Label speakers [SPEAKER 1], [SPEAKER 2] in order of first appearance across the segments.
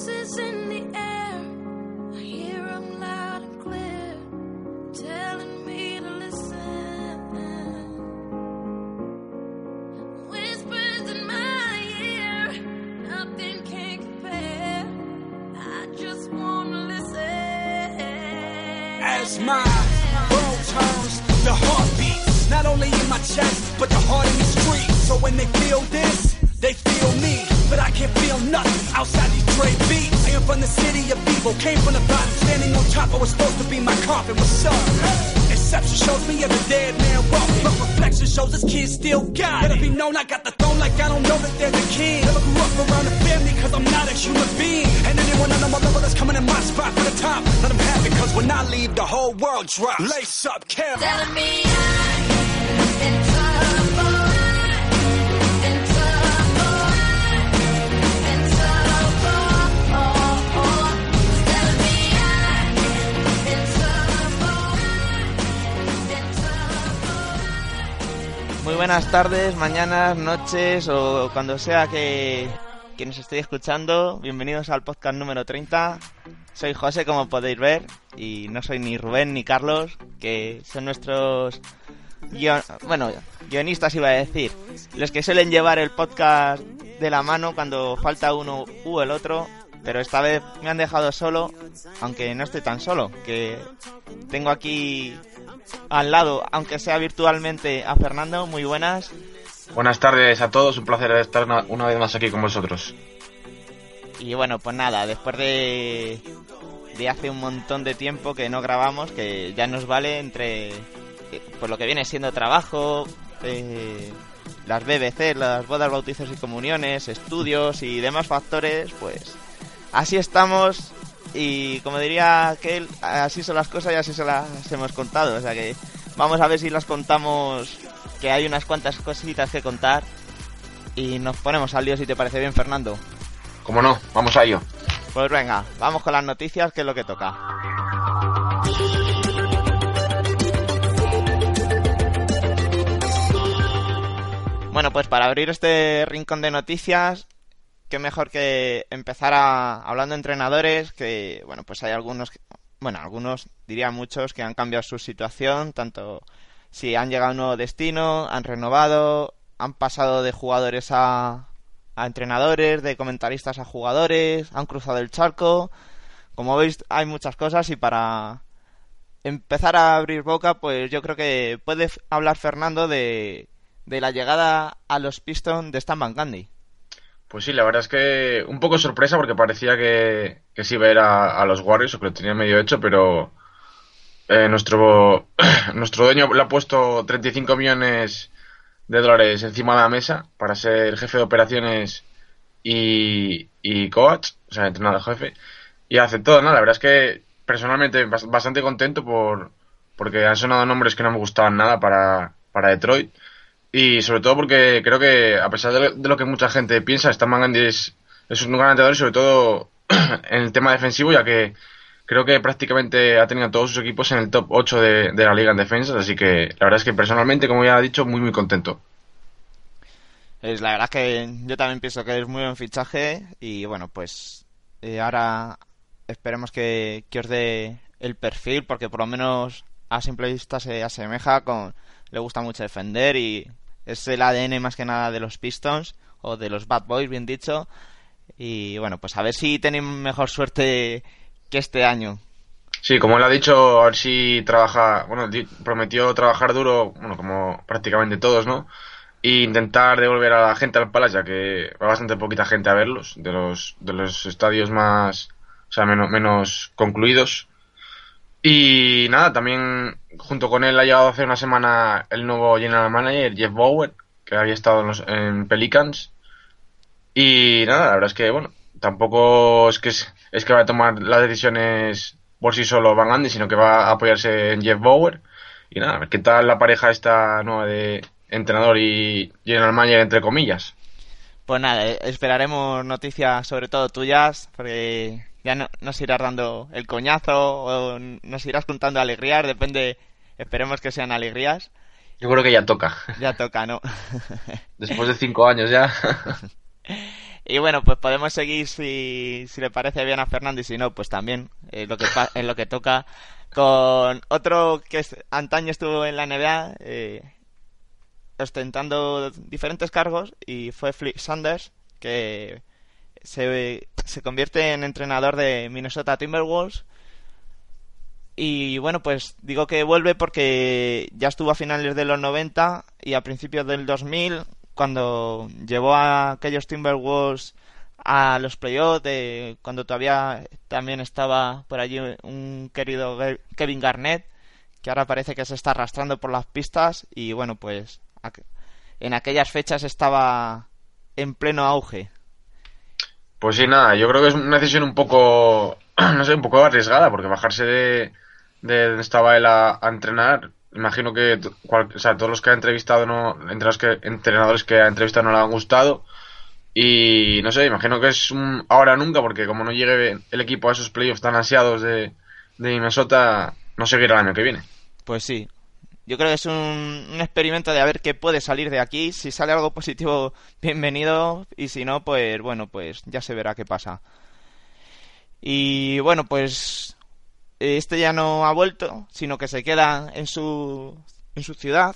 [SPEAKER 1] voices in the air. I hear 'em loud and clear, telling me to listen. Whispers in my ear, nothing can compare. I just wanna listen.
[SPEAKER 2] As my world turns, the heart beats not only in my chest, but the heart in the street. So when they feel this, they feel me. But I can't feel nothing outside these Dre beats. I am from the city of evil, came from the bottom, standing on top. I was supposed to be my coffin. What's up? Exception shows me as a dead man walking. But reflection shows this kid still got it. Let it be known I got the throne like I don't know that there's a king. Never grew up around a family cause I'm not a human being. And anyone on my level that's coming in my spot for the top, let them have it cause when I leave the whole world drops. Lace up, Cam.
[SPEAKER 1] Telling me I'm
[SPEAKER 3] Muy buenas tardes, mañanas, noches o cuando sea que, que nos estéis escuchando. Bienvenidos al podcast número 30. Soy José, como podéis ver, y no soy ni Rubén ni Carlos, que son nuestros guion- bueno, guionistas iba a decir, los que suelen llevar el podcast de la mano cuando falta uno u el otro, pero esta vez me han dejado solo, aunque no estoy tan solo, que tengo aquí al lado, aunque sea virtualmente, a Fernando. Muy buenas.
[SPEAKER 4] Buenas tardes a todos, un placer estar una, una vez más aquí con vosotros.
[SPEAKER 3] Y bueno, pues nada, después de, de hace un montón de tiempo que no grabamos, que ya nos vale entre eh, pues lo que viene siendo trabajo, eh, las BBC, las bodas, bautizos y comuniones, estudios y demás factores, pues así estamos y como diría aquel, así son las cosas y así se las hemos contado. O sea que vamos a ver si las contamos, que hay unas cuantas cositas que contar y nos ponemos al lío si te parece bien, Fernando.
[SPEAKER 4] Como no, vamos a ello.
[SPEAKER 3] Pues venga, vamos con las noticias, que es lo que toca. Bueno, pues para abrir este rincón de noticias, qué mejor que empezar a, hablando de entrenadores, que bueno, pues hay algunos, bueno, algunos, diría muchos, que han cambiado su situación, tanto si han llegado a un nuevo destino, han renovado, han pasado de jugadores a, a entrenadores, de comentaristas a jugadores, han cruzado el charco. Como veis, hay muchas cosas y para empezar a abrir boca, pues yo creo que puede hablar Fernando de, de la llegada a los Pistons de Stan Van Gundy.
[SPEAKER 4] Pues sí, la verdad es que un poco sorpresa porque parecía que, que se iba a ir a, los Warriors o que lo tenía medio hecho, pero eh, nuestro, nuestro dueño le ha puesto 35 millones de dólares encima de la mesa para ser jefe de operaciones y, y coach, o sea, entrenador jefe, y aceptó, ¿no? La verdad es que personalmente bas- bastante contento por porque han sonado nombres que no me gustaban nada para, para Detroit. Y sobre todo porque creo que, a pesar de, lo que mucha gente piensa, Stan Van Gundy es, es un gran entrenador, sobre todo en el tema defensivo, ya que creo que prácticamente ha tenido a todos sus equipos en el top 8 de, la liga en defensas. Así que la verdad es que personalmente, como ya he dicho, muy, muy contento.
[SPEAKER 3] Es la verdad que yo también pienso que es muy buen fichaje y bueno, pues eh, ahora esperemos que, que os dé el perfil porque por lo menos a simple vista se asemeja con le gusta mucho defender y es el ADN más que nada de los Pistons o de los Bad Boys bien dicho y bueno pues a ver si tenéis mejor suerte que este año
[SPEAKER 4] Sí, como él ha dicho, a ver si trabaja, bueno, prometió trabajar duro, bueno, como prácticamente todos, ¿no? E intentar devolver a la gente al Palace, ya que va bastante poquita gente a verlos, de los, de los estadios más, o sea, menos, menos concluidos. Y nada, también junto con él ha llegado hace una semana el nuevo general manager, Jeff Bower, que había estado en, los- en Pelicans. Y nada, la verdad es que, bueno, tampoco es que, es, que va a tomar las decisiones por sí solo Van Gundy, sino que va a apoyarse en Jeff Bower. Y nada, a ver qué tal la pareja esta nueva de entrenador y general manager, entre comillas.
[SPEAKER 3] Pues nada, esperaremos noticias sobre todo tuyas, porque ya no- nos irás dando el coñazo o nos irás contando alegrías, depende, esperemos que sean alegrías.
[SPEAKER 4] Yo creo que ya toca.
[SPEAKER 3] Ya toca, ¿no?
[SPEAKER 4] Después de cinco años ya.
[SPEAKER 3] Y bueno, pues podemos seguir si, si le parece bien a Fernando y si no, pues también eh, lo que en lo que toca con otro que es, antaño estuvo en la NBA eh, ostentando diferentes cargos y fue Flip Sanders que se, se convierte en entrenador de Minnesota Timberwolves y bueno, pues digo que vuelve porque ya estuvo a finales de los 90 y a principios del 2000 cuando llevó a aquellos Timberwolves a los playoffs, de cuando todavía también estaba por allí un querido Kevin Garnett, que ahora parece que se está arrastrando por las pistas y bueno, pues en aquellas fechas estaba en pleno auge.
[SPEAKER 4] Pues sí, nada, yo creo que es una decisión un poco, no sé, un poco arriesgada, porque bajarse de, de donde estaba él a, entrenar, imagino que o sea, todos los que ha entrevistado, no, entre los que, entrenadores que ha entrevistado no le han gustado, y no sé, imagino que es un ahora nunca, porque como no llegue el equipo a esos playoffs tan ansiados de, de Minnesota, no seguirá el año que viene.
[SPEAKER 3] Pues sí. Yo creo que es un, un, experimento de a ver qué puede salir de aquí. Si sale algo positivo, bienvenido. Y si no, pues bueno, pues ya se verá qué pasa. Y bueno, pues este ya no ha vuelto, sino que se queda en su, en su ciudad.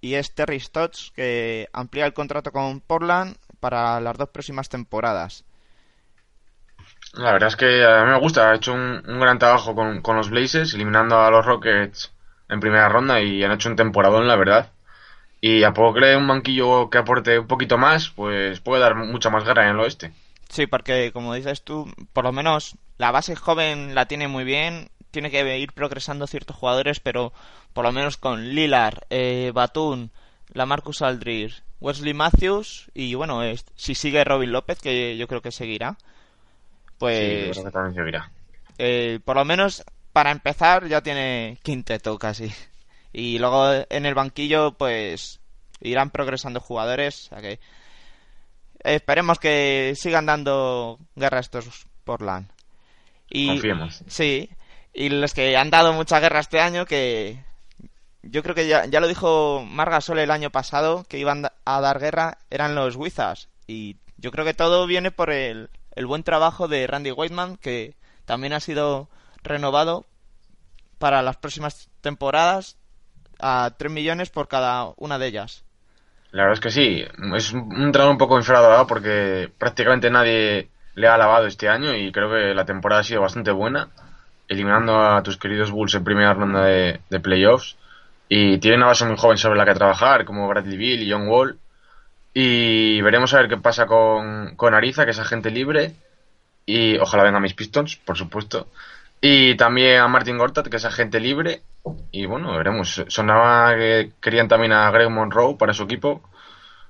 [SPEAKER 3] Y es Terry Stotts, que amplía el contrato con Portland para las dos próximas temporadas.
[SPEAKER 4] La verdad es que a mí me gusta, ha hecho un, gran trabajo con, los Blazers, eliminando a los Rockets en primera ronda y han hecho un temporadón, la verdad. Y a poco que un banquillo que aporte un poquito más, pues puede dar mucha más guerra en el oeste.
[SPEAKER 3] Sí, porque como dices tú, por lo menos la base joven la tiene muy bien, tiene que ir progresando ciertos jugadores, pero por lo menos con Lillard, eh, Batum, la Marcus Aldridge, Wesley Matthews y bueno, si sigue Robin López, que yo creo que seguirá, pues...
[SPEAKER 4] Sí, creo que también seguirá.
[SPEAKER 3] Eh, por lo menos para empezar ya tiene quinteto casi. Y luego en el banquillo pues irán progresando jugadores. Que esperemos que sigan dando guerra estos Portland.
[SPEAKER 4] Y, Confiemos.
[SPEAKER 3] Sí, y los que han dado mucha guerra este año que yo creo que ya, ya lo dijo Margasol el año pasado, que iban a dar guerra, eran los Wizards. Y yo creo que todo viene por el, el buen trabajo de Randy Whiteman, que también ha sido renovado para las próximas temporadas a 3 millones por cada una de ellas.
[SPEAKER 4] La verdad es que sí, es un trabajo un poco infravalorado porque prácticamente nadie le ha alabado este año y creo que la temporada ha sido bastante buena, eliminando a tus queridos Bulls en primera ronda de, playoffs y tiene una base muy joven sobre la que trabajar, como Bradley Bill y John Wall. Y veremos a ver qué pasa con, con Ariza, que es agente libre. Y ojalá venga mis Pistons, por supuesto. Y también a Martin Gortat, que es agente libre. Y bueno, veremos. Sonaba que querían también a Greg Monroe para su equipo.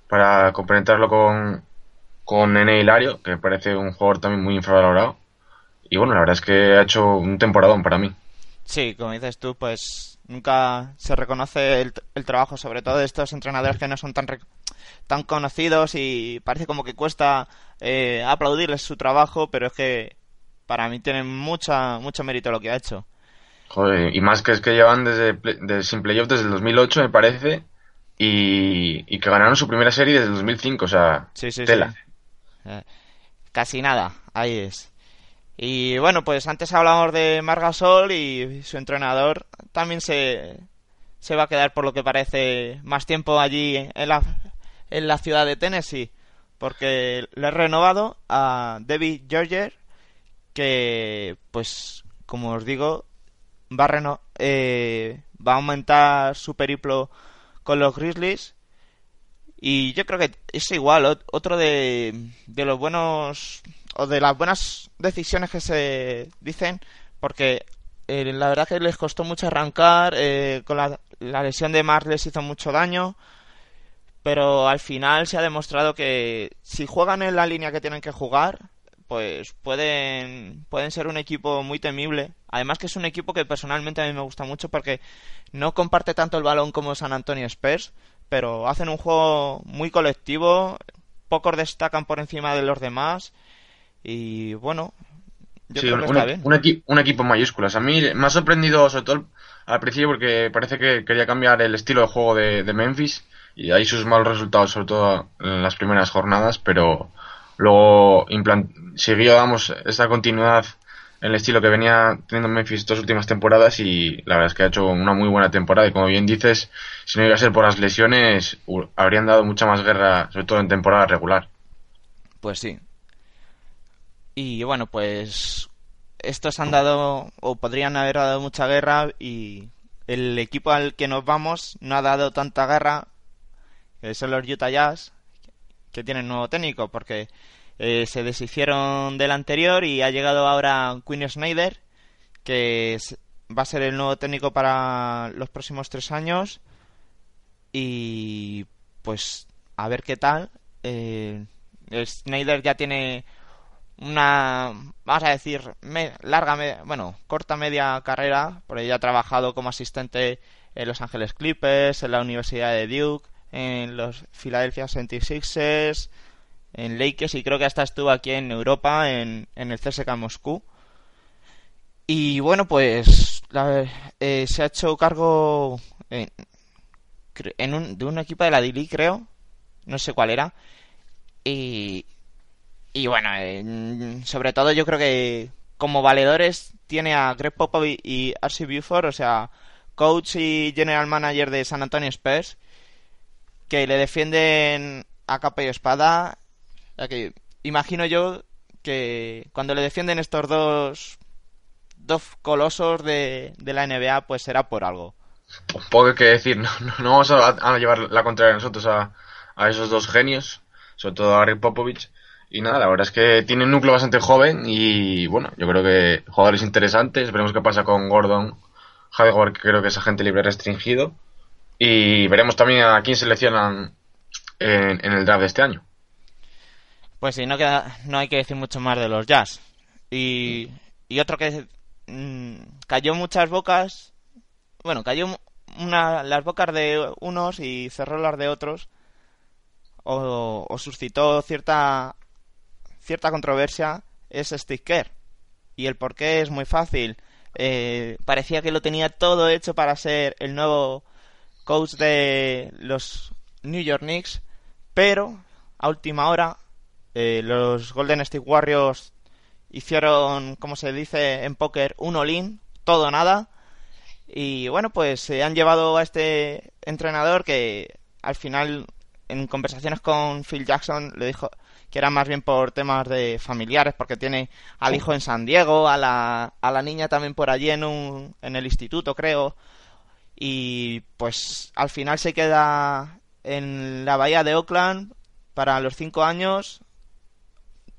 [SPEAKER 4] Para complementarlo con, con Nene Hilario, que parece un jugador también muy infravalorado. Y bueno, la verdad es que ha hecho un temporadón para mí.
[SPEAKER 3] Sí, como dices tú, pues nunca se reconoce el, trabajo, sobre todo de estos entrenadores que no son tan, tan conocidos y parece como que cuesta eh, aplaudirles su trabajo, pero es que para mí tienen mucha, mucho mérito lo que ha hecho.
[SPEAKER 4] Joder, y más que es que llevan desde de sin playoff desde el 2008, me parece, y, que ganaron su primera serie desde el 2005, o sea, tela.
[SPEAKER 3] Eh, casi nada, ahí es. Y bueno, pues antes hablamos de Margasol y su entrenador también se, se va a quedar por lo que parece más tiempo allí en la, en la ciudad de Tennessee, porque le he renovado a David Georger, que pues como os digo, va a, eh, va a aumentar su periplo con los Grizzlies. Y yo creo que es igual, otro de, los buenos o de las buenas decisiones que se dicen, porque eh, la verdad que les costó mucho arrancar, eh, con la, lesión de Mars les hizo mucho daño, pero al final se ha demostrado que si juegan en la línea que tienen que jugar, pues pueden, pueden ser un equipo muy temible. Además que es un equipo que personalmente a mí me gusta mucho porque no comparte tanto el balón como San Antonio Spurs, pero hacen un juego muy colectivo, pocos destacan por encima de los demás y bueno, yo creo que
[SPEAKER 4] un,
[SPEAKER 3] está bien.
[SPEAKER 4] Un, equipo en mayúsculas. A mí me ha sorprendido sobre todo al principio porque parece que quería cambiar el estilo de juego de, Memphis y ahí sus malos resultados sobre todo en las primeras jornadas, pero luego siguió, vamos, esa continuidad en el estilo que venía teniendo Memphis estas últimas temporadas y la verdad es que ha hecho una muy buena temporada y como bien dices, si no iba a ser por las lesiones, habrían dado mucha más guerra, sobre todo en temporada regular.
[SPEAKER 3] Pues sí. Y bueno, pues estos han dado o podrían haber dado mucha guerra y el equipo al que nos vamos no ha dado tanta guerra, que son los Utah Jazz, que tienen nuevo técnico, porque eh, se deshicieron del anterior y ha llegado ahora Quinn Snyder, que va a ser el nuevo técnico para los próximos tres años y pues a ver qué tal. Eh, Snyder ya tiene una, vamos a decir, me- larga, bueno, corta media carrera, por ella ha trabajado como asistente en Los Ángeles Clippers, en la Universidad de Duke, en los Philadelphia 76ers, en Lakers y creo que hasta estuvo aquí en Europa, en, en el CSKA Moscú. Y bueno, pues eh, se ha hecho cargo en, un, de un equipo de la D-League, creo, no sé cuál era. Y, y bueno, sobre todo yo creo que como valedores tiene a Greg Popovich y R.C. Buford, o sea, coach y general manager de San Antonio Spurs, que le defienden a capa y espada. Que imagino yo que cuando le defienden estos dos dos colosos de, de la NBA, pues será por algo.
[SPEAKER 4] Poco que decir, no, no, vamos a, llevar la contraria nosotros a, a esos dos genios, sobre todo a Greg Popovich. Y nada, la verdad es que tiene un núcleo bastante joven y bueno, yo creo que jugadores interesantes. Veremos qué pasa con Gordon Hayward, que creo que es agente libre restringido. Y veremos también a quién seleccionan en, en el draft de este año.
[SPEAKER 3] Pues sí, no, queda, no hay que decir mucho más de los Jazz. Y, y otro que mm, cayó muchas bocas, bueno, cayó una, las bocas de unos y cerró las de otros, o, o suscitó cierta, cierta controversia, es Steve Kerr. Y el porqué es muy fácil. Eh, parecía que lo tenía todo hecho para ser el nuevo coach de los New York Knicks, pero a última hora eh, los Golden State Warriors hicieron, como se dice en póker, un all-in, todo nada. Y bueno, pues se han llevado a este entrenador que al final, en conversaciones con Phil Jackson, le dijo que era más bien por temas de familiares, porque tiene al hijo en San Diego, a la, a la niña también por allí en, un, en el instituto, creo. Y pues al final se queda en la bahía de Oakland para los cinco años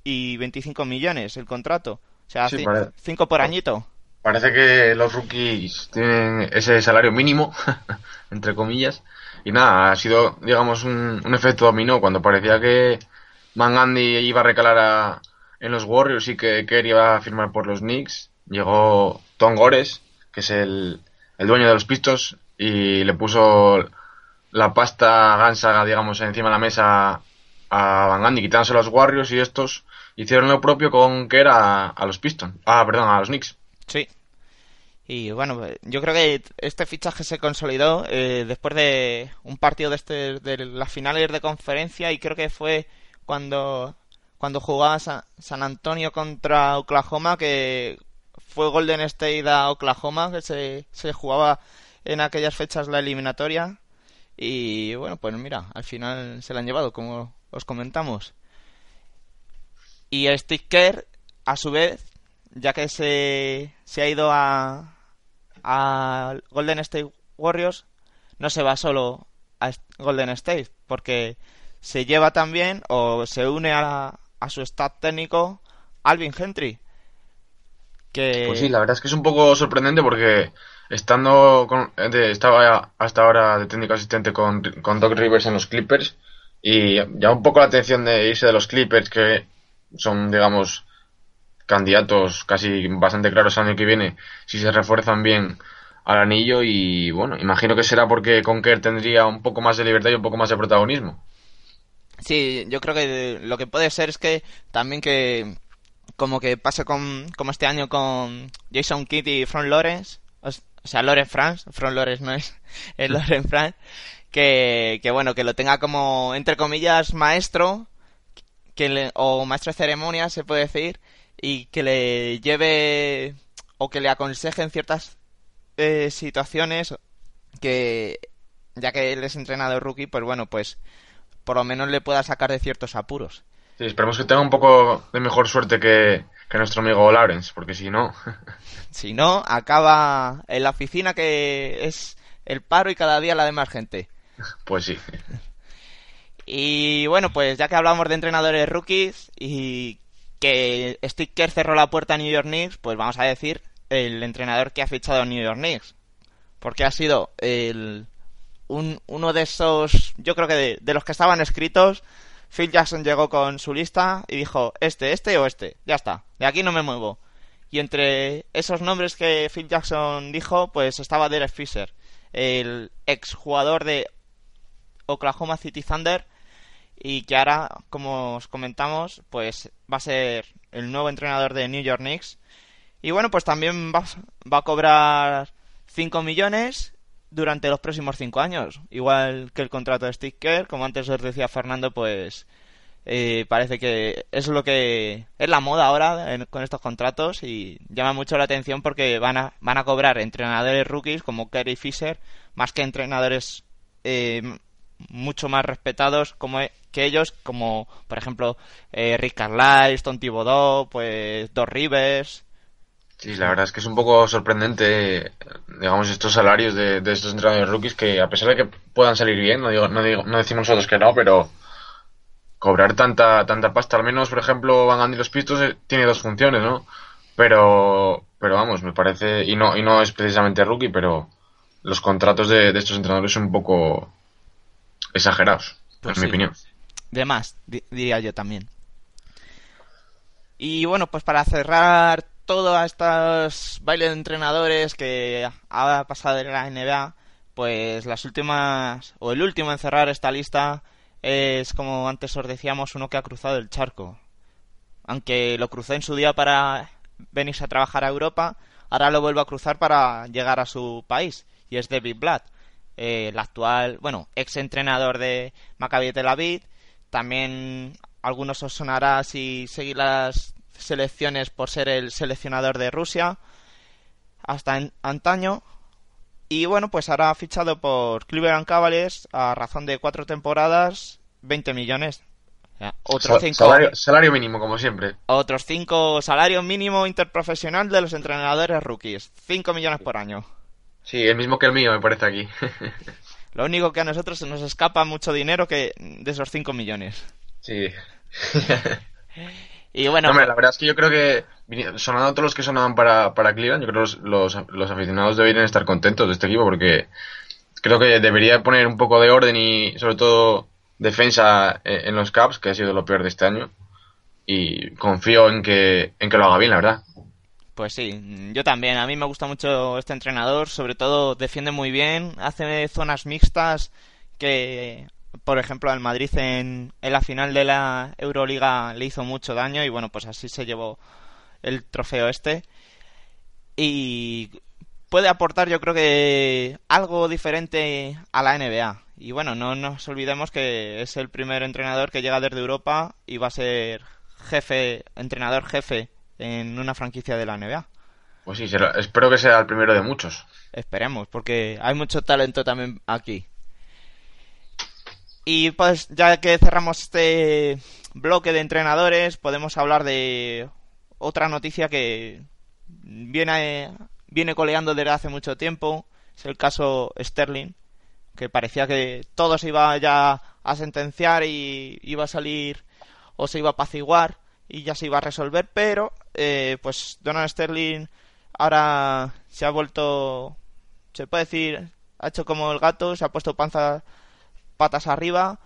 [SPEAKER 3] y 25 millones el contrato. O sea,
[SPEAKER 4] Sí,
[SPEAKER 3] ci-
[SPEAKER 4] parece.
[SPEAKER 3] cinco por añito.
[SPEAKER 4] Parece que los rookies tienen ese salario mínimo, entre comillas. Y nada, ha sido, digamos, un, un efecto dominó. Cuando parecía que Van Gundy iba a recalar a- en los Warriors y que Kerr iba a firmar por los Knicks, llegó Tom Gores, que es el, el dueño de los Pistons, y le puso la pasta gansa, digamos, encima de la mesa a Van Gundy, quitándose los Warriors y estos hicieron lo propio con Kerr a, a los Pistons. Ah, perdón, a los Knicks.
[SPEAKER 3] Sí. Y bueno, yo creo que este fichaje se consolidó eh, después de un partido de, este, de las finales de conferencia y creo que fue cuando, cuando jugaba Sa- San Antonio contra Oklahoma, que fue Golden State a Oklahoma, que se, se jugaba en aquellas fechas la eliminatoria. Y bueno, pues mira, al final se la han llevado, como os comentamos. Y Steve a su vez, ya que se, se ha ido a, a Golden State Warriors, no se va solo a Golden State, porque se lleva también o se une a, a su staff técnico Alvin Gentry. Que
[SPEAKER 4] Pues sí, la verdad es que es un poco sorprendente porque estando con, de- estaba hasta ahora de técnico asistente con, con Doc Rivers en los Clippers y ya un poco la atención de irse de los Clippers que son, digamos, candidatos casi bastante claros el año que viene si se refuerzan bien al anillo y bueno, imagino que será porque con Kerr tendría un poco más de libertad y un poco más de protagonismo.
[SPEAKER 3] Sí, yo creo que lo que puede ser es que también que como que pase con como este año con Jason Kidd y Front Lawrence, o sea, Lawrence France, Front Lawrence no es, es Lawrence France, que, que bueno, que lo tenga como entre comillas maestro, que le- o maestro de ceremonia se puede decir y que le lleve o que le aconseje en ciertas eh, situaciones que ya que él es entrenador rookie pues bueno pues por lo menos le pueda sacar de ciertos apuros
[SPEAKER 4] Sí, esperemos que tenga un poco de mejor suerte que, que nuestro amigo Lawrence, porque si no,
[SPEAKER 3] si no acaba en la oficina que es el paro y cada día la de más gente
[SPEAKER 4] pues sí.
[SPEAKER 3] Y bueno, pues ya que hablamos de entrenadores rookies y que Steve Kerr cerró la puerta a New York Knicks, pues vamos a decir el entrenador que ha fichado a New York Knicks. Porque ha sido el, un- uno de esos, yo creo que de, de los que estaban escritos, Phil Jackson llegó con su lista y dijo, este, este o este, ya está, de aquí no me muevo. Y entre esos nombres que Phil Jackson dijo, pues estaba Derek Fisher, el exjugador de Oklahoma City Thunder y que ahora, como os comentamos, pues va a ser el nuevo entrenador de New York Knicks. Y bueno, pues también va, va a cobrar 5 millones durante los próximos 5 años. Igual que el contrato de Steve Kerr, como antes os decía Fernando, pues eh, parece que es lo que es la moda ahora en- con estos contratos y llama mucho la atención porque van a, van a cobrar entrenadores rookies como Kerry Fisher más que entrenadores eh, mucho más respetados como e- que ellos, como por ejemplo eh, Rick Carlisle, Tom Thibodeau, pues Doc Rivers.
[SPEAKER 4] Sí, la verdad es que es un poco sorprendente, digamos, estos salarios de, de estos entrenadores rookies que a pesar de que puedan salir bien, no, digo, no, digo- no decimos nosotros que no, pero cobrar tanta tanta pasta, al menos, por ejemplo, Van Gundy y los Pistos eh, tiene dos funciones, ¿no? Pero, pero vamos, me parece, y no, y no es precisamente rookie, pero los contratos de, de estos entrenadores son un poco exagerados,
[SPEAKER 3] Pues
[SPEAKER 4] en mi opinión.
[SPEAKER 3] De más, di- diría yo también. Y bueno, pues para cerrar todos estos bailes de entrenadores que ha pasado en la NBA, pues las últimas, o el último en cerrar esta lista es, como antes os decíamos, uno que ha cruzado el charco. Aunque lo cruzó en su día para venirse a trabajar a Europa, ahora lo vuelve a cruzar para llegar a su país, y es David Blatt, eh, el actual, bueno, ex entrenador de Maccabi Tel Aviv. También algunos os sonará si seguir las selecciones por ser el seleccionador de Rusia hasta en- antaño. Y bueno, pues ahora ha fichado por Cleveland Cavaliers a razón de cuatro temporadas, 20 millones. Otros cinco,
[SPEAKER 4] salario, salario mínimo, como siempre.
[SPEAKER 3] otros cinco salario mínimo interprofesional de los entrenadores rookies, 5 millones por año.
[SPEAKER 4] Sí, el mismo que el mío, me parece aquí.
[SPEAKER 3] Lo único que a nosotros se nos escapa mucho dinero que de esos 5 millones.
[SPEAKER 4] sí.
[SPEAKER 3] Y bueno,
[SPEAKER 4] Hombre, la verdad es que yo creo que, sonando todos los que sonaban para, para Cleveland, yo creo que los, los, los aficionados deberían estar contentos de este equipo porque creo que debería poner un poco de orden y sobre todo defensa en, en los Caps, que ha sido lo peor de este año. Y confío en que, en que lo haga bien, la verdad.
[SPEAKER 3] Pues sí, yo también. A mí me gusta mucho este entrenador, sobre todo defiende muy bien, hace zonas mixtas que, por ejemplo, al Madrid en, en la final de la Euroliga le hizo mucho daño y bueno, pues así se llevó el trofeo este. Y puede aportar yo creo que algo diferente a la NBA. Y bueno, no nos olvidemos que es el primer entrenador que llega desde Europa y va a ser jefe, entrenador jefe en una franquicia de la NBA.
[SPEAKER 4] Pues sí, espero que sea el primero de muchos.
[SPEAKER 3] Esperemos, porque hay mucho talento también aquí. Y pues ya que cerramos este bloque de entrenadores, podemos hablar de otra noticia que viene, viene coleando desde hace mucho tiempo. Es el caso Sterling, que parecía que todo se iba ya a sentenciar y iba a salir o se iba a apaciguar y ya se iba a resolver, pero eh, pues Donald Sterling ahora se ha vuelto, se puede decir, ha hecho como el gato, se ha puesto panza, patas arriba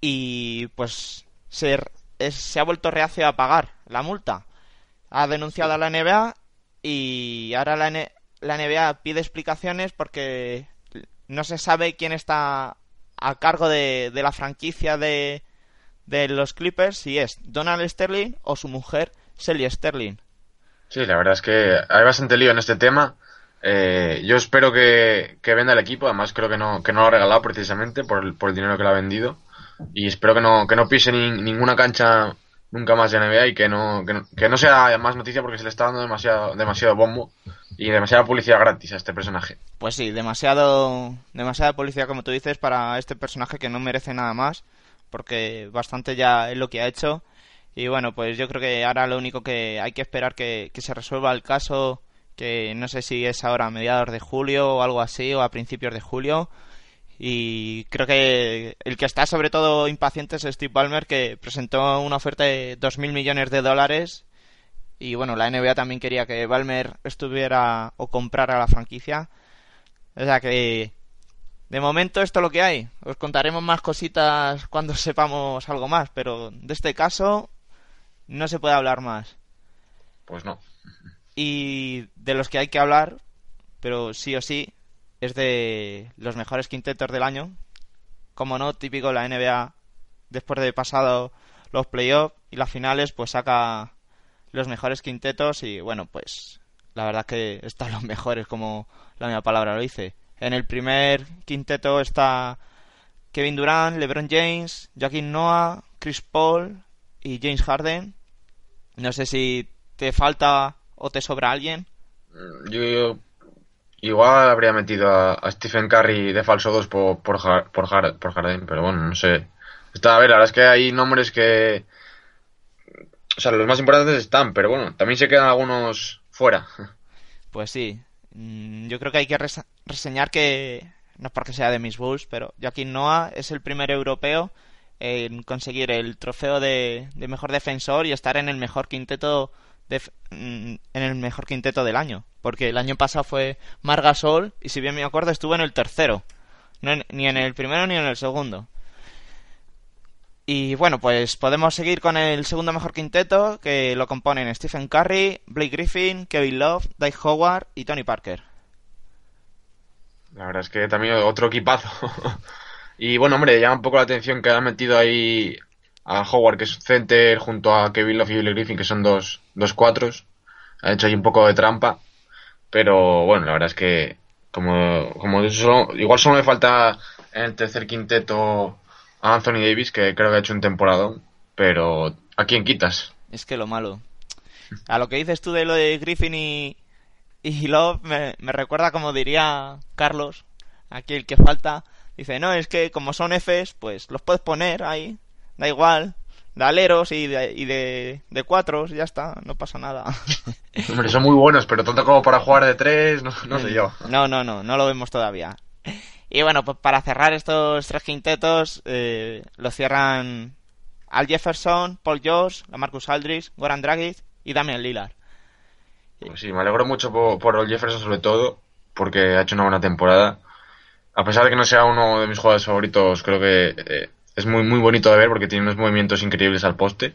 [SPEAKER 3] y pues se, se ha vuelto reacio a pagar la multa. Ha denunciado a la NBA y ahora la, la NBA pide explicaciones porque no se sabe quién está a cargo de, la franquicia de, de los Clippers, si es Donald Sterling o su mujer Shelly Sterling.
[SPEAKER 4] Sí, la verdad es que hay bastante lío en este tema. Eh, yo espero que, que venda el equipo, además creo que no, que no lo ha regalado precisamente por el, por el dinero que le ha vendido. Y espero que no, que no pise ni- ninguna cancha nunca más de NBA y que no, que no, que no sea más noticia porque se le está dando demasiado, demasiado bombo y demasiada publicidad gratis a este personaje.
[SPEAKER 3] Pues sí, demasiado, demasiada publicidad, como tú dices, para este personaje que no merece nada más, porque bastante ya es lo que ha hecho. Y bueno, pues yo creo que ahora lo único que hay que esperar que se resuelva el caso, que no sé si es ahora a mediados de julio o algo así, o a principios de julio. Y creo que el que está sobre todo impaciente es Steve Ballmer, que presentó una oferta de 2.000 millones de dólares. Y bueno, la NBA también quería que Ballmer estuviera o comprara la franquicia. O sea que de momento esto es lo que hay. Os contaremos más cositas cuando sepamos algo más, pero de este caso no se puede hablar más.
[SPEAKER 4] Pues no.
[SPEAKER 3] Y de los que hay que hablar, pero sí o sí, es de los mejores quintetos del año. Como no, típico la NBA, después de pasado los playoffs y las finales, pues saca los mejores quintetos y bueno, pues la verdad que están los mejores, como la misma palabra lo dice. En el primer quinteto está Kevin Durant, LeBron James, Joaquín Noah, Chris Paul y James Harden. No sé si te falta o te sobra alguien.
[SPEAKER 4] Yo, yo igual habría metido a, a Stephen Curry de falso 2 por, por, Har- por, Har- por Harden, pero bueno, no sé. Está, a ver, la verdad es que hay nombres que... O sea, los más importantes están, pero bueno, también se quedan algunos fuera.
[SPEAKER 3] Pues sí, Mm, yo creo que hay que reseñar que, no es porque sea de mis Bulls, pero Joaquín Noah es el primer europeo en conseguir el trofeo de, de mejor defensor y estar en el mejor quinteto mm, en el mejor quinteto del año, porque el año pasado fue Margasol y si bien me acuerdo estuvo en el tercero, ni en el primero ni en el segundo. Y bueno, pues podemos seguir con el segundo mejor quinteto, que lo componen Stephen Curry, Blake Griffin, Kevin Love, Dave Howard y Tony Parker.
[SPEAKER 4] La verdad es que también otro equipazo. y bueno, hombre, llama un poco la atención que han metido ahí a Howard, que es center, junto a Kevin Love y Billy Griffin, que son dos, dos cuatros. Ha hecho ahí un poco de trampa. Pero bueno, la verdad es que, como, como igual solo me falta en el tercer quinteto a Anthony Davis, que creo que ha hecho un temporada. Pero, ¿a quién quitas?
[SPEAKER 3] Es que lo malo. A lo que dices tú de lo de Griffin y, y Love, me, me recuerda como diría Carlos, aquí el que falta. Dice, no, es que como son Fs, pues los puedes poner ahí, da igual. De aleros y de, y de, de cuatros, ya está, no pasa nada.
[SPEAKER 4] Hombre, son muy buenos, pero tanto como para jugar de tres, no, no sé yo.
[SPEAKER 3] No, no, no, no lo vemos todavía. Y bueno, pues para cerrar estos tres quintetos, eh, lo cierran Al Jefferson, Paul George, Marcus Aldridge, Goran Dragic y Damian Lillard.
[SPEAKER 4] Pues sí, me alegro mucho por, por el Jefferson sobre todo, porque ha hecho una buena temporada. A pesar de que no sea uno de mis jugadores favoritos, creo que eh, es muy muy bonito de ver porque tiene unos movimientos increíbles al poste.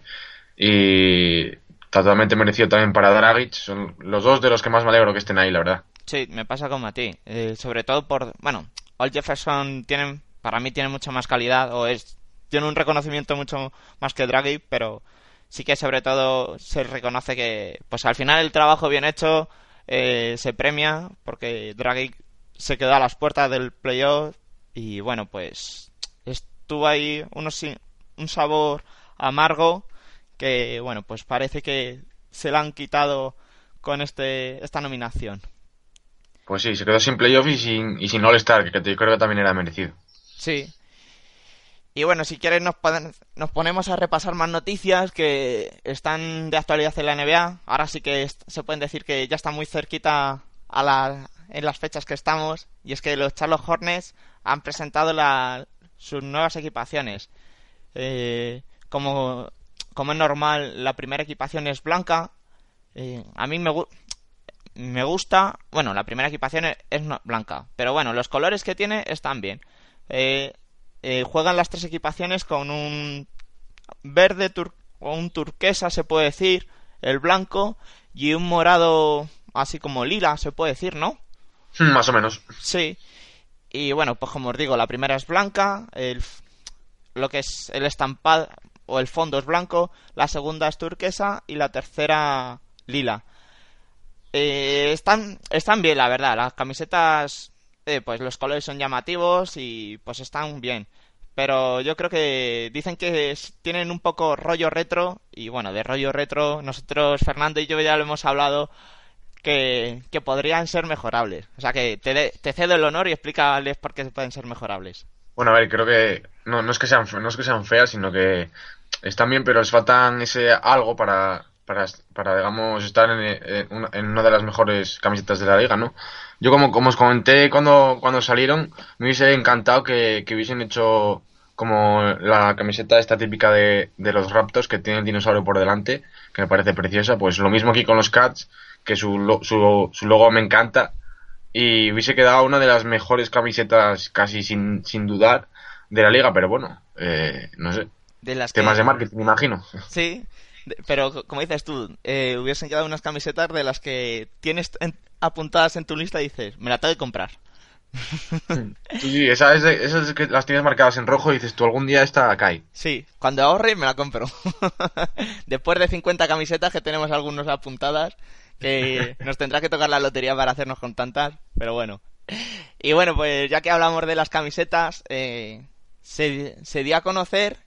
[SPEAKER 4] Y totalmente merecido también para Dragic. Son los dos de los que más me alegro que estén ahí, la verdad.
[SPEAKER 3] Sí, me pasa como a ti. Eh, sobre todo por, bueno, Al Jefferson tiene, para mí tiene mucha más calidad o es tiene un reconocimiento mucho más que Dragic, pero sí que sobre todo se reconoce que, pues al final el trabajo bien hecho eh, se premia porque Dragic se quedó a las puertas del playoff y bueno, pues estuvo ahí unos, un sabor amargo que bueno, pues parece que se la han quitado con este esta nominación.
[SPEAKER 4] Pues sí, se quedó sin playoff y sin, y sin All-Star, que yo creo que también era merecido.
[SPEAKER 3] Sí. Y bueno, si quieres nos, nos ponemos a repasar más noticias que están de actualidad en la NBA. Ahora sí que se pueden decir que ya está muy cerquita a la, en las fechas que estamos. Y es que los Charlotte Hornets han presentado la- sus nuevas equipaciones. Eh, como, como es normal, la primera equipación es blanca. Eh, a mí me, me gusta. Bueno, la primera equipación es, es blanca. Pero bueno, los colores que tiene están bien. Eh, eh, juegan las tres equipaciones con un verde tur- o un turquesa, se puede decir, el blanco y un morado así como lila, se puede decir, ¿no?
[SPEAKER 4] Hmm, Más o menos.
[SPEAKER 3] Sí. Y bueno, pues como os digo, la primera es blanca, el, lo que es el estampado o el fondo es blanco, la segunda es turquesa y la tercera lila. Eh, están, están bien, la verdad. Las camisetas, eh, pues los colores son llamativos y pues están bien. pero yo creo que dicen que tienen un poco rollo retro y bueno, de rollo retro nosotros, Fernando y yo ya lo hemos hablado que, que podrían ser mejorables. O sea que te, de- te cedo el honor y explícales por qué pueden ser mejorables.
[SPEAKER 4] Bueno, a ver, creo que no, no es que sean no es que sean feas, sino que están bien, pero les faltan ese algo para, para, para digamos, estar en, en una de las mejores camisetas de la liga, ¿no? Yo como, como os comenté cuando, cuando salieron, me hubiese encantado que, que hubiesen hecho como la camiseta esta típica de, de los Raptors que tiene el dinosaurio por delante, que me parece preciosa, pues lo mismo aquí con los Cats, que su, su, su logo me encanta, y hubiese quedado una de las mejores camisetas casi sin, sin dudar de la liga, pero bueno, eh, no sé,
[SPEAKER 3] De las
[SPEAKER 4] temas
[SPEAKER 3] que-
[SPEAKER 4] de marketing, me imagino.
[SPEAKER 3] Sí, pero co- como dices tú, eh, hubiesen quedado unas camisetas de las que tienes en- apuntadas en tu lista y dices, me la tengo que comprar.
[SPEAKER 4] Sí, sí, esa es de- esas que las tienes marcadas en rojo y dices tú algún día esta cae.
[SPEAKER 3] Sí, cuando ahorre me la compro. Después de 50 camisetas que tenemos algunos apuntadas, que nos tendrá que tocar la lotería para hacernos con tantas, pero bueno. Y bueno, pues ya que hablamos de las camisetas, eh, se, se dio a conocer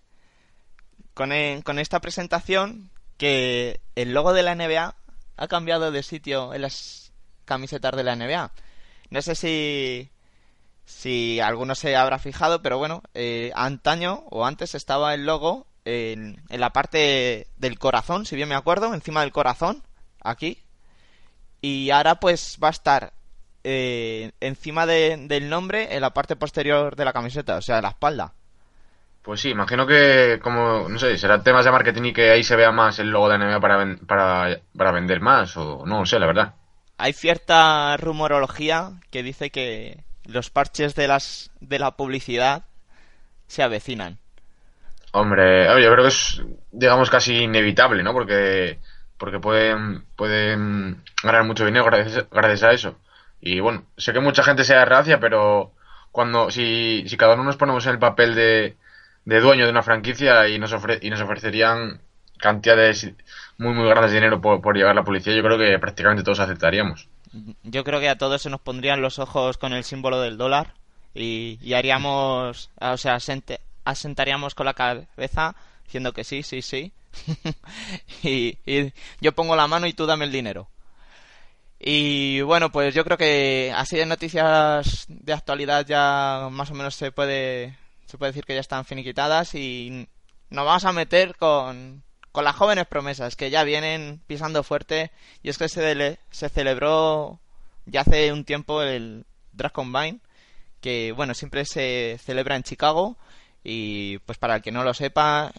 [SPEAKER 3] con, e- con esta presentación que el logo de la NBA ha cambiado de sitio en las camisetas de la NBA. No sé si, si alguno se habrá fijado, pero bueno, eh, antaño o antes estaba el logo en, en la parte del corazón, si bien me acuerdo, encima del corazón, aquí. Y ahora pues va a estar eh, encima de- del nombre en la parte posterior de la camiseta, o sea, en la espalda.
[SPEAKER 4] Pues sí, imagino que como, no sé, será temas de marketing y que ahí se vea más el logo de NBA para, ven- para, para vender más o no lo sé, la verdad.
[SPEAKER 3] Hay cierta rumorología que dice que los parches de las de la publicidad se avecinan.
[SPEAKER 4] Hombre, yo creo que es, digamos, casi inevitable, ¿no? Porque, porque pueden, pueden ganar mucho dinero gracias, a eso. Y bueno, sé que mucha gente sea reacia, pero cuando, si, si cada uno nos ponemos en el papel de, de dueño de una franquicia y nos, ofre- y nos ofrecerían cantidades muy, muy grandes de dinero por, por llevar la policía, yo creo que prácticamente todos aceptaríamos.
[SPEAKER 3] Yo creo que a todos se nos pondrían los ojos con el símbolo del dólar y, y haríamos, o sea, asente- asentaríamos con la cabeza diciendo que sí, sí, sí. y, yo pongo la mano y tú dame el dinero. Y bueno, pues yo creo que así de noticias de actualidad ya más o menos se puede, se puede decir que ya están finiquitadas y nos vamos a meter con, con las jóvenes promesas que ya vienen pisando fuerte y es que se, se celebró ya hace un tiempo el Draft Combine que bueno siempre se celebra en Chicago y pues para el que no lo sepa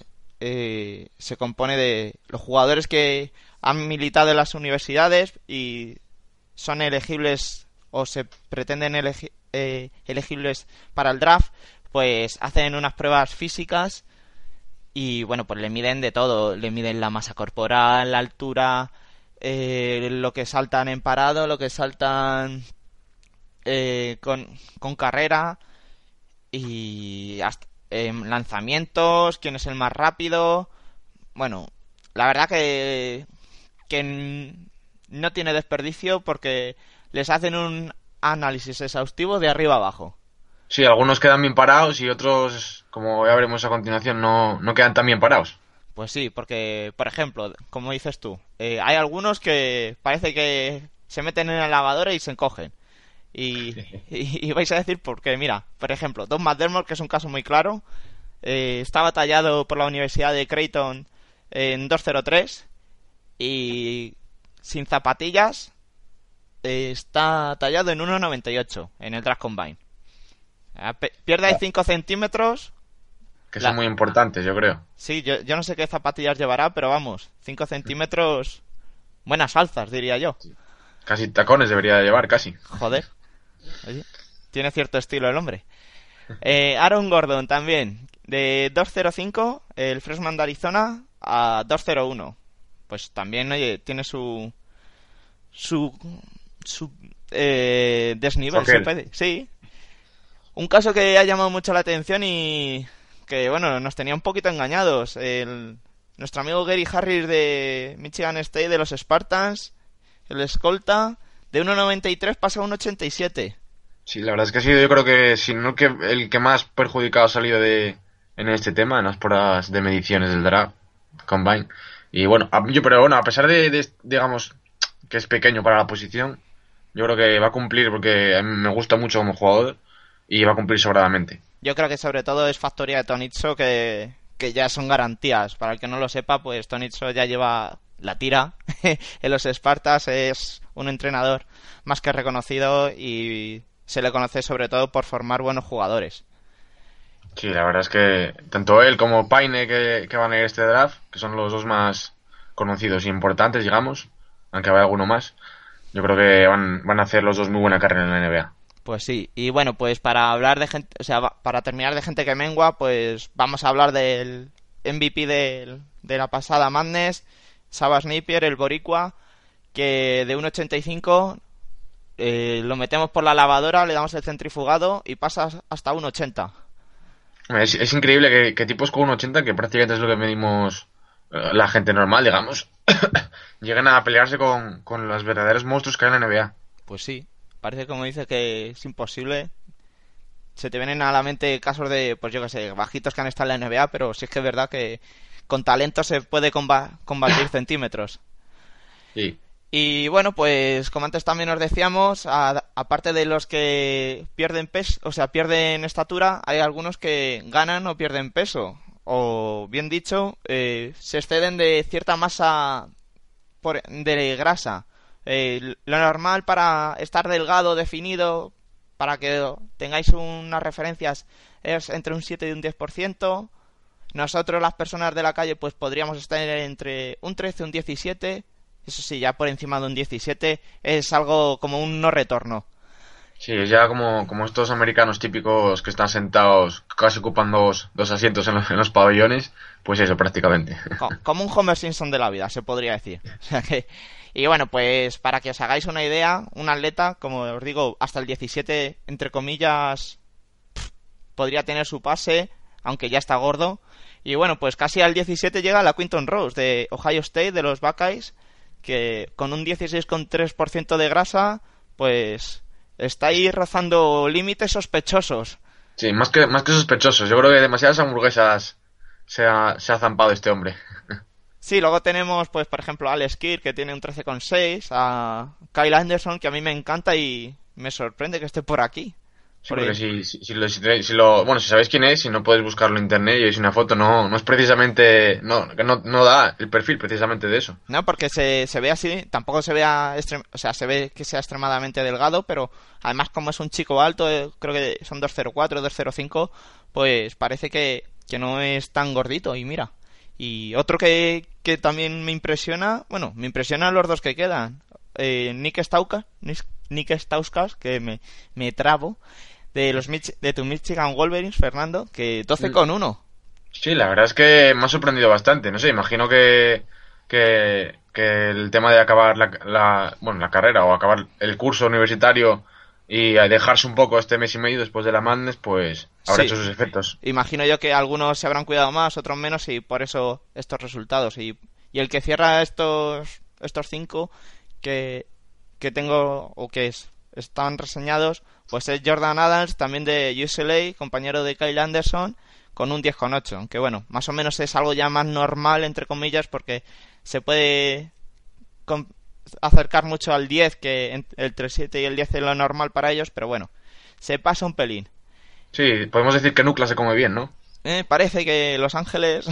[SPEAKER 3] eh, se compone de los jugadores que han militado en las universidades y son elegibles o se pretenden eh, elegibles para el draft pues hacen unas pruebas físicas y bueno, pues le miden de todo. Le miden la masa corporal, la altura, eh, lo que saltan en parado, lo que saltan eh, con carrera y hasta, em, lanzamientos, quién es el más rápido. Bueno, la verdad que, que no tiene desperdicio porque les hacen un análisis exhaustivo de arriba abajo.
[SPEAKER 4] Sí, algunos quedan bien parados y otros, como ya veremos a continuación, no, no quedan tan bien parados.
[SPEAKER 3] Pues sí, porque, por ejemplo, como dices tú, eh, hay algunos que parece que se meten en la lavadora y se encogen. Y, y, y vais a decir por qué. Mira, por ejemplo, Don McDermott, que es un caso muy claro, eh, estaba tallado por la Universidad de Creighton en 203 y sin zapatillas eh, está tallado en 1.98 en el Drag Combine. Ah, Pierde ahí 5 centímetros
[SPEAKER 4] Que
[SPEAKER 3] La-
[SPEAKER 4] son muy importantes, yo creo.
[SPEAKER 3] Sí, yo, yo no sé qué zapatillas llevará, pero vamos, 5 centímetros, buenas alzas, diría yo.
[SPEAKER 4] Casi tacones debería de llevar, casi.
[SPEAKER 3] Joder. Oye, tiene cierto estilo el hombre. Eh, Aaron Gordon también, de 2.05, el freshman de Arizona, a 2.01. Pues también, oye, tiene su... su... su eh, desnivel, se puede- Sí. Un caso que ha llamado mucho la atención y que, bueno, nos tenía un poquito engañados. El, nuestro amigo Gary Harris de Michigan State, de los Spartans, el escolta, de 1.93 pasa a 1.87.
[SPEAKER 4] Sí, la verdad es que ha sido yo creo que, si no que el que más perjudicado ha salido de, en este tema, en las pruebas de mediciones del draft combine. Y bueno, a- yo, pero bueno, a pesar de, digamos, que es pequeño para la posición, yo creo que va a cumplir porque me gusta mucho como jugador y va a cumplir sobradamente.
[SPEAKER 3] Yo creo que sobre todo es factoría de Tonitso que, que ya son garantías. Para el que no lo sepa, pues Tonitso ya lleva la tira en los Spartas, es un entrenador más que reconocido y se le conoce sobre todo por formar buenos jugadores.
[SPEAKER 4] Sí, la verdad es que tanto él como Paine que, que van a ir a este draft, que son los dos más conocidos y importantes, digamos, aunque haya alguno más, yo creo que van, van a hacer los dos muy buena carrera en la NBA.
[SPEAKER 3] Pues sí, y bueno, pues para hablar de gente, o sea, para terminar de gente que mengua, pues vamos a hablar del MVP del- de la pasada Madness, Sabas Napier, el boricua, que de 1.85 eh, lo metemos por la lavadora, le damos el centrifugado y pasa hasta 1.80.
[SPEAKER 4] Es, es increíble que, que tipos con un 80, que prácticamente es lo que medimos eh, la gente normal, digamos, lleguen a pelearse con, con los verdaderos monstruos que hay en la NBA.
[SPEAKER 3] Pues sí, parece como dice que es imposible. Se te vienen a la mente casos de, pues yo qué sé, bajitos que han estado en la NBA, pero sí es que es verdad que con talento se puede comba- combatir centímetros.
[SPEAKER 4] Sí.
[SPEAKER 3] Y bueno, pues como antes también os decíamos, aparte de los que pierden peso, o sea, pierden estatura, hay algunos que ganan o pierden peso. O bien dicho, eh, se exceden de cierta masa de grasa. Eh, lo normal para estar delgado, definido, para que tengáis unas referencias, es entre un 7 y un 10%. Nosotros, las personas de la calle, pues podríamos estar entre un 13 y un 17. Eso sí, ya por encima de un 17 es algo como un no retorno.
[SPEAKER 4] Sí, es ya como, como estos americanos típicos que están sentados, casi ocupan dos, dos asientos en los, en los pabellones, pues eso, prácticamente.
[SPEAKER 3] Co- Como un Homer Simpson de la vida, se podría decir. O sea que- y bueno, pues para que os hagáis una idea, un atleta, como os digo, hasta el 17, entre comillas, podría tener su pase, aunque ya está gordo. Y bueno, pues casi al 17 llega la Quinton Rose de Ohio State, de los Buckeyes, que con un 16,3% de grasa, pues está ahí rozando límites sospechosos.
[SPEAKER 4] Sí, más que, más que sospechosos. Yo creo que demasiadas hamburguesas se ha, se ha zampado este hombre.
[SPEAKER 3] Sí, luego tenemos, pues, por ejemplo, a Alex Kirk, que tiene un 13,6, a Kyle Anderson, que a mí me encanta y me sorprende que esté por aquí.
[SPEAKER 4] Sí, porque si, si, si lo, si lo- bueno, si sabéis quién es, si no podéis buscarlo en internet y veis una foto, no, no es precisamente, no, no, no da el perfil precisamente de eso.
[SPEAKER 3] No, porque se, se ve así, tampoco se vea, o sea, se ve que sea extremadamente delgado, pero además como es un chico alto, eh, creo que son 2.04, 2.05, pues parece que, que no es tan gordito y mira. Y otro que, que también me impresiona, bueno, me impresionan los dos que quedan. Eh, Nick Stauskas, Nick- Nick Stauskas, que me, me trabo, de los Mich- de tu Michigan Wolverines, Fernando, que 12 con 1.
[SPEAKER 4] Sí, la verdad es que me ha sorprendido bastante. No sé, imagino que, que, que el tema de acabar la, la, bueno, la carrera o acabar el curso universitario y dejarse un poco este mes y medio después de la Madness, pues habrá
[SPEAKER 3] Sí.
[SPEAKER 4] hecho sus efectos.
[SPEAKER 3] Imagino yo que algunos se habrán cuidado más, otros menos, y por eso estos resultados. Y, y el que cierra estos, estos cinco que, que tengo o que es- están reseñados, pues es Jordan Adams, también de UCLA, compañero de Kyle Anderson, con un 10,8. Aunque bueno, más o menos es algo ya más normal, entre comillas, porque se puede acercar mucho al 10, que el 7 y el 10 es lo normal para ellos, pero bueno, se pasa un pelín.
[SPEAKER 4] Sí, podemos decir que Nucla se come bien, ¿no?
[SPEAKER 3] Eh, parece que Los Ángeles.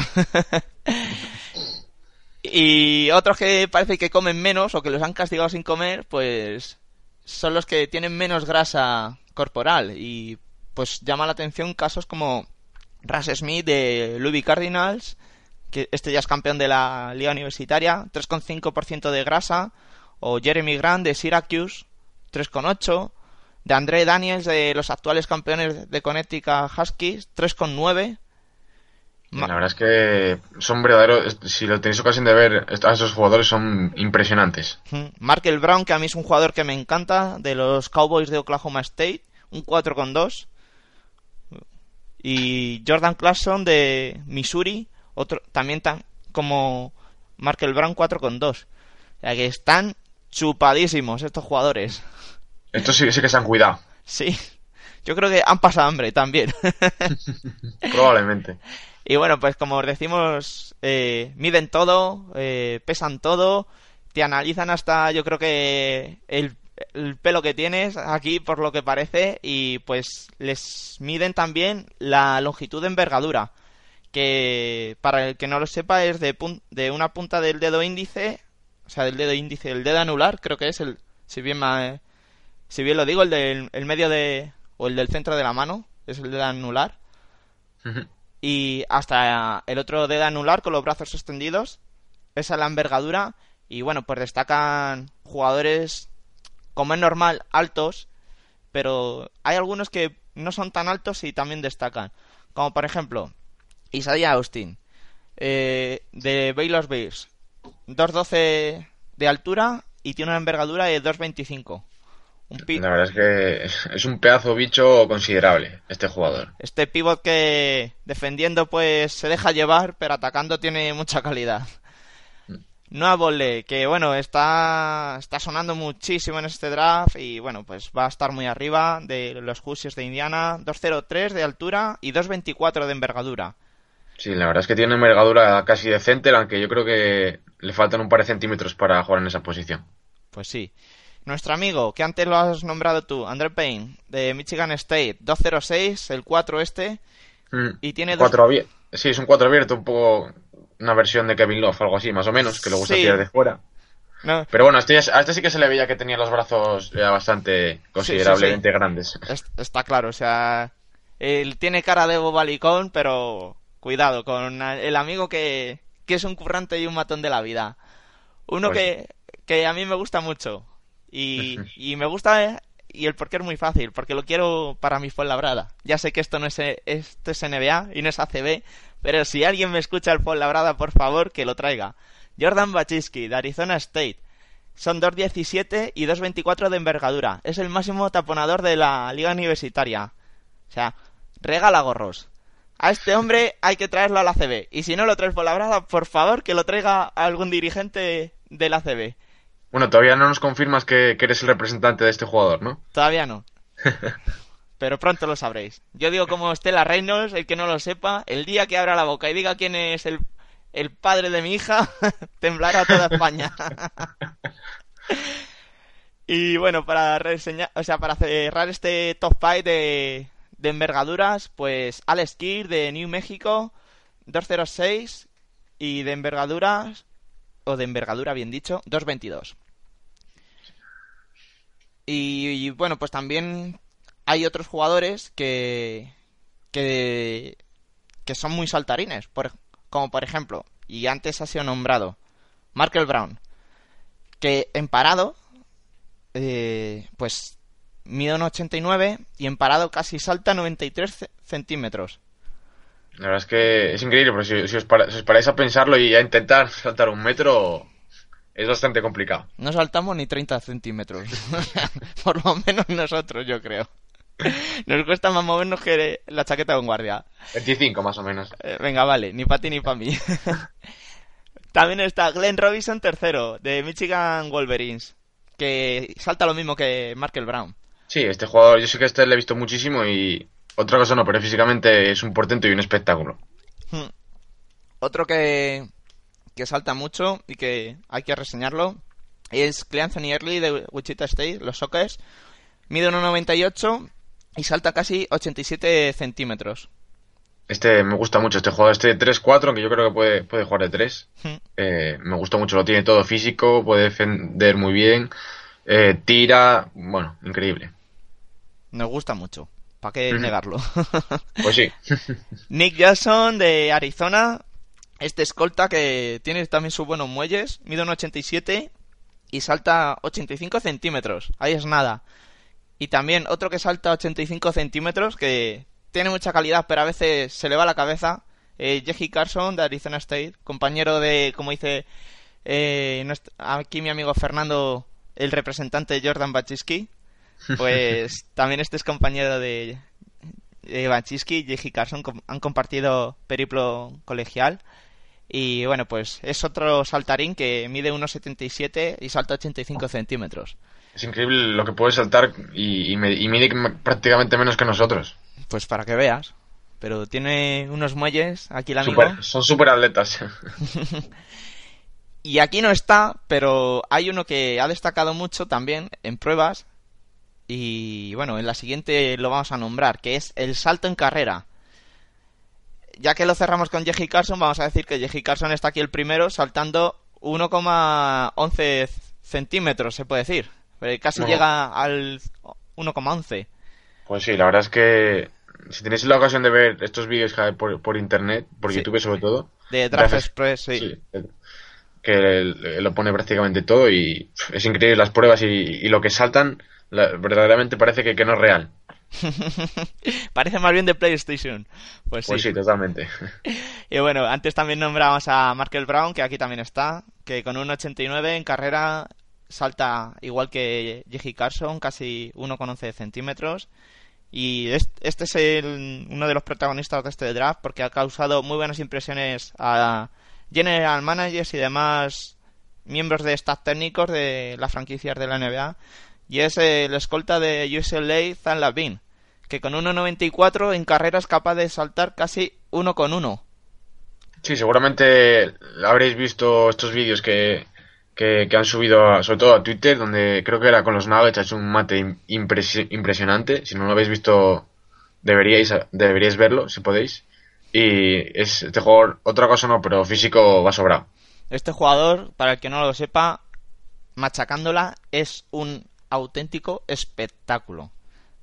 [SPEAKER 3] y otros que parece que comen menos o que los han castigado sin comer, pues son los que tienen menos grasa corporal. Y pues llama la atención casos como Ras Smith de Louis Cardinals, que este ya es campeón de la liga universitaria, 3,5% de grasa. O Jeremy Grant de Syracuse, 3,8%. De André Daniels de los actuales campeones de Connecticut Huskies, 3,9%.
[SPEAKER 4] La verdad es que son verdaderos, si lo tenéis ocasión de ver, a esos jugadores son impresionantes.
[SPEAKER 3] Mm. Markel Brown, que a mí es un jugador que me encanta, de los Cowboys de Oklahoma State, un 4,2. Y Jordan Clarkson de Missouri, otro también tan como Markel Brown 4,2. O sea que están chupadísimos estos jugadores.
[SPEAKER 4] Estos sí, sí que se han cuidado.
[SPEAKER 3] Sí, yo creo que han pasado hambre también.
[SPEAKER 4] Probablemente.
[SPEAKER 3] Y bueno, pues como os decimos, eh, miden todo, eh, pesan todo, te analizan hasta yo creo que el, el pelo que tienes aquí por lo que parece y pues les miden también la longitud de envergadura que para el que no lo sepa es de, pun- de una punta del dedo índice, o sea, del dedo índice, el dedo anular, creo que es el, si bien ma- si bien lo digo, el del el medio de, o el del centro de la mano, es el dedo anular. Y hasta el otro dedo anular con los brazos extendidos, esa es la envergadura, y bueno, pues destacan jugadores, como es normal, altos, pero hay algunos que no son tan altos y también destacan, como por ejemplo, Isaiah Austin, eh, de Baylor Bears, 2.12 de altura y tiene una envergadura de 2.25. Un
[SPEAKER 4] La verdad es que es un pedazo bicho considerable este jugador.
[SPEAKER 3] Este pivot que defendiendo pues se deja llevar, pero atacando tiene mucha calidad. Noah Bolle, que bueno, está, está sonando muchísimo en este draft y bueno, pues va a estar muy arriba de los Hoosiers de Indiana, 2.03 de altura y 2.24 de envergadura.
[SPEAKER 4] Sí, la verdad es que tiene una envergadura casi decente, aunque yo creo que le faltan un par de centímetros para jugar en esa posición.
[SPEAKER 3] Pues sí. Nuestro amigo, que antes lo has nombrado tú, Andrew Payne, de Michigan State, 2.06, el 4 este,
[SPEAKER 4] Mm.
[SPEAKER 3] y tiene dos...
[SPEAKER 4] Cuatro abier- Sí, es un 4 abierto, un poco una versión de Kevin Love, algo así, más o menos, que le gusta
[SPEAKER 3] Sí.
[SPEAKER 4] tirar de fuera.
[SPEAKER 3] No,
[SPEAKER 4] Pero bueno, a este, a este sí que se le veía que tenía los brazos ya bastante considerablemente grandes.
[SPEAKER 3] Es- está claro, o sea, él tiene cara de bobalicón, pero cuidado con el amigo que, que es un currante y un matón de la vida. Uno
[SPEAKER 4] Pues-
[SPEAKER 3] que, que a mí me gusta mucho y, y me gusta eh, y el porqué es muy fácil, porque lo quiero para mi Fuenlabrada. Ya sé que esto no es, eh, esto es NBA y no es ACB, pero si alguien me escucha el Fuenlabrada, por favor, que lo traiga. Jordan Bachiski, de Arizona State. Son 2.17 y 2.24 de envergadura. Es el máximo taponador de la liga universitaria. O sea, regala gorros. A este hombre hay que traerlo a la CB. Y si no lo traes por la brada, por favor que lo traiga a algún dirigente de la CB.
[SPEAKER 4] Bueno, todavía no nos confirmas que, que eres el representante de este jugador, ¿no?
[SPEAKER 3] Todavía no. Pero pronto lo sabréis. Yo digo como Estela Reynolds, el que no lo sepa, el día que abra la boca y diga quién es el, el padre de mi hija, temblará toda España. y bueno, para reseñar, o sea, para cerrar este top 5 de, de envergaduras, pues Alex Kidd de New México, 206 y de envergaduras, o de envergadura bien dicho, 222. Y, bueno, pues también hay otros jugadores que, que, que son muy saltarines, por, como por ejemplo, y antes ha sido nombrado, Markel Brown, que en parado, eh, pues mide un 89 y en parado casi salta 93 ce- centímetros.
[SPEAKER 4] La verdad es que es increíble, pero si, si os, para- si os paráis a pensarlo y a intentar saltar un metro, es bastante complicado.
[SPEAKER 3] No saltamos ni 30 centímetros. Por lo menos nosotros, yo creo. Nos cuesta más movernos que la chaqueta de un guardia.
[SPEAKER 4] 25 más o menos.
[SPEAKER 3] Eh, venga, vale, ni para ti ni para mí. También está Glenn Robinson, tercero, de Michigan Wolverines, que salta lo mismo que Markel Brown.
[SPEAKER 4] Sí, este jugador, yo sé que este le he visto muchísimo y otra cosa no, pero físicamente es un portento y un espectáculo.
[SPEAKER 3] Hmm. Otro que, que salta mucho y que hay que reseñarlo es Clay Anthony Early de Wichita State, los Sockers. Mide 1,98 y salta casi 87 centímetros.
[SPEAKER 4] Este me gusta mucho, este jugador, este 3-4, aunque yo creo que puede, puede jugar de 3.
[SPEAKER 3] Hmm.
[SPEAKER 4] Eh, me gusta mucho, lo tiene todo físico, puede defender muy bien, eh, tira, bueno, increíble.
[SPEAKER 3] Nos gusta mucho. ¿Para qué negarlo?
[SPEAKER 4] Pues sí,
[SPEAKER 3] Nick Jackson de Arizona, este escolta que tiene también sus buenos muelles, mide un 87 y salta 85 centímetros, ahí es nada. Y también otro que salta 85 centímetros, que tiene mucha calidad, pero a veces se le va la cabeza, eh, Jesse Carson de Arizona State, compañero de, como dice eh, nuestro- aquí mi amigo Fernando, el representante de Jordan Bachiski, pues también este es compañero de, de Bachiski y Jesse Carson com- han compartido periplo colegial. Y bueno, pues es otro saltarín que mide 1,77 y salta 85 centímetros.
[SPEAKER 4] Es increíble lo que puede saltar y, y me- y mide prácticamente menos que nosotros.
[SPEAKER 3] Pues para que veas. Pero tiene unos muelles aquí el amigo.
[SPEAKER 4] Son super atletas.
[SPEAKER 3] Y aquí no está, pero hay uno que ha destacado mucho también en pruebas. Y bueno, en la siguiente lo vamos a nombrar, que es el salto en carrera. Ya que lo cerramos con Jeji Carson, vamos a decir que Jeji Carson está aquí el primero, saltando 1,11 centímetros, se puede decir. Eh, Casi
[SPEAKER 4] Bueno.
[SPEAKER 3] llega al 1,11.
[SPEAKER 4] Pues sí, la verdad es que si tenéis la ocasión de ver estos vídeos por, por internet, por
[SPEAKER 3] Sí.
[SPEAKER 4] YouTube sobre todo,
[SPEAKER 3] De Draft Express, sí.
[SPEAKER 4] sí, que lo pone prácticamente todo y es increíble las pruebas y, y lo que saltan, la- verdaderamente parece que, que no es real.
[SPEAKER 3] Parece más bien de PlayStation. Pues sí.
[SPEAKER 4] Pues sí, totalmente.
[SPEAKER 3] Y bueno, antes también nombramos a Markel Brown, que aquí también está, que con un 89 en carrera salta igual que Jeji Carson, casi 1,11 centímetros. Y es- este es el- uno de los protagonistas de este draft porque ha causado muy buenas impresiones a general managers y demás miembros de staff técnicos de las franquicias de la NBA. Y es el escolta de UCLA, Zan Lavin, que con 1,94 en carrera es capaz de saltar casi 1,1.
[SPEAKER 4] Sí, seguramente habréis visto estos vídeos que, que, que han subido, a- sobre todo a Twitter, donde creo que era con los Nuggets, ha hecho un mate im- impresi- impresionante. Si no lo habéis visto, deberíais, deberíais verlo, si podéis. Y es este jugador, otra cosa no, pero físico va sobrado.
[SPEAKER 3] Este jugador, para el que no lo sepa, machacándola es un auténtico espectáculo.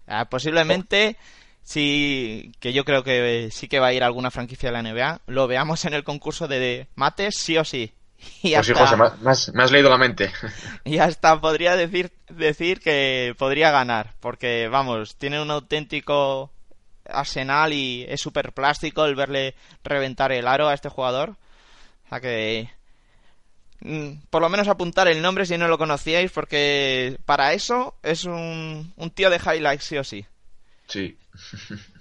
[SPEAKER 3] Ah, posiblemente, sí, que yo creo que sí que va a ir a alguna franquicia de la NBA, lo veamos en el concurso de mates sí o sí. Y
[SPEAKER 4] Pues sí, José, me has- me has, leído la mente.
[SPEAKER 3] y hasta podría decir, decir que podría ganar, porque vamos, tiene un auténtico arsenal y es súper plástico el verle reventar el aro a este jugador. O sea que por lo menos apuntar el nombre si no lo conocíais, porque para eso es un, un tío de highlights sí o sí.
[SPEAKER 4] Sí.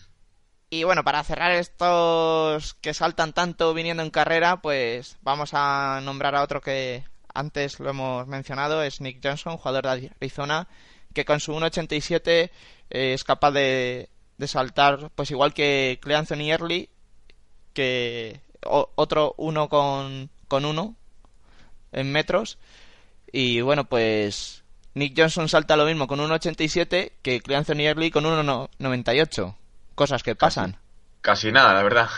[SPEAKER 3] Y bueno, para cerrar estos que saltan tanto viniendo en carrera, pues vamos a nombrar a otro que antes lo hemos mencionado, es Nick Johnson, jugador de Arizona, que con su 1.87 eh, es capaz de, de saltar, pues igual que Clay Anthony Early, que o- otro 1 con, con 1 en metros. Y bueno, pues Nick Johnson salta lo mismo con 1.87 que Clay Anthony Early con 1.98. Cosas que pasan.
[SPEAKER 4] Casi nada, la verdad.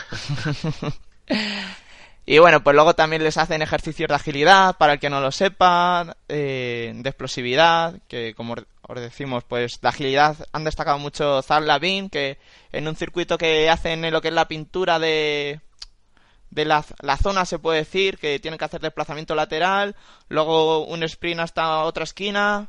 [SPEAKER 3] Y bueno, pues luego también les hacen ejercicios de agilidad, para el que no lo sepa, eh, de explosividad, que como os decimos, pues de agilidad han destacado mucho Zach Lavin, que en un circuito que hacen en lo que es la pintura de, de la, la zona, se puede decir, que tienen que hacer desplazamiento lateral, luego un sprint hasta otra esquina,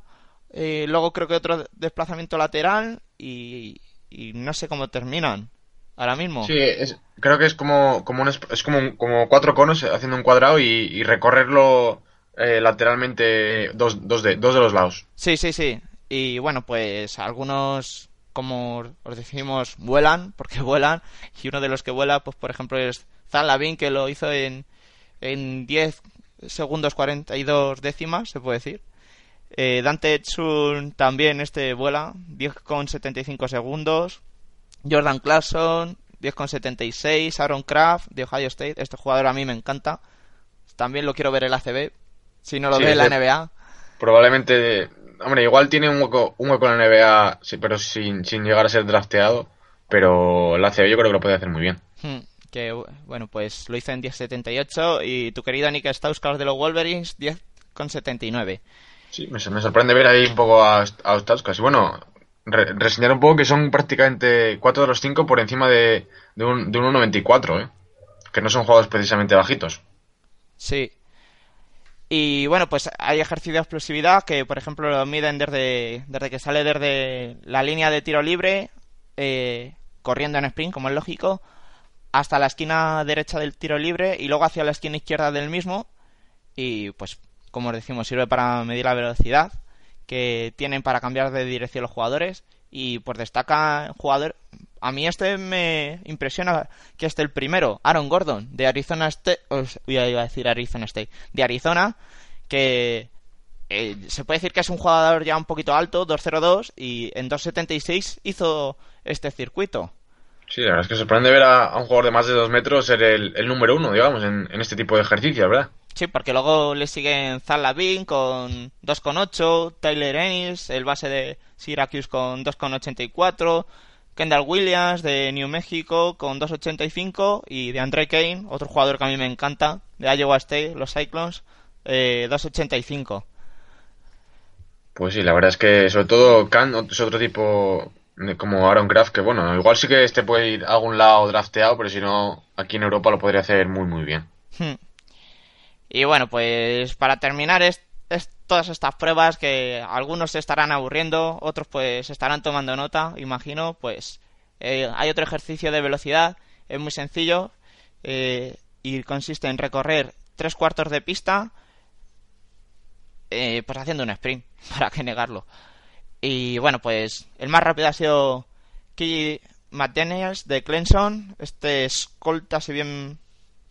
[SPEAKER 3] eh, luego creo que otro desplazamiento lateral y, y no sé cómo terminan ahora mismo.
[SPEAKER 4] Sí, es- creo que es como, como, un es como, un- como cuatro conos haciendo un cuadrado y, y recorrerlo eh, lateralmente dos, dos, de, dos de los lados.
[SPEAKER 3] Sí, sí, sí. Y bueno, pues algunos, como os decimos, vuelan, porque vuelan. Y uno de los que vuela, pues por ejemplo, es Zan Lavin, que lo hizo en, en 10 segundos 42 décimas, se puede decir. Eh, Dante Edson también este vuela, 10,75 segundos. Jordan Clarkson, 10,76. Aaron Kraft, de Ohio State. Este jugador a mí me encanta. También lo quiero ver en la ACB. Si no lo
[SPEAKER 4] Sí,
[SPEAKER 3] ve en la NBA.
[SPEAKER 4] Probablemente, hombre, igual tiene un hueco, un hueco en la NBA, sí, pero sin, sin llegar a ser drafteado. Pero la CB yo creo que lo puede hacer muy bien.
[SPEAKER 3] Hmm, Que bueno, pues lo hizo en 10.78 y tu querida Nick Stauskas de los Wolverines 10.79.
[SPEAKER 4] Sí, me, me sorprende ver ahí un poco a, a Ostauskas. Y bueno, re- reseñar un poco que son prácticamente cuatro de los cinco por encima de, de un, de un 1.94, ¿eh? Que no son jugadores precisamente bajitos.
[SPEAKER 3] Sí. Y bueno, pues hay ejercicio de explosividad que, por ejemplo, lo miden desde, desde que sale desde la línea de tiro libre, eh, corriendo en sprint, como es lógico, hasta la esquina derecha del tiro libre y luego hacia la esquina izquierda del mismo. Y pues, como os decimos, sirve para medir la velocidad que tienen para cambiar de dirección los jugadores. Y pues destaca jugador, a mí este me impresiona que esté el primero, Aaron Gordon, de Arizona State, os iba a decir Arizona State, de Arizona, que eh, se puede decir que es un jugador ya un poquito alto, 2.02, y en 2.76 hizo este circuito.
[SPEAKER 4] Sí, la verdad es que sorprende ver a, a un jugador de más de dos metros ser el, el número uno, digamos, en, en este tipo de ejercicios, ¿verdad?
[SPEAKER 3] Sí, porque luego le siguen Zach Lavin con 2,8, Tyler Ennis, el base de Syracuse con 2,84, Kendall Williams de New Mexico con 2,85 y de Andre Kane, otro jugador que a mí me encanta, de Iowa State, los Cyclones, eh, 2,85.
[SPEAKER 4] Pues sí, la verdad es que sobre todo Khan es otro tipo de- como Aaron Kraft, que bueno, igual sí que este puede ir a algún lado drafteado, pero si no, aquí en Europa lo podría hacer muy muy bien.
[SPEAKER 3] Hmm. Y bueno, pues para terminar es, es todas estas pruebas que algunos se estarán aburriendo, otros pues estarán tomando nota, imagino, pues eh, hay otro ejercicio de velocidad, es muy sencillo eh, y consiste en recorrer tres cuartos de pista eh, pues haciendo un sprint, para qué negarlo. Y bueno, pues el más rápido ha sido Key McDaniels de Clemson, este escolta si bien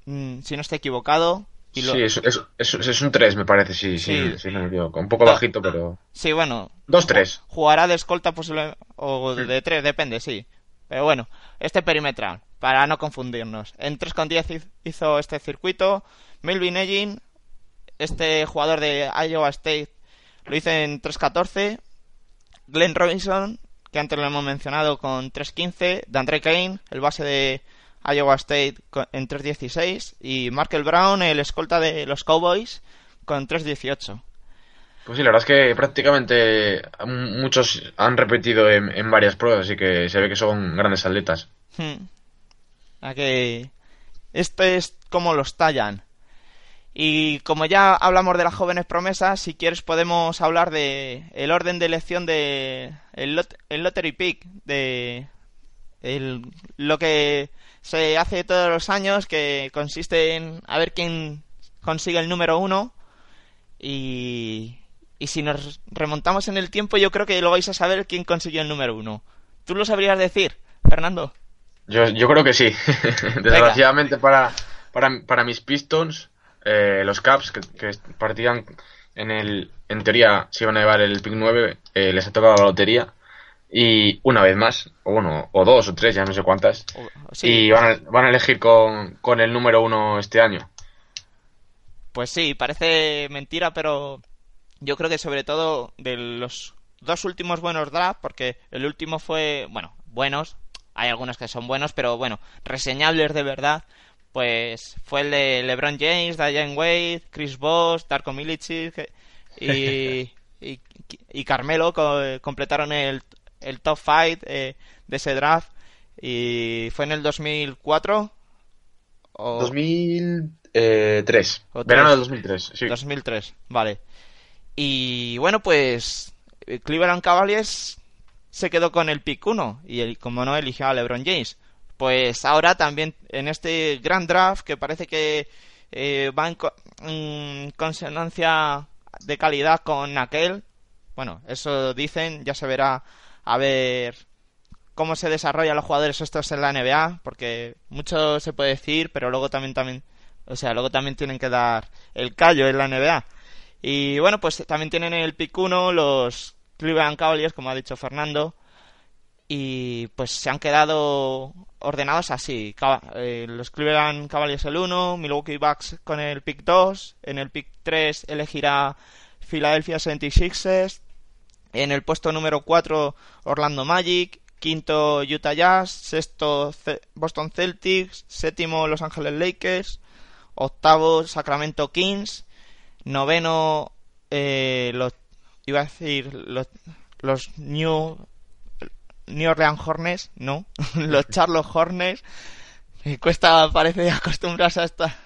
[SPEAKER 3] mm, si no estoy equivocado. Y lo-
[SPEAKER 4] Sí, es, es, es, es un 3 me parece, sí, sí,
[SPEAKER 3] Sí.
[SPEAKER 4] sí, no me equivoco. Un poco bajito, pero...
[SPEAKER 3] Sí, bueno.
[SPEAKER 4] 2-3.
[SPEAKER 3] Jugará de escolta posible o de 3, depende, sí. Pero bueno, este perimetral, para no confundirnos. En 3,10 hiz- hizo este circuito. Melvin Egin, este jugador de Iowa State, lo hizo en 3,14. Glenn Robinson, que antes lo hemos mencionado, con 3,15. Dandre Kane, el base de Iowa State, en 3,16. Y Markel Brown, el escolta de los Cowboys, con 3,18.
[SPEAKER 4] Pues sí, la verdad es que prácticamente muchos han repetido en, en varias pruebas, así que se ve que son grandes atletas.
[SPEAKER 3] Hmm. A que esto es como los tallan. Y como ya hablamos de las jóvenes promesas, si quieres podemos hablar de el orden de elección de el, lot- el lottery pick de el- lo que se hace todos los años que consiste en a ver quién consigue el número uno y y si nos remontamos en el tiempo yo creo que lo vais a saber quién consiguió el número uno. ¿Tú lo sabrías decir, Fernando?
[SPEAKER 4] Yo, yo creo que sí. Desgraciadamente para, para, para mis Pistons, eh, los Caps, que, que partían en el, en teoría se iban a llevar el pick 9, eh, les ha tocado la lotería. Y una vez más, o bueno, o dos o tres, ya no sé cuántas.
[SPEAKER 3] Sí.
[SPEAKER 4] Y van a, van a elegir con, con el número uno este año.
[SPEAKER 3] Pues sí, parece mentira, pero yo creo que sobre todo de los dos últimos buenos drafts, porque el último fue, bueno, buenos, hay algunos que son buenos, pero bueno, reseñables de verdad, pues fue el de LeBron James, Diane Wade, Chris Bosh, Darko Milicic y, y, y Carmelo co- completaron el, el top 5 de ese draft y fue en el 2004 o
[SPEAKER 4] 2003.
[SPEAKER 3] O
[SPEAKER 4] Verano del 2003, sí.
[SPEAKER 3] 2003, vale. Y bueno, pues eh, Cleveland Cavaliers se quedó con el pick 1 y el, como no eligió a LeBron James. Pues ahora también en este gran draft que parece que eh, va en co- en consonancia de calidad con aquel, bueno, eso dicen, ya se verá a ver cómo se desarrollan los jugadores estos en la NBA, porque mucho se puede decir, pero luego también también, o sea, luego también tienen que dar el callo en la NBA. Y bueno, pues también tienen el pick 1 los Cleveland Cavaliers, como ha dicho Fernando, y pues se han quedado ordenados así. Eh, los Cleveland Cavaliers el 1, Milwaukee Bucks con el pick 2, en el pick 3 elegirá Philadelphia 76ers, en el puesto número 4 Orlando Magic, quinto Utah Jazz, sexto Boston Celtics, séptimo Los Angeles Lakers, octavo Sacramento Kings, noveno eh, los iba a decir los, los New New Orleans Hornets, no, los Charlotte Hornets. Me cuesta, parece, acostumbrarse a, esta,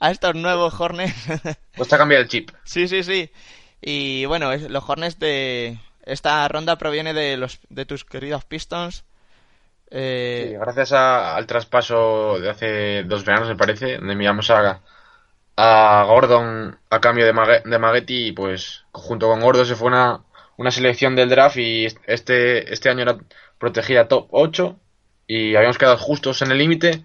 [SPEAKER 3] a estos nuevos Hornets.
[SPEAKER 4] Cuesta cambiar el chip.
[SPEAKER 3] Sí, sí, sí. Y bueno, los Hornets de esta ronda proviene de los de tus queridos Pistons. Eh,
[SPEAKER 4] gracias al traspaso de hace dos veranos, me parece, donde enviamos a, a Gordon a cambio de, Mague- de Maggette, y pues junto con Gordon se fue una, una selección del draft y este, este año era protegida top 8 y habíamos quedado justos en el límite,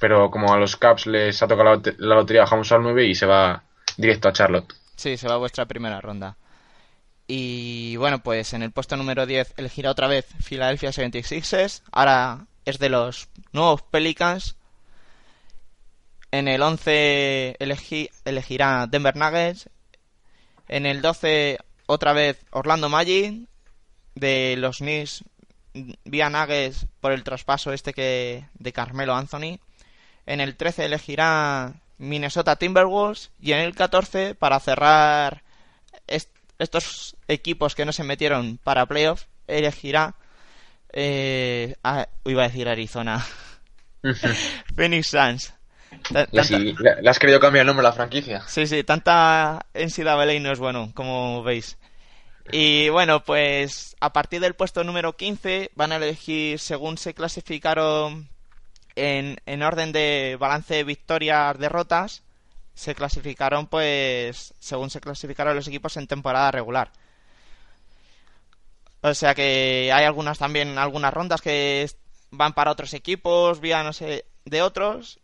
[SPEAKER 4] pero como a los Caps les ha tocado la, la lotería, bajamos al 9 y se va directo a Charlotte.
[SPEAKER 3] Sí, se va a vuestra primera ronda. Y bueno, pues en el puesto número 10 elegirá otra vez Philadelphia 76ers. Ahora es de los nuevos Pelicans. En el 11 elegi- elegirá Denver Nuggets. En el 12 otra vez Orlando Magic. De los Knicks vía Nuggets por el traspaso este que de Carmelo Anthony. En el 13 elegirá Minnesota Timberwolves. Y en el 14, para cerrar est- estos equipos que no se metieron para playoff, elegirá. Eh, iba a decir Arizona. Phoenix Suns. Tanta-
[SPEAKER 4] le has querido cambiar el nombre a la franquicia.
[SPEAKER 3] Sí, sí, tanta NCAA no es bueno, como veis. Y bueno, pues a partir del puesto número 15 van a elegir según se clasificaron en, en orden de balance victorias-derrotas, se clasificaron pues según se clasificaron los equipos en temporada regular. O sea que hay algunas también, algunas rondas que van para otros equipos, vía no sé, de otros.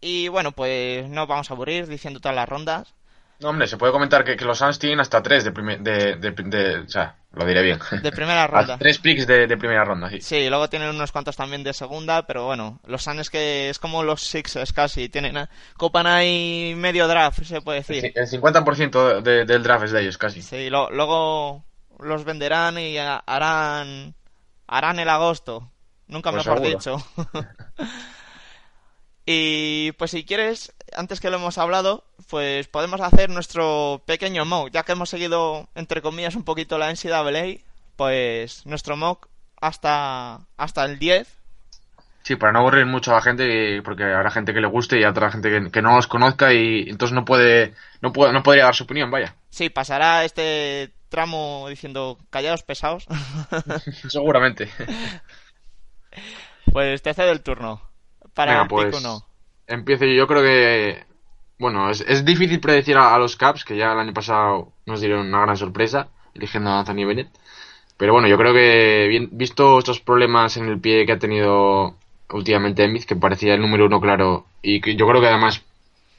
[SPEAKER 3] Y bueno, pues no vamos a aburrir diciendo todas las rondas.
[SPEAKER 4] No, hombre, se puede comentar que, que los Suns tienen hasta tres de, prime- de, de, de- O sea, lo diré bien.
[SPEAKER 3] De primera ronda.
[SPEAKER 4] tres picks de, de primera ronda, sí.
[SPEAKER 3] Sí, luego tienen unos cuantos también de segunda, pero bueno, los Suns que es como los Sixers casi, tienen eh, copan ahí medio draft, se puede
[SPEAKER 4] Sí,
[SPEAKER 3] decir.
[SPEAKER 4] El 50% de- del draft es de ellos, casi.
[SPEAKER 3] Sí, lo- luego los venderán y ha- harán harán el agosto, nunca
[SPEAKER 4] Pues
[SPEAKER 3] mejor
[SPEAKER 4] seguro.
[SPEAKER 3] dicho. y pues si quieres, antes que lo hemos hablado, pues podemos hacer nuestro pequeño mock, ya que hemos seguido entre comillas un poquito la NCAA, pues nuestro mock hasta hasta el 10
[SPEAKER 4] Sí, para no aburrir mucho a la gente, porque habrá gente que le guste y otra gente que, que no los conozca y entonces no puede, no puede, no podría dar su opinión, vaya.
[SPEAKER 3] Sí, pasará este tramo diciendo callados pesados.
[SPEAKER 4] Seguramente.
[SPEAKER 3] pues te cedo el turno. Para
[SPEAKER 4] Venga,
[SPEAKER 3] el
[SPEAKER 4] pues
[SPEAKER 3] pick uno.
[SPEAKER 4] Empiezo yo. Yo creo que, bueno, es, es difícil predecir a, los Caps, que ya el año pasado nos dieron una gran sorpresa, eligiendo a Anthony Bennett. Pero bueno, yo creo que, bien, visto estos problemas en el pie que ha tenido últimamente Embiid, que parecía el número uno claro, y que yo creo que además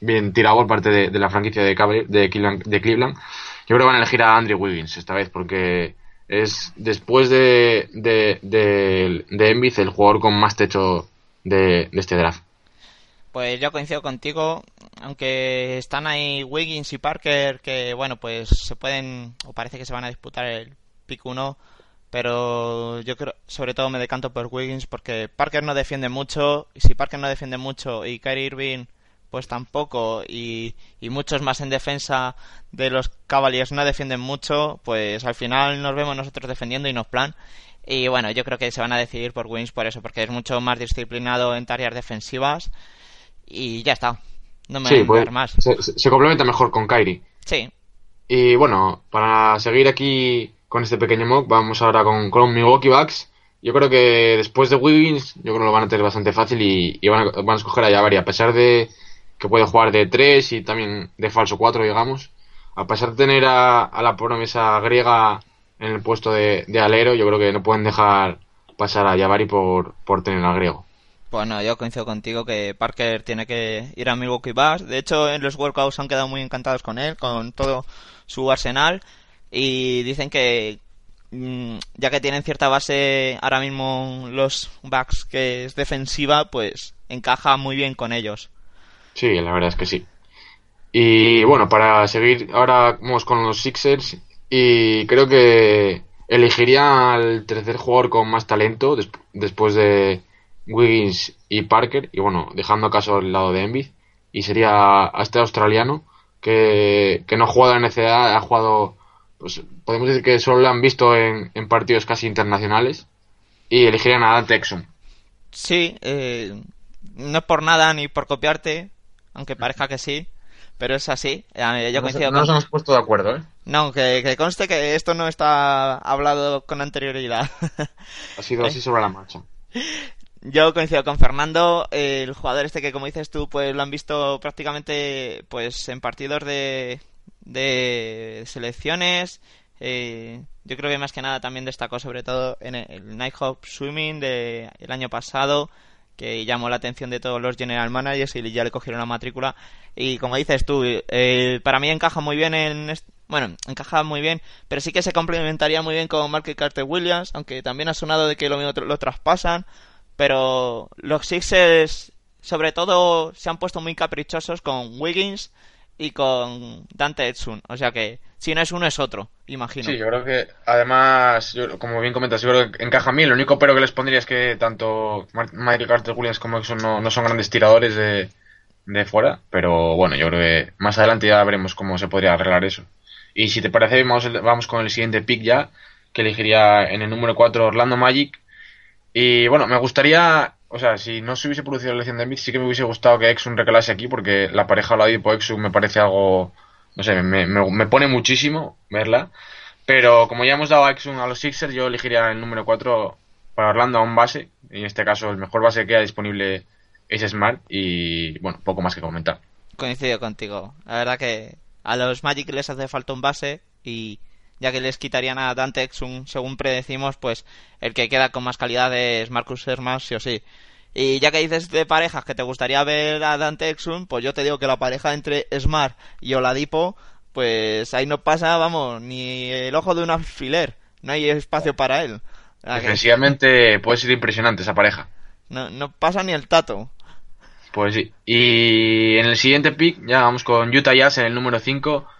[SPEAKER 4] bien tirado por parte de, la franquicia de, de, Cleveland, de Cleveland, yo creo que van a elegir a Andrew Wiggins esta vez, porque es después de, de, de, Embiid el jugador con más techo de este draft.
[SPEAKER 3] Pues yo coincido contigo, aunque están ahí Wiggins y Parker que, bueno, pues se pueden, o parece que se van a disputar el pick 1, pero yo creo, sobre todo me decanto por Wiggins porque Parker no defiende mucho, y si Parker no defiende mucho y Kyrie Irving pues tampoco, y, y muchos más en defensa de los Cavaliers no defienden mucho, pues al final nos vemos nosotros defendiendo y nos plan. Y bueno, yo creo que se van a decidir por Wiggins por eso, porque es mucho más disciplinado en tareas defensivas y ya está. No me
[SPEAKER 4] Sí,
[SPEAKER 3] voy a
[SPEAKER 4] pues,
[SPEAKER 3] más.
[SPEAKER 4] se, complementa mejor con Kyrie.
[SPEAKER 3] Sí,
[SPEAKER 4] Y bueno, para seguir aquí con este pequeño mock, vamos ahora con, con Milwaukee Bucks. Yo creo que después de Wiggins, yo creo que lo van a tener bastante fácil y, y van, a, van a escoger a Jabari, a pesar de que puede jugar de 3 y también de falso 4, digamos. A pesar de tener a, a la promesa griega en el puesto de, de alero, yo creo que no pueden dejar pasar a Jabari por, por tener al griego.
[SPEAKER 3] Bueno, yo coincido contigo que Parker tiene que ir a Milwaukee Bucks. De hecho, en los workouts han quedado muy encantados con él, con todo su arsenal. Y dicen que, mm, ya que tienen cierta base ahora mismo los Bucks que es defensiva, pues encaja muy bien con ellos.
[SPEAKER 4] Sí, la verdad es que sí. Y bueno, para seguir, ahora vamos con los Sixers. Y creo que elegiría al tercer jugador con más talento des- después de Wiggins y Parker. Y bueno, dejando acaso el lado de Embiid. Y sería a este australiano que, que no ha jugado en NCAA, ha jugado, pues podemos decir que solo lo han visto en, en partidos casi internacionales. Y elegirían a Dante Exum.
[SPEAKER 3] Sí, eh, no es por nada ni por copiarte, aunque parezca que sí, pero es así. Eh, Yo
[SPEAKER 4] No no nos hemos puesto de acuerdo, ¿eh?
[SPEAKER 3] No, que, que conste que esto no está hablado con anterioridad.
[SPEAKER 4] Ha sido así sobre la marcha.
[SPEAKER 3] Yo coincido con Fernando, el jugador este que como dices tú, pues lo han visto prácticamente pues en partidos de, de selecciones Eh, yo creo que más que nada también destacó sobre todo en el Night Hop Swimming del el año pasado, que llamó la atención de todos los general managers y ya le cogieron la matrícula. Y como dices tú, eh, para mí encaja muy bien en... Bueno, encaja muy bien, pero sí que se complementaría muy bien con Mark Carter Williams, aunque también ha sonado de que lo lo traspasan. Pero los Sixers, sobre todo, se han puesto muy caprichosos con Wiggins y con Dante Edson. O sea que si no es uno es otro, imagino.
[SPEAKER 4] Sí, yo creo que además, como bien comentas, yo creo que encaja bien. Lo único pero que les pondría es que tanto Michael Carter Williams como no, no son grandes tiradores de, de fuera. Pero bueno, yo creo que más adelante ya veremos cómo se podría arreglar eso. Y si te parece, vamos, vamos con el siguiente pick ya, que elegiría en el número 4 Orlando Magic. Y bueno, me gustaría o sea, si no se hubiese producido la elección de Embiid, sí que me hubiese gustado que Exum recalase aquí, porque la pareja Oladipo Exum me parece algo, no sé, me, me, pone muchísimo verla. Pero como ya hemos dado a Exum a los Sixers, yo elegiría el número 4 para Orlando a un base. En este caso, el mejor base que hay disponible es Smart. Y bueno, poco más que comentar.
[SPEAKER 3] Coincido contigo. La verdad que a los Magic les hace falta un base y ya que les quitarían a Dante Exum, según predecimos, pues el que queda con más calidad es Marcus Herman, sí o sí. Y ya que dices de parejas que te gustaría ver a Dante Exum, pues yo te digo que la pareja entre Smart y Oladipo, pues ahí no pasa, vamos, ni el ojo de un alfiler. No hay espacio para él.
[SPEAKER 4] Defensivamente puede ser impresionante esa pareja.
[SPEAKER 3] No, no pasa ni el tato.
[SPEAKER 4] Pues sí. Y en el siguiente pick, ya vamos con Utah Jazz en el número 5.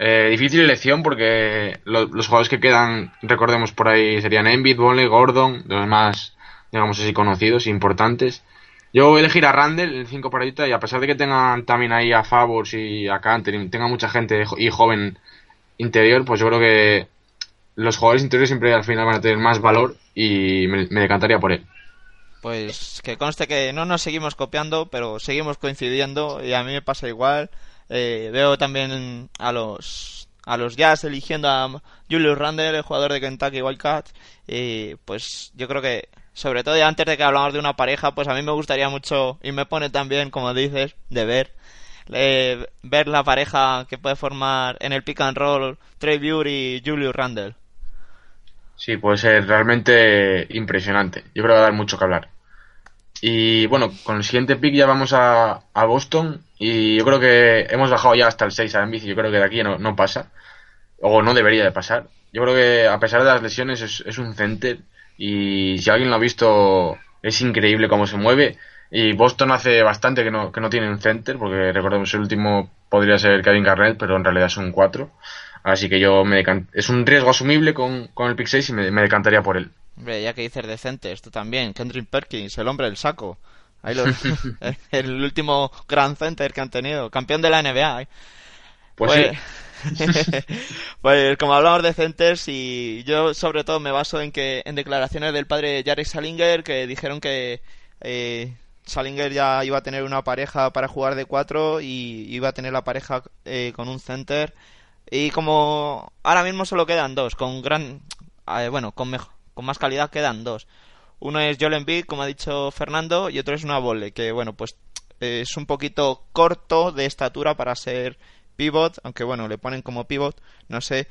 [SPEAKER 4] Eh, difícil elección porque los jugadores que quedan, recordemos por ahí, serían Embiid, Bonley, Gordon, los más, digamos así, conocidos e importantes. Yo voy a elegir a Randall, el 5 para Utah, y a pesar de que tengan también ahí a Favors y a Canter, tenga mucha gente y joven interior, pues yo creo que los jugadores interiores siempre al final van a tener más valor y me, me decantaría por él.
[SPEAKER 3] Pues que conste que no nos seguimos copiando, pero seguimos coincidiendo y a mí me pasa igual. Eh, veo también a los a los Jazz eligiendo a Julius Randle, el jugador de Kentucky Wildcats. Y pues yo creo que, sobre todo antes de que hablamos de una pareja, pues a mí me gustaría mucho, y me pone también, como dices, de ver, eh, ver la pareja que puede formar en el pick and roll Trey Bury y Julius Randle.
[SPEAKER 4] Sí, puede ser realmente impresionante. Yo creo que va a dar mucho que hablar. Y bueno, con el siguiente pick ya vamos a, a Boston. Y yo creo que hemos bajado ya hasta el 6 a Embiid. Yo creo que de aquí no, no pasa. O no debería de pasar. Yo creo que a pesar de las lesiones es, es un center. Y si alguien lo ha visto, es increíble cómo se mueve. Y Boston hace bastante que no, que no tiene un center. Porque recordemos el último podría ser Kevin Garnett, pero en realidad son cuatro. Así que yo me es un riesgo asumible con, con el pick 6 y me, me decantaría por él.
[SPEAKER 3] Hombre, ya que dices decente, esto también. Kendrick Perkins, el hombre del saco. Ahí lo, el último Grand Center que han tenido. Campeón de la NBA. ¿eh?
[SPEAKER 4] Pues, pues,
[SPEAKER 3] pues, como hablamos de centers y yo sobre todo me baso en que en declaraciones del padre Jarek Salinger que dijeron que eh, Salinger ya iba a tener una pareja para jugar de cuatro y iba a tener la pareja eh, con un center y como ahora mismo solo quedan dos con gran eh, bueno con mejor con más calidad quedan dos. Uno es Joel Embiid, como ha dicho Fernando, y otro es una Volley, que bueno, pues es un poquito corto de estatura para ser pivot, aunque bueno, le ponen como pivot, no sé.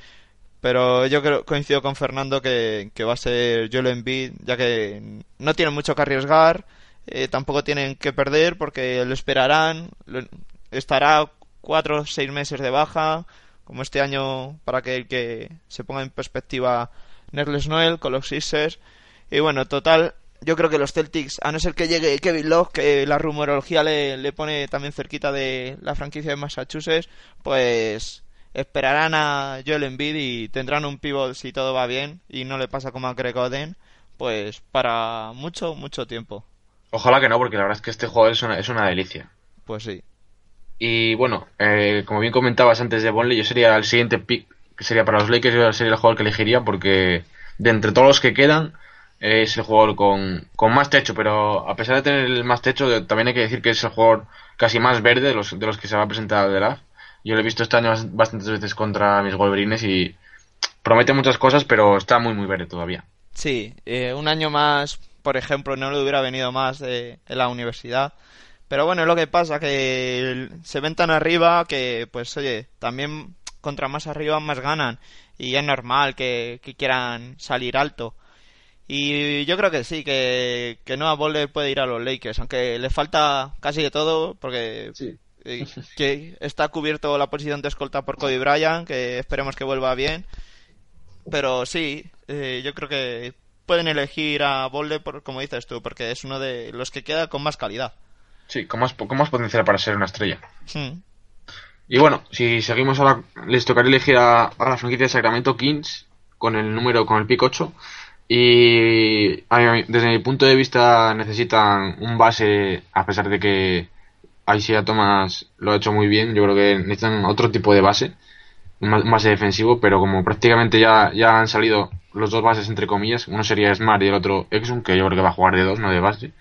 [SPEAKER 3] Pero yo creo, coincido con Fernando que, va a ser Joel Embiid, ya que no tienen mucho que arriesgar, eh, tampoco tienen que perder porque lo esperarán, estará cuatro o seis meses de baja, como este año, para que el que se ponga en perspectiva Nerles Noel con los Sixers. Y bueno, total, yo creo que los Celtics, a no ser que llegue Kevin Love, que la rumorología le, le pone también cerquita de la franquicia de Massachusetts, pues esperarán a Joel Embiid y tendrán un pivot si todo va bien y no le pasa como a Greg Oden, pues para mucho, mucho tiempo.
[SPEAKER 4] Ojalá que no, porque la verdad es que este jugador es una, es una delicia.
[SPEAKER 3] Pues sí.
[SPEAKER 4] Y bueno, eh, como bien comentabas antes de Bonley, yo sería el siguiente pick que sería para los Lakers, sería el jugador que elegiría porque de entre todos los que quedan es el jugador con, con más techo, pero a pesar de tener el más techo, también hay que decir que es el jugador casi más verde de los, de los que se va a presentar al draft. Yo lo he visto este año bastantes veces contra mis Wolverines y promete muchas cosas, pero está muy, muy verde todavía.
[SPEAKER 3] Sí, eh, un año más, por ejemplo, no le hubiera venido más de, en la universidad. Pero bueno, es lo que pasa, que se ven tan arriba que, pues oye, también contra más arriba más ganan y es normal que, que quieran salir alto. Y yo creo que sí, que, que Noah Ball puede ir a los Lakers, aunque le falta casi de todo, porque
[SPEAKER 4] Sí.
[SPEAKER 3] eh, que está cubierto la posición de escolta por Cody Bryant, que esperemos que vuelva bien. Pero sí, eh, yo creo que pueden elegir a Bolde, por, como dices tú, porque es uno de los que queda con más calidad.
[SPEAKER 4] Sí, con más, con más potencial para ser una estrella.
[SPEAKER 3] Hmm.
[SPEAKER 4] Y bueno, si seguimos ahora, les tocaría elegir a, a la franquicia de Sacramento Kings con el número, con el pick 8. Y a desde mi punto de vista necesitan un base, a pesar de que Isaiah Thomas lo ha hecho muy bien, yo creo que necesitan otro tipo de base, un base defensivo, pero como prácticamente ya, ya han salido los dos bases entre comillas, uno sería Smart y el otro Exum, que yo creo que va a jugar de dos, no de base.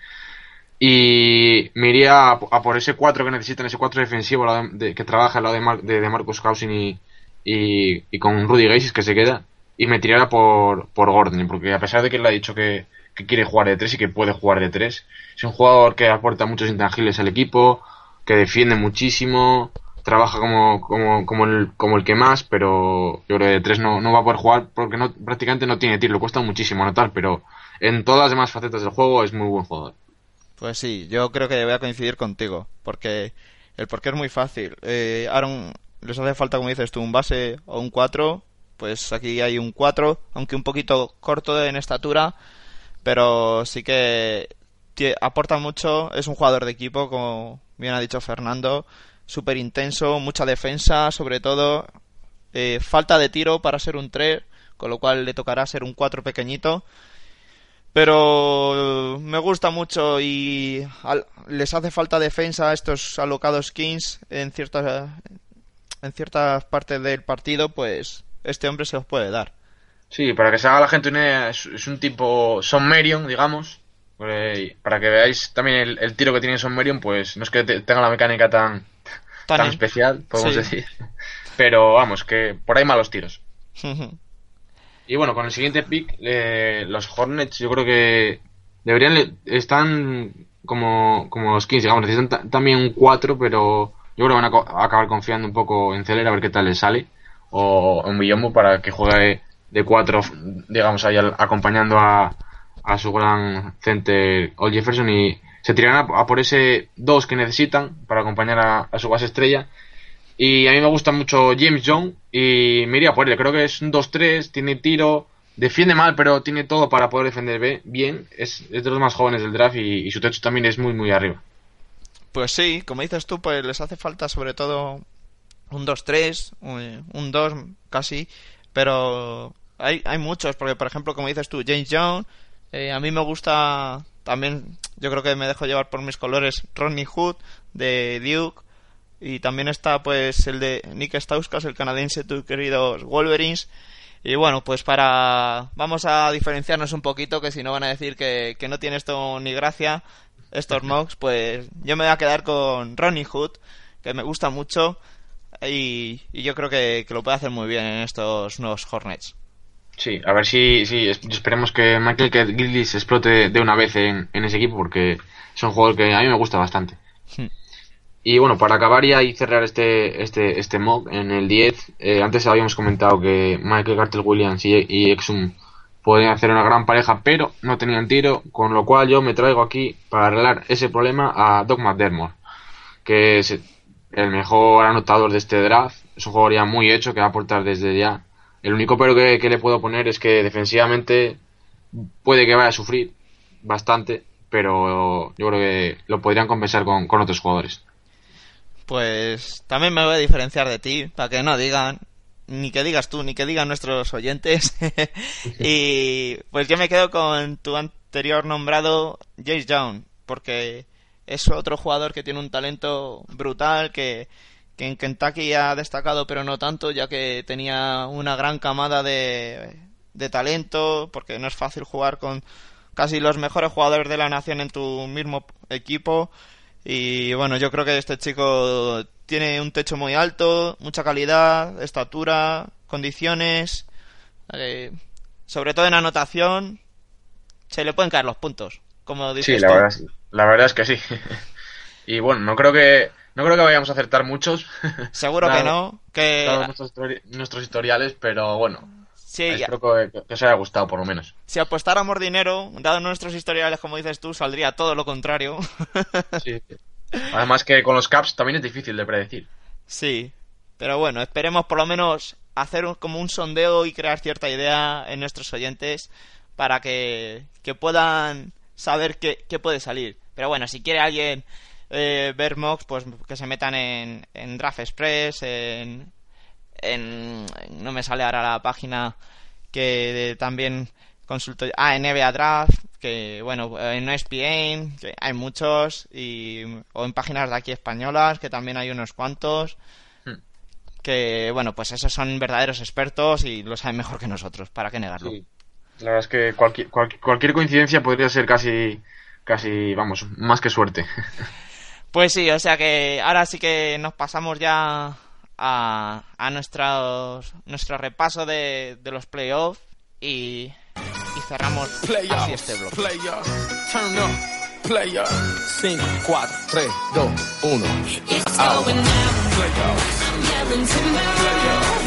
[SPEAKER 4] Y me iría a, por ese 4 que necesitan, ese 4 defensivo que trabaja al lado de, Mar- de, Marcus Cousins y, con Rudy Gay que se queda. Y me tirara por, por Gordon, porque a pesar de que él ha dicho que, que quiere jugar de 3 y que puede jugar de 3, es un jugador que aporta muchos intangibles al equipo, que defiende muchísimo, trabaja como, como, como, el, como el que más, pero yo creo que de 3 no, no va a poder jugar porque no, prácticamente no tiene tiro, le cuesta muchísimo anotar, pero en todas las demás facetas del juego es muy buen jugador.
[SPEAKER 3] Pues sí, yo creo que voy a coincidir contigo, porque el porqué es muy fácil. Eh, Aaron, les hace falta, como dices tú, un base o un 4, pues aquí hay un 4, aunque un poquito corto en estatura, pero sí que aporta mucho, es un jugador de equipo, como bien ha dicho Fernando, súper intenso, mucha defensa, sobre todo, eh, falta de tiro para ser un 3, con lo cual le tocará ser un 4 pequeñito. Pero me gusta mucho y les hace falta defensa a estos alocados Kings en ciertas en ciertas partes del partido, pues este hombre se los puede dar.
[SPEAKER 4] Sí, para que se haga la gente una idea, es, un tipo Son Marion, digamos. Eh, para que veáis también el, el tiro que tiene Son Marion, pues no es que te- tenga la mecánica tan,
[SPEAKER 3] Tan
[SPEAKER 4] especial, podemos
[SPEAKER 3] Sí.
[SPEAKER 4] decir. Pero vamos, que por ahí malos tiros. Y bueno, con el siguiente pick, eh, los Hornets, yo creo que deberían, están como, como los Kings, digamos, necesitan ta- también un 4, pero yo creo que van a, acabar confiando un poco en Celer a ver qué tal le sale, o en Guillermo para que juegue de 4, digamos, ahí al- acompañando a, a su gran center Old Jefferson y se tirarán a, a por ese 2 que necesitan para acompañar a, a su base estrella. Y a mí me gusta mucho James Young y me iría por él. Creo que es un 2-3, tiene tiro, defiende mal, pero tiene todo para poder defender bien. Es, de los más jóvenes del draft y, y su techo también es muy, muy arriba.
[SPEAKER 3] Pues sí, como dices tú, pues les hace falta sobre todo un 2-3, un un 2 casi, pero hay, hay muchos, porque por ejemplo, como dices tú, James Young, eh, a mí me gusta también, yo creo que me dejo llevar por mis colores, Ronnie Hood de Duke, y también está pues el de Nick Stauskas, el canadiense, tus queridos Wolverines. Y bueno, pues para... Vamos a diferenciarnos un poquito, que si no van a decir que, que no tiene esto ni gracia, estos mocks, pues yo me voy a quedar con Ronnie Hood, que me gusta mucho, y, y yo creo que, que lo puede hacer muy bien en estos nuevos Hornets.
[SPEAKER 4] Sí, a ver si, si es- esperemos que Michael Gillis explote de una vez en, en ese equipo porque es un jugador que a mí me gusta bastante.
[SPEAKER 3] Hmm.
[SPEAKER 4] Y bueno, para acabar ya y cerrar este, este, este mock en el 10, eh, antes habíamos comentado que Michael Carter Williams y, Exum podían hacer una gran pareja, pero no tenían tiro, con lo cual yo me traigo aquí para arreglar ese problema a Doc McDermott, que es el mejor anotador de este draft, es un jugador ya muy hecho que va a aportar desde ya. El único pero que, que le puedo poner es que defensivamente puede que vaya a sufrir bastante, pero yo creo que lo podrían compensar con, con otros jugadores.
[SPEAKER 3] Pues también me voy a diferenciar de ti, para que no digan, ni que digas tú, ni que digan nuestros oyentes. y pues yo me quedo con tu anterior nombrado Jace Young, porque es otro jugador que tiene un talento brutal, que, que en Kentucky ha destacado, pero no tanto, ya que tenía una gran camada de, de talento, porque no es fácil jugar con casi los mejores jugadores de la nación en tu mismo equipo. Y bueno, yo creo que este chico tiene un techo muy alto, mucha calidad, estatura, condiciones, eh, sobre todo en anotación, se le pueden caer los puntos, como dices
[SPEAKER 4] Sí, la
[SPEAKER 3] tú.
[SPEAKER 4] verdad, es- la verdad es que sí. y bueno, no creo que no creo que vayamos a acertar muchos.
[SPEAKER 3] Seguro que no. Que
[SPEAKER 4] nuestros historiales, pero bueno,
[SPEAKER 3] sí,
[SPEAKER 4] espero que, que os haya gustado por lo menos.
[SPEAKER 3] si apostáramos dinero, dado nuestros historiales, como dices tú, saldría todo lo contrario.
[SPEAKER 4] Sí. Además que con los caps también es difícil de predecir.
[SPEAKER 3] Sí, pero bueno, esperemos por lo menos hacer un- como un sondeo y crear cierta idea en nuestros oyentes para que, que puedan saber qué, qué puede salir. Pero bueno, si quiere alguien eh, ver mocks, pues que se metan en, en Draft Express, en, en... No me sale ahora la página que también consulto... Ah, en NBA Draft, que bueno, en ESPN, que hay muchos, y, o en páginas de aquí españolas, que también hay unos cuantos
[SPEAKER 4] Hmm.
[SPEAKER 3] que bueno pues esos son verdaderos expertos y lo saben mejor que nosotros para qué negarlo
[SPEAKER 4] Sí. La verdad es que cualquier, cual- cualquier coincidencia podría ser casi, casi, vamos, más que suerte.
[SPEAKER 3] pues sí o sea que ahora sí que nos pasamos ya a, a nuestros, nuestro repaso de, de los playoffs y, y cerramos así
[SPEAKER 1] Playoffs,
[SPEAKER 3] este bloque
[SPEAKER 1] playoffs, turn up, playoffs. 5, 4, 3, 2, 1.
[SPEAKER 2] It's going down.
[SPEAKER 1] Playoffs,
[SPEAKER 2] I'm yelling timber. You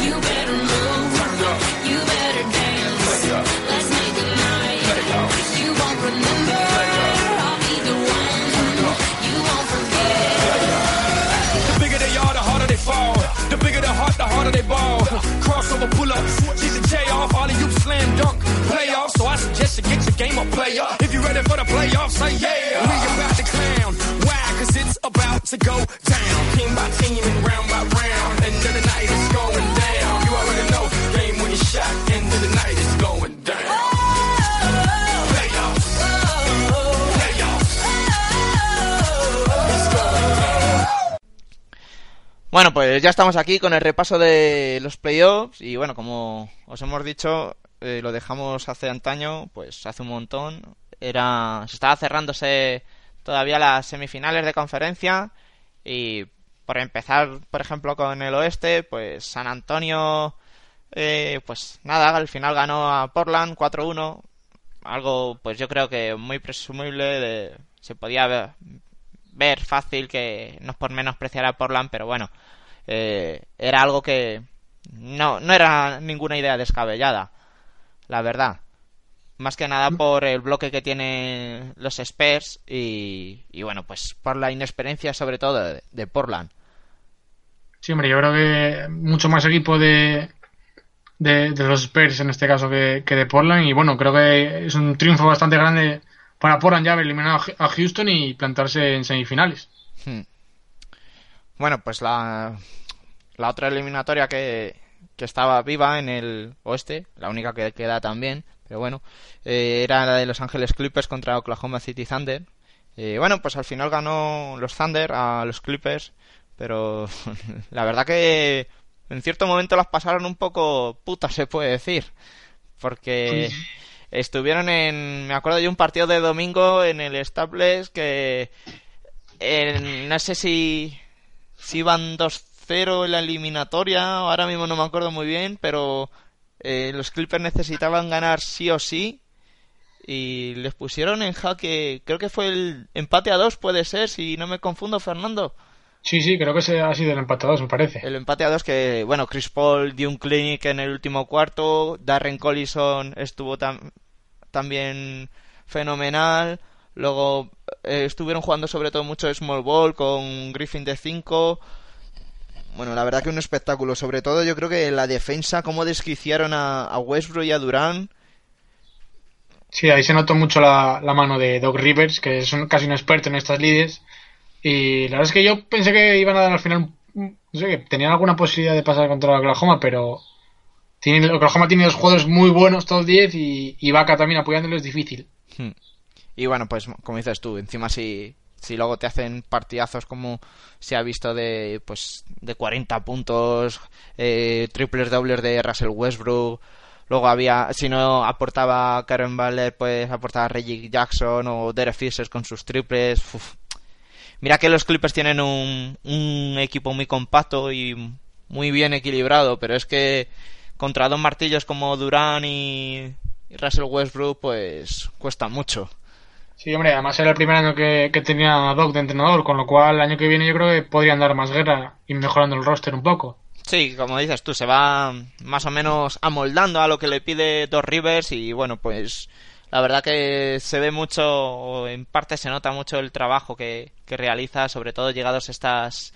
[SPEAKER 3] Bueno, pues ya estamos aquí con el repaso de los playoffs. Y bueno, como os hemos dicho, eh, lo dejamos hace antaño, pues hace un montón. Era, se estaba cerrándose todavía las semifinales de conferencia y por empezar, por ejemplo, con el oeste, pues San Antonio, eh, pues nada, al final ganó a Portland 4-1, algo pues yo creo que muy presumible, de- se podía ver, fácil que no es por menospreciar a Portland, pero bueno, eh, era algo que no, no era ninguna idea descabellada, la verdad. Más que nada por el bloque que tienen los Spurs y, y bueno, pues por la inexperiencia sobre todo de, de Portland.
[SPEAKER 5] Sí, hombre, yo creo que mucho más equipo de, de, de los Spurs en este caso que, que de Portland. Y bueno, creo que es un triunfo bastante grande para Portland ya haber eliminado a Houston y plantarse en semifinales.
[SPEAKER 3] Hmm. Bueno, pues la, la otra eliminatoria que, que estaba viva en el oeste, la única que queda también, pero bueno, eh, era la de Los Ángeles Clippers contra Oklahoma City Thunder. Eh, bueno, pues al final ganó los Thunder a los Clippers, pero la verdad que en cierto momento las pasaron un poco putas, se puede decir, porque estuvieron en, me acuerdo de un partido de domingo en el Staples que en- no sé si, si iban 2-0 en la eliminatoria, ahora mismo no me acuerdo muy bien, pero eh, los Clippers necesitaban ganar sí o sí y les pusieron en jaque, creo que fue el empate a dos, puede ser, si no me confundo, Fernando.
[SPEAKER 5] Sí, sí, creo que ese ha sido el empate a dos, me parece.
[SPEAKER 3] El empate a dos que, bueno, Chris Paul dio un clinic en el último cuarto, Darren Collison estuvo tam- también fenomenal, luego eh, estuvieron jugando sobre todo mucho small ball con Griffin de 5. Bueno, la verdad que un espectáculo, sobre todo yo creo que la defensa, cómo desquiciaron a, a Westbrook y a Durán.
[SPEAKER 5] Sí, ahí se notó mucho la, la mano de Doc Rivers, que es un- casi un experto en estas lides. Y la verdad es que yo pensé que iban a dar al final, no sé, que tenían alguna posibilidad de pasar contra Oklahoma, pero tiene, Oklahoma tiene dos jugadores muy buenos, todos 10, y, y Vaca también apoyándolo es difícil.
[SPEAKER 3] Hmm. Y bueno, pues como dices tú, encima si, si luego te hacen partidazos como se ha visto de pues de 40 puntos, eh, triples dobles de Russell Westbrook, luego había, si no aportaba Karen Butler, pues aportaba Reggie Jackson o Derek Fisher con sus triples. Mira que los Clippers tienen un, un equipo muy compacto y muy bien equilibrado, pero es que contra dos martillos como Durán y Russell Westbrook, pues cuesta mucho.
[SPEAKER 5] Sí, hombre, además era el primer año que, que tenía Doc de entrenador, con lo cual el año que viene yo creo que podrían dar más guerra y mejorando el roster un poco.
[SPEAKER 3] Sí, como dices tú, se va más o menos amoldando a lo que le pide Dos Rivers y bueno, pues la verdad que se ve mucho, o en parte se nota mucho el trabajo que, que realiza, sobre todo llegados a estas,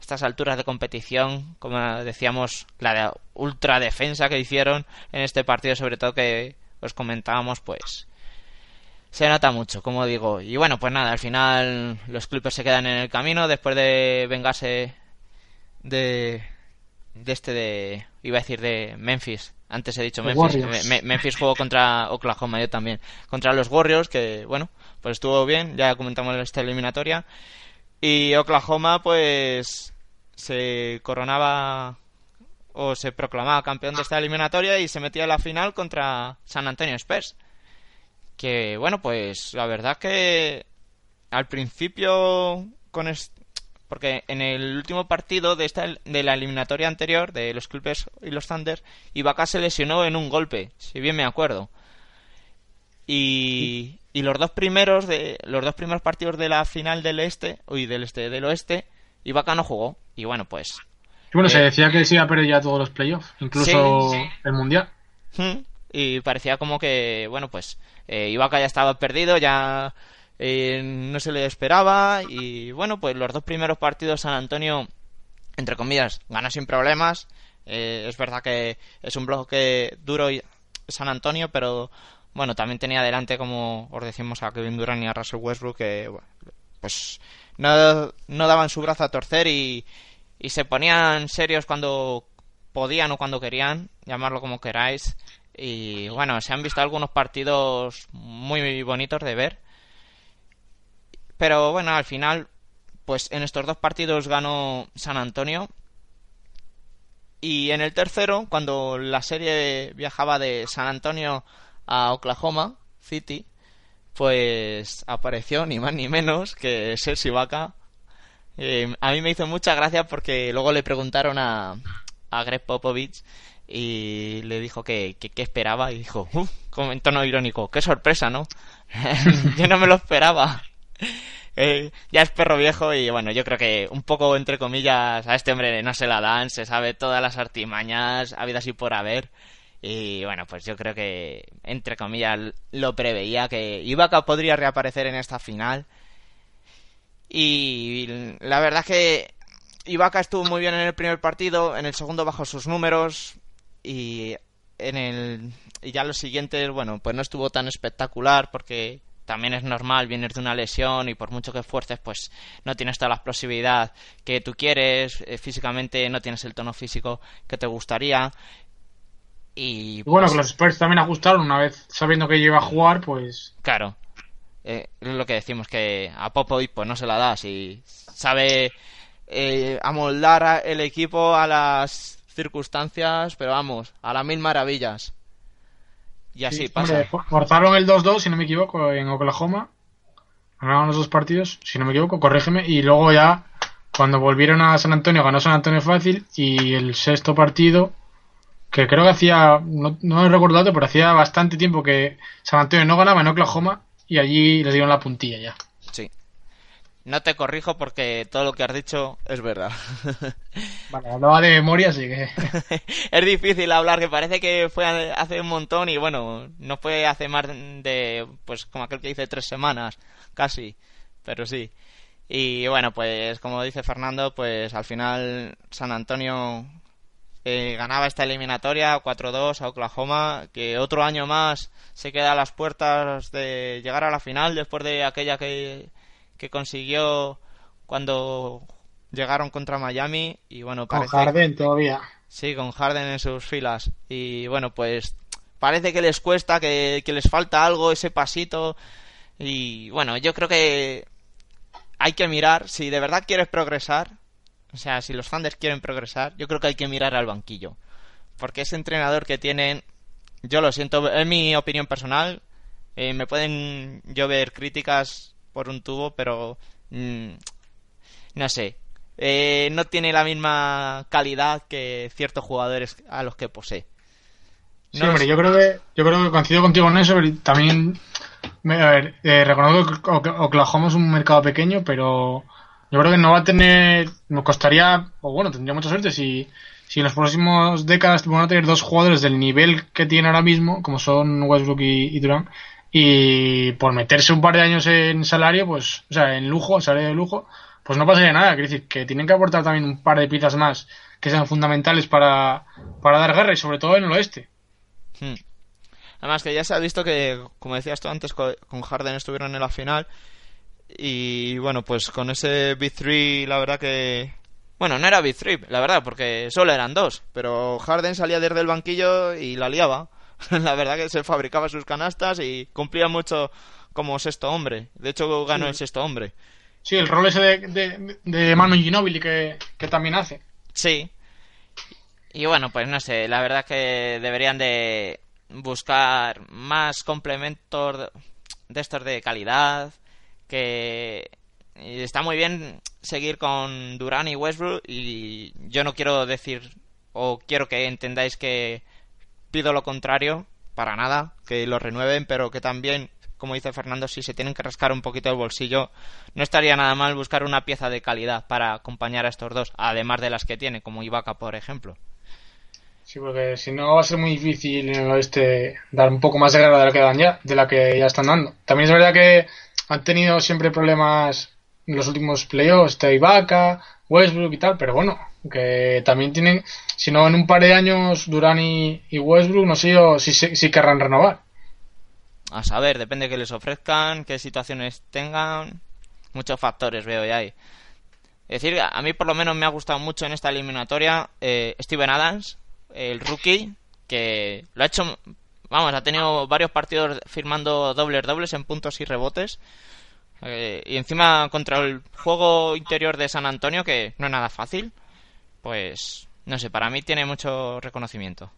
[SPEAKER 3] estas alturas de competición, como decíamos, la de ultra defensa que hicieron en este partido, sobre todo que os comentábamos, pues se nota mucho, como digo. Y bueno, pues nada, al final los Clippers se quedan en el camino después de vengarse de, de este de... iba a decir de Memphis. Antes he dicho Memphis. Me- Memphis jugó contra Oklahoma, yo también. Contra los Warriors, que bueno, pues estuvo bien, ya comentamos esta eliminatoria. Y Oklahoma, pues se coronaba o se proclamaba campeón de esta eliminatoria y se metía en la final contra San Antonio Spurs. Que bueno, pues la verdad que al principio con porque en el último partido de esta de la eliminatoria anterior de los Clippers y los Thunder, Ibaka se lesionó en un golpe, si bien me acuerdo. Y, y los dos primeros de los dos primeros partidos de la final del este, uy, del este del oeste, Ibaka no jugó y bueno, pues
[SPEAKER 5] Y bueno, se
[SPEAKER 3] Eh.
[SPEAKER 5] decía que se iba a perder ya todos los playoffs, incluso
[SPEAKER 3] Sí, sí.
[SPEAKER 5] el mundial.
[SPEAKER 3] Y parecía como que, bueno, pues eh, Ibaka ya estaba perdido, ya eh, no se le esperaba. Y bueno, pues los dos primeros partidos San Antonio, entre comillas, ganó sin problemas. Eh, es verdad que es un bloque duro y- San Antonio, pero bueno, también tenía delante, como os decimos, a Kevin Durant y a Russell Westbrook, que bueno, pues no, no daban su brazo a torcer y, y se ponían serios cuando podían o cuando querían, llamarlo como queráis. Y bueno, se han visto algunos partidos muy bonitos de ver. Pero bueno, al final, pues en estos dos partidos ganó San Antonio. Y en el tercero, cuando la serie viajaba de San Antonio a Oklahoma City, pues apareció ni más ni menos que Serge Ibaka. Eh, a mí me hizo mucha gracia porque luego le preguntaron a, a Greg Popovich y le dijo que, que, esperaba y dijo, "Uf", como en tono irónico, qué sorpresa, ¿no? yo no me lo esperaba. Eh, ya es perro viejo y bueno, yo creo que un poco entre comillas a este hombre no se la dan, se sabe todas las artimañas habidas y por haber. Y bueno, pues yo creo que entre comillas lo preveía que Ibaka podría reaparecer en esta final. Y la verdad es que Ibaka estuvo muy bien en el primer partido, en el segundo bajó sus números y en el y ya los siguientes, bueno, pues no estuvo tan espectacular porque también es normal, vienes de una lesión y por mucho que esfuerces, pues no tienes toda la explosividad que tú quieres, eh, físicamente no tienes el tono físico que te gustaría. Y
[SPEAKER 5] Y bueno,
[SPEAKER 3] pues,
[SPEAKER 5] que los Spurs también ajustaron una vez sabiendo que iba a jugar, pues
[SPEAKER 3] Claro. Eh, es lo que decimos, que a Popovic pues no se la da. Si sabe eh, amoldar el equipo a las circunstancias, pero vamos, a las mil maravillas. Y así
[SPEAKER 5] sí,
[SPEAKER 3] pasa.
[SPEAKER 5] hombre, forzaron el 2-2, si no me equivoco, en Oklahoma. Ganaron los dos partidos, si no me equivoco, corrígeme. Y luego ya, cuando volvieron a San Antonio, ganó San Antonio fácil. Y el sexto partido, que creo que hacía, no, no he recordado, pero hacía bastante tiempo que San Antonio no ganaba en Oklahoma. Y allí les dieron la puntilla ya.
[SPEAKER 3] No te corrijo porque todo lo que has dicho es verdad.
[SPEAKER 5] Vale, hablaba de memoria, así que.
[SPEAKER 3] es difícil hablar, que parece que fue hace un montón y bueno, no fue hace más de, pues como aquel que dice tres semanas, casi, pero sí. Y bueno, pues como dice Fernando, pues al final San Antonio eh, ganaba esta eliminatoria 4-2 a Oklahoma, que otro año más se queda a las puertas de llegar a la final después de aquella que, que consiguió cuando llegaron contra Miami y bueno,
[SPEAKER 5] Con
[SPEAKER 3] parece
[SPEAKER 5] Harden todavía.
[SPEAKER 3] Sí, con Harden en sus filas. Y bueno, pues parece que les cuesta, que, que les falta algo, ese pasito. Y bueno, yo creo que hay que mirar, si de verdad quieres progresar, o sea, si los Thunders quieren progresar, yo creo que hay que mirar al banquillo. Porque ese entrenador que tienen, yo lo siento, es mi opinión personal, eh, me pueden llover críticas por un tubo, pero mm, no sé, eh, no tiene la misma calidad que ciertos jugadores a los que posee.
[SPEAKER 5] Sí,
[SPEAKER 3] No
[SPEAKER 5] hombre, yo creo que yo creo que coincido contigo en eso, pero también A ver, eh, reconozco que Ok- Oklahoma es un mercado pequeño, pero yo creo que no va a tener. Nos costaría, o bueno, tendría mucha suerte si, si en los próximos décadas van a tener dos jugadores del nivel que tiene ahora mismo, como son Westbrook y, y Durant, y por meterse un par de años en salario, pues, o sea, en lujo, salario de lujo, pues no pasaría nada. Quiero decir, que tienen que aportar también un par de piezas más que sean fundamentales para, para dar guerra y sobre todo en el oeste.
[SPEAKER 3] Hmm. Además que ya se ha visto que, como decías tú antes, co- con Harden estuvieron en la final. Y bueno, pues con ese Big 3 la verdad que... Bueno, no era Big 3 la verdad, porque solo eran dos. Pero Harden salía desde el banquillo y la liaba. la verdad que se fabricaba sus canastas y cumplía mucho como sexto hombre. De hecho, ganó
[SPEAKER 5] Sí.
[SPEAKER 3] el sexto hombre.
[SPEAKER 5] Sí, el rol ese de, de, de Manu Ginobili que, que también hace.
[SPEAKER 3] Sí. Y bueno, pues no sé, la verdad que deberían de buscar más complementos de- estos de calidad, que está muy bien seguir con Durán y Westbrook y yo no quiero decir o quiero que entendáis que pido lo contrario, para nada, que lo renueven, pero que también, como dice Fernando, si se tienen que rascar un poquito el bolsillo, no estaría nada mal buscar una pieza de calidad para acompañar a estos dos, además de las que tiene, como Ibaka, por ejemplo.
[SPEAKER 5] Sí, porque si no va a ser muy difícil en el oeste dar un poco más de guerra de la que dan ya, de la que ya están dando. También es verdad que han tenido siempre problemas en los últimos playoffs, está Ibaka, Westbrook y tal, pero bueno, que también tienen, si no en un par de años Durán y, Westbrook, no sé si, si, querrán renovar.
[SPEAKER 3] A saber, depende de que les ofrezcan, qué situaciones tengan, muchos factores veo ya ahí. Es decir, a mí por lo menos me ha gustado mucho en esta eliminatoria eh, Steven Adams, el rookie, que lo ha hecho, vamos, ha tenido varios partidos firmando dobles dobles en puntos y rebotes. Eh, y encima contra el juego interior de San Antonio, que no es nada fácil, pues no sé, para mí tiene mucho reconocimiento.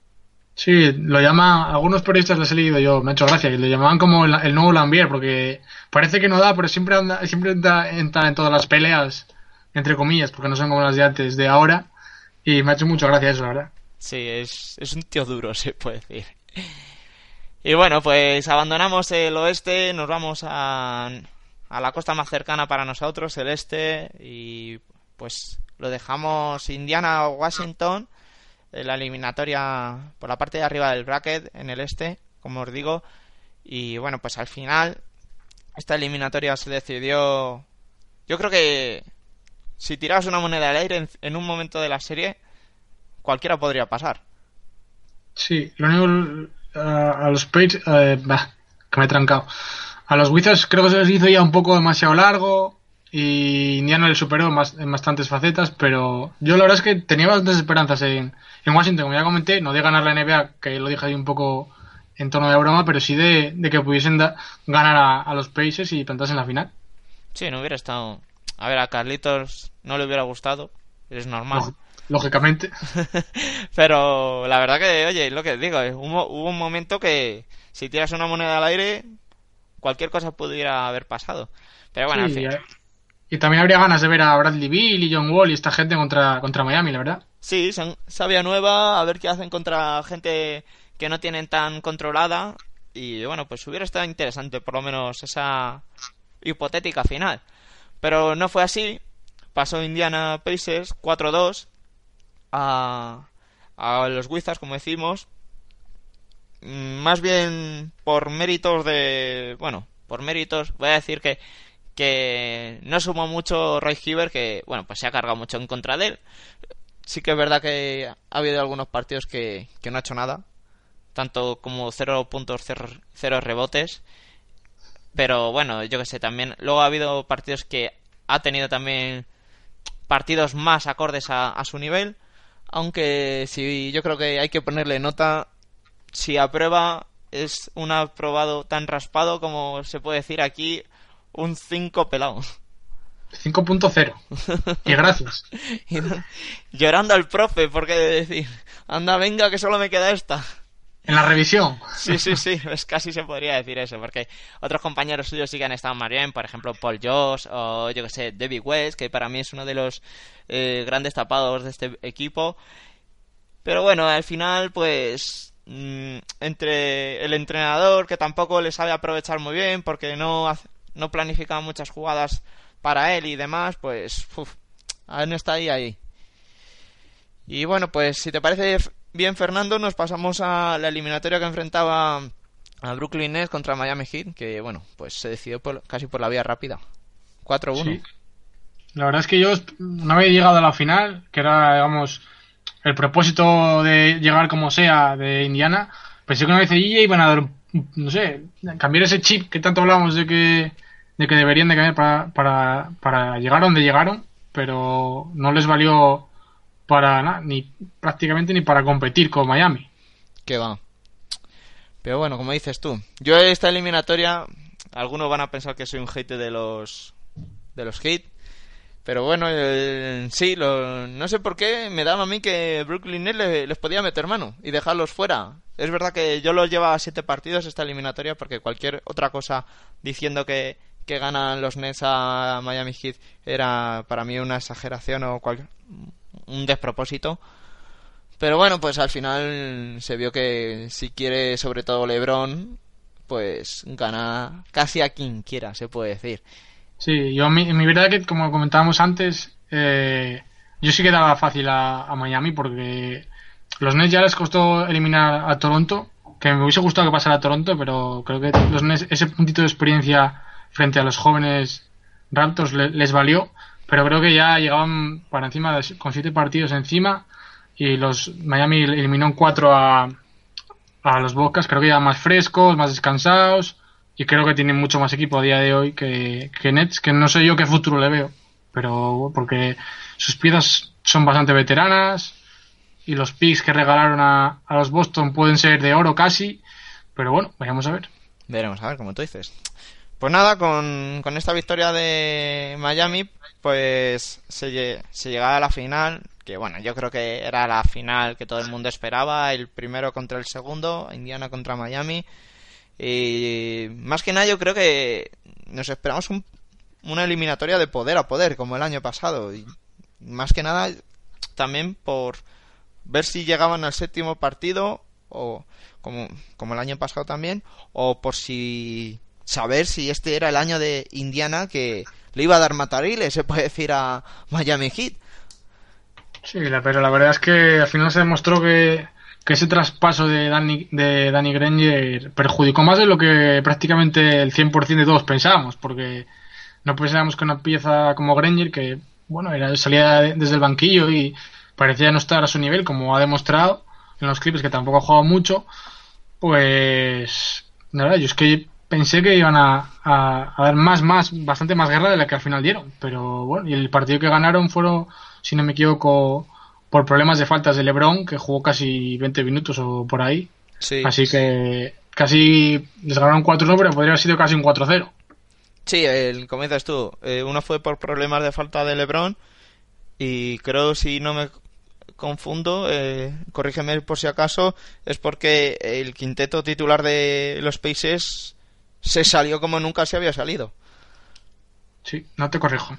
[SPEAKER 5] Sí, lo llama, algunos periodistas les he leído yo, me ha hecho gracia, y lo llamaban como el, el nuevo Lambier, porque parece que no da, pero siempre anda, siempre entra, entra en todas las peleas, entre comillas, porque no son como las de antes, de ahora, y me ha hecho mucha gracia eso, la verdad.
[SPEAKER 3] Sí, es, es un tío duro, se puede decir. Y bueno, pues abandonamos el oeste, nos vamos a, a la costa más cercana para nosotros, el este, y pues lo dejamos Indiana o Washington, en la eliminatoria por la parte de arriba del bracket, en el este, como os digo. Y bueno, pues al final, esta eliminatoria se decidió. Yo creo que si tirabas una moneda al aire en, un momento de la serie, cualquiera podría pasar.
[SPEAKER 5] Sí, lo único, a, los Page, eh, bah, que me he trancado. A los Wizards creo que se les hizo ya un poco demasiado largo y Indiana le superó más, en bastantes facetas, pero yo la verdad es que tenía bastantes esperanzas en, en Washington, como ya comenté, no de ganar la NBA, que lo dije ahí un poco en tono de broma, pero sí de, de que pudiesen da- ganar a, a los Pacers y plantarse en la final.
[SPEAKER 3] Sí, no hubiera estado. A ver, a Carlitos no le hubiera gustado, es normal.
[SPEAKER 5] Lógi- Lógicamente.
[SPEAKER 3] Pero la verdad que, oye, lo que digo, hubo, hubo un momento que si tiras una moneda al aire, cualquier cosa pudiera haber pasado. Pero bueno,
[SPEAKER 5] Sí,
[SPEAKER 3] en fin.
[SPEAKER 5] Y también habría ganas de ver a Bradley Bill y John Wall y esta gente contra, contra Miami, la verdad.
[SPEAKER 3] Sí, son sabia nueva, a ver qué hacen contra gente que no tienen tan controlada. Y bueno, pues hubiera estado interesante, por lo menos esa hipotética final. Pero no fue así. Pasó Indiana Pacers 4-2 a, a los Wizards, como decimos. Mm, Más bien por méritos de. Bueno, por méritos. Voy a decir que, que no sumó mucho Roy Hibbert, que bueno, pues se ha cargado mucho en contra de él sí que es verdad que ha habido algunos partidos que, que no ha hecho nada. Tanto como 0 puntos, 0 rebotes. Pero bueno, yo que sé, también. Luego ha habido partidos que ha tenido también partidos más acordes a, a su nivel. Aunque si yo creo que hay que ponerle nota. Si aprueba, es un aprobado tan raspado como se puede decir aquí, un 5 pelado.
[SPEAKER 5] 5.0. Y gracias.
[SPEAKER 3] Y no- llorando al profe, porque decir, anda, venga, que solo me queda esta.
[SPEAKER 5] En la revisión.
[SPEAKER 3] Sí, sí, sí, casi se podría decir eso, porque otros compañeros suyos sí que han estado más bien, por ejemplo, Paul Joss o yo que sé, David West, que para mí es uno de los eh, grandes tapados de este equipo. Pero bueno, al final, pues mm, entre el entrenador que tampoco le sabe aprovechar muy bien porque no, hace- no planifica muchas jugadas para él y demás, pues uf, aún está ahí, ahí. Y bueno, pues si te parece bien, Fernando, nos pasamos a la eliminatoria que enfrentaba a Brooklyn Nets contra Miami Heat, que bueno, pues se decidió por- casi por la vía rápida. 4-1.
[SPEAKER 5] Sí. La verdad es que yo, una vez llegado a la final, que era, digamos, el propósito de llegar como sea de Indiana, pensé que una vez allí iban a dar, un- no sé, cambiar ese chip que tanto hablábamos de que, de que deberían de cambiar para, para, para llegar donde llegaron, pero no les valió para nada, ni prácticamente ni para competir con Miami.
[SPEAKER 3] que va. Pero bueno, como dices tú, yo esta eliminatoria, algunos van a pensar que soy un hate de los de los hate, pero bueno, eh, sí, lo- no sé por qué me daba a mí que Brooklyn Nets le- les podía meter mano y dejarlos fuera. Es verdad que yo los llevaba a siete partidos esta eliminatoria porque cualquier otra cosa diciendo que, que ganan los Nets a Miami Heat era para mí una exageración o cual- un despropósito. Pero bueno, pues al final se vio que si quiere sobre todo LeBron, pues gana casi a quien quiera, se puede decir.
[SPEAKER 5] Sí, yo mi, mi verdad que como comentábamos antes, eh, yo sí que daba fácil a, Miami porque los Nets ya les costó eliminar a Toronto, que me hubiese gustado que pasara a Toronto, pero creo que los Nets ese puntito de experiencia frente a los jóvenes Raptors le- les valió, pero creo que ya llegaban para encima de- con siete partidos encima y los Miami eliminó en cuatro a, a los Bocas, creo que ya más frescos, más descansados y creo que tienen mucho más equipo a día de hoy que, que Nets, que no sé yo qué futuro le veo, pero porque sus piezas son bastante veteranas y los picks que regalaron a, a los Boston pueden ser de oro casi, pero bueno, vayamos a ver.
[SPEAKER 3] Veremos, a ver, como tú dices. Pues nada, con, con esta victoria de Miami, pues se, se llegaba a la final, que bueno, yo creo que era la final que todo el mundo esperaba, el primero contra el segundo, Indiana contra Miami. Y más que nada yo creo que nos esperamos un- una eliminatoria de poder a poder, como el año pasado. Y más que nada también por ver si llegaban al séptimo partido o como, como el año pasado también o por si saber si este era el año de Indiana que le iba a dar matariles se puede decir a Miami Heat
[SPEAKER 5] Sí, pero la verdad es que al final se demostró que, que ese traspaso de Danny, de Danny Granger perjudicó más de lo que prácticamente el 100% de todos pensábamos, porque no pensábamos que una pieza como Granger, que bueno, era, salía de- desde el banquillo y parecía no estar a su nivel, como ha demostrado en los clips, que tampoco ha jugado mucho, pues la verdad, yo es que pensé que iban a, a- a dar más, más, bastante más guerra de la que al final dieron, pero bueno, y el partido que ganaron fueron, si no me equivoco, por problemas de faltas de LeBron, que jugó casi 20 minutos o por ahí,
[SPEAKER 3] sí.
[SPEAKER 5] Así que casi les ganaron 4-1, pero podría haber sido casi un 4-0.
[SPEAKER 3] sí el como dices tú. Eh, uno fue por problemas de falta de LeBron y creo si no me confundo eh, corrígeme por si acaso es porque el quinteto titular de los Pacers se salió como nunca se había salido.
[SPEAKER 5] Sí, no te corrijo,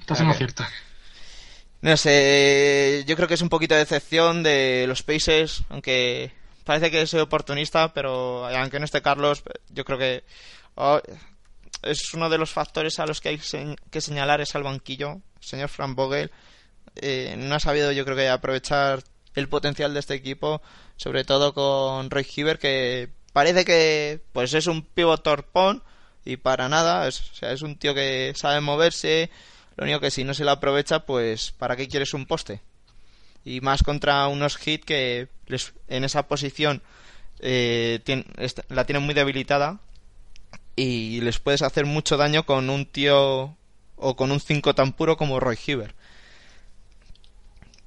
[SPEAKER 5] estás en lo cierto.
[SPEAKER 3] No sé, yo creo que es un poquito de decepción de los Pacers, aunque parece que soy oportunista, pero aunque no esté Carlos, yo creo que oh, es uno de los factores a los que hay que señalar es al banquillo. El señor Frank Vogel eh, no ha sabido, yo creo que, aprovechar el potencial de este equipo, sobre todo con Roy Hibbert, que parece que pues es un pivot torpón y para nada, es, o sea, es un tío que sabe moverse, lo único que si no se lo aprovecha, pues ¿para qué quieres un poste? Y más contra unos hits que en esa posición eh, la tienen muy debilitada y les puedes hacer mucho daño con un tío o con un 5 tan puro como Roy Hibbert.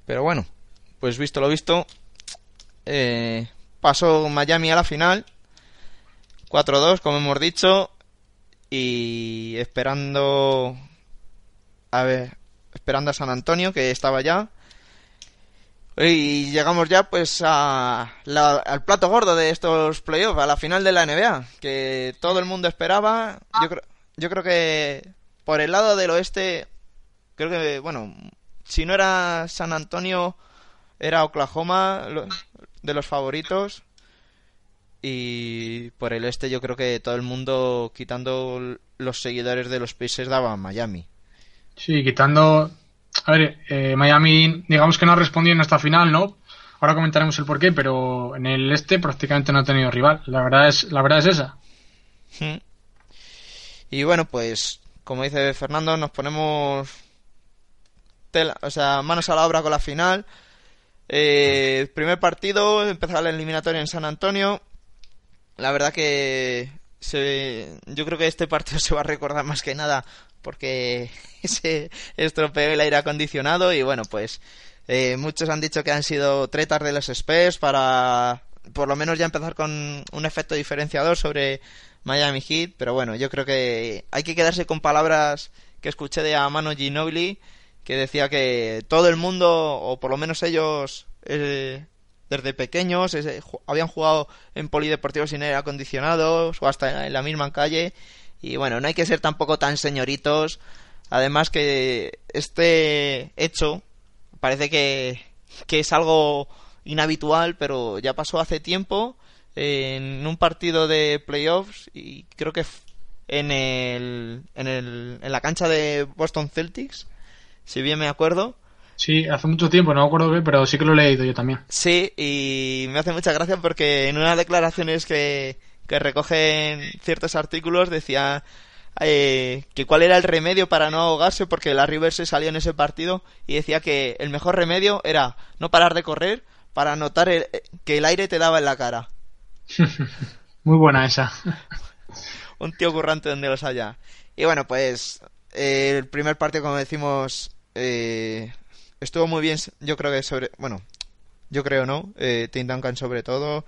[SPEAKER 3] Pero bueno, pues visto lo visto, eh, pasó Miami a la final, 4-2 como hemos dicho, y esperando a ver, esperando a San Antonio que estaba ya. Y llegamos ya pues a la- al plato gordo de estos playoffs, a la final de la NBA, que todo el mundo esperaba. Yo creo, yo creo que por el lado del oeste, creo que, bueno, si no era San Antonio, era Oklahoma de los favoritos. y por el este yo creo que todo el mundo, quitando los seguidores de los Pacers, daba a Miami.
[SPEAKER 5] Sí, quitando... A ver, eh, Miami, digamos que no ha respondido en esta final, ¿no? Ahora comentaremos el porqué, pero en el este prácticamente no ha tenido rival. La verdad es, la verdad es esa.
[SPEAKER 3] Hmm. Y bueno, pues, como dice Fernando, nos ponemos o sea, manos a la obra con la final. Eh, primer partido, empezó la eliminatoria en San Antonio. La verdad que se, yo creo que este partido se va a recordar más que nada porque se estropeó el aire acondicionado y bueno, pues eh, muchos han dicho que han sido tretas de los Spurs para por lo menos ya empezar con un efecto diferenciador sobre Miami Heat, pero bueno, yo creo que hay que quedarse con palabras que escuché de Amano Ginobili que decía que todo el mundo, o por lo menos ellos, eh, desde pequeños, habían jugado en polideportivos sin aire acondicionados o hasta en la misma calle. Y bueno, no hay que ser tampoco tan señoritos. Además que este hecho parece que, que es algo inhabitual, pero ya pasó hace tiempo en un partido de playoffs y creo que en, el, en, el, en la cancha de Boston Celtics si bien me acuerdo.
[SPEAKER 5] Sí, hace mucho tiempo, no me acuerdo bien, pero sí que lo he leído yo también.
[SPEAKER 3] Sí, y me hace mucha gracia porque en unas declaraciones que, que recogen ciertos artículos decía eh, que cuál era el remedio para no ahogarse porque la River se salió en ese partido y decía que el mejor remedio era no parar de correr para notar que el aire te daba en la cara.
[SPEAKER 5] Muy buena esa.
[SPEAKER 3] Un tío currante donde los haya. Y bueno, pues eh, el primer partido, como decimos, eh, estuvo muy bien. Yo creo que sobre. Bueno, yo creo no. Eh, Tim Duncan, sobre todo,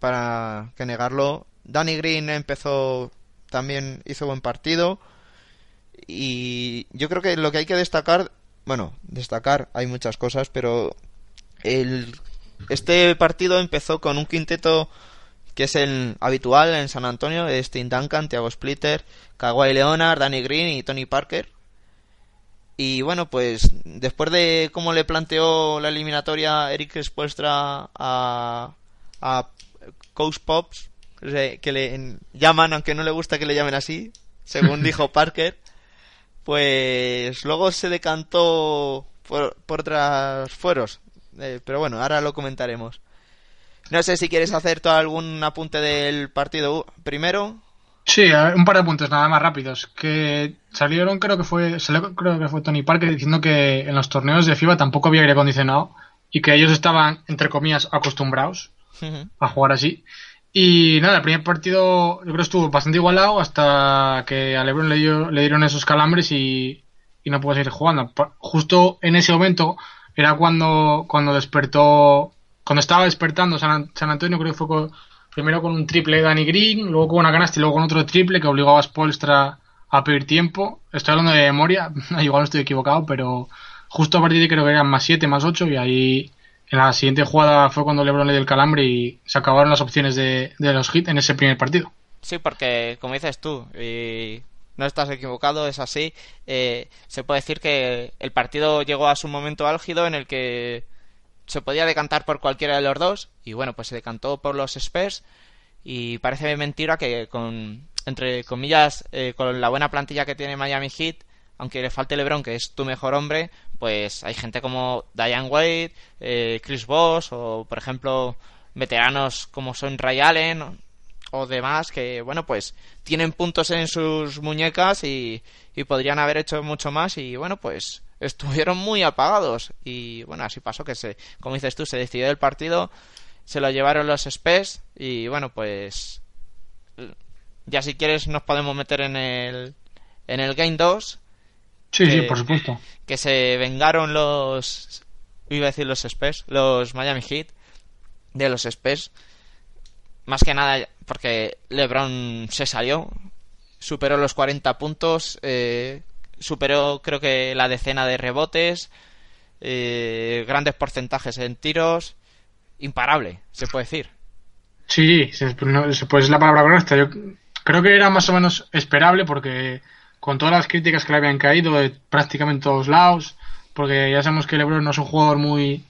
[SPEAKER 3] para que negarlo. Danny Green empezó. También hizo buen partido. Y yo creo que lo que hay que destacar. Bueno, destacar, hay muchas cosas, pero. El, este partido empezó con un quinteto que es el habitual en San Antonio, Tim Duncan, Thiago Splitter, Kawhi Leonard, Danny Green y Tony Parker. Y bueno, pues después de cómo le planteó la eliminatoria Eric Spoelstra a, a Coach Pops, que le llaman, aunque no le gusta que le llamen así, según dijo Parker, pues luego se decantó por, por otros fueros. Eh, pero bueno, ahora lo comentaremos. No sé si quieres hacer todo algún apunte del partido primero.
[SPEAKER 5] Sí, un par de puntos nada más rápidos. Que salieron, creo que fue, creo que fue Tony Parker diciendo que en los torneos de FIBA tampoco había aire acondicionado y que ellos estaban, entre comillas, acostumbrados a jugar así. Y nada, el primer partido yo creo que estuvo bastante igualado hasta que a LeBron le, le dieron esos calambres y, y no pudo seguir jugando. Justo en ese momento era cuando, cuando despertó cuando estaba despertando San, Antonio, creo que fue primero con un triple de Danny Green, luego con una canasta y luego con otro triple que obligaba a Spolstra a pedir tiempo. Estoy hablando de memoria, igual no estoy equivocado, pero justo a partir de creo que eran más 7, más 8 y ahí en la siguiente jugada fue cuando LeBron le dio el calambre y se acabaron las opciones de, los hits en ese primer partido.
[SPEAKER 3] Sí, porque como dices tú, y no estás equivocado, es así, eh, se puede decir que el partido llegó a su momento álgido en el que se podía decantar por cualquiera de los dos y bueno, pues se decantó por los Spurs y parece mentira que con entre comillas eh, con la buena plantilla que tiene Miami Heat, aunque le falte LeBron que es tu mejor hombre, pues hay gente como Diane Wade, eh, Chris Bosh o por ejemplo veteranos como son Ray Allen o demás que bueno pues tienen puntos en sus muñecas y, y podrían haber hecho mucho más y bueno pues estuvieron muy apagados. Y bueno, así pasó que se, como dices tú, se decidió el partido, se lo llevaron los Spes y bueno, pues ya si quieres nos podemos meter en el, en el Game 2.
[SPEAKER 5] Sí, sí, por supuesto.
[SPEAKER 3] Que se vengaron los, iba a decir los Spes, los Miami Heat de los Spes. Más que nada porque LeBron se salió, superó los 40 puntos, eh, superó creo que la decena de rebotes, eh, grandes porcentajes en tiros, imparable, se puede decir.
[SPEAKER 5] Sí, se, puede es la palabra correcta. Yo creo que era más o menos esperable porque con todas las críticas que le habían caído de prácticamente todos lados, porque ya sabemos que LeBron no es un jugador muy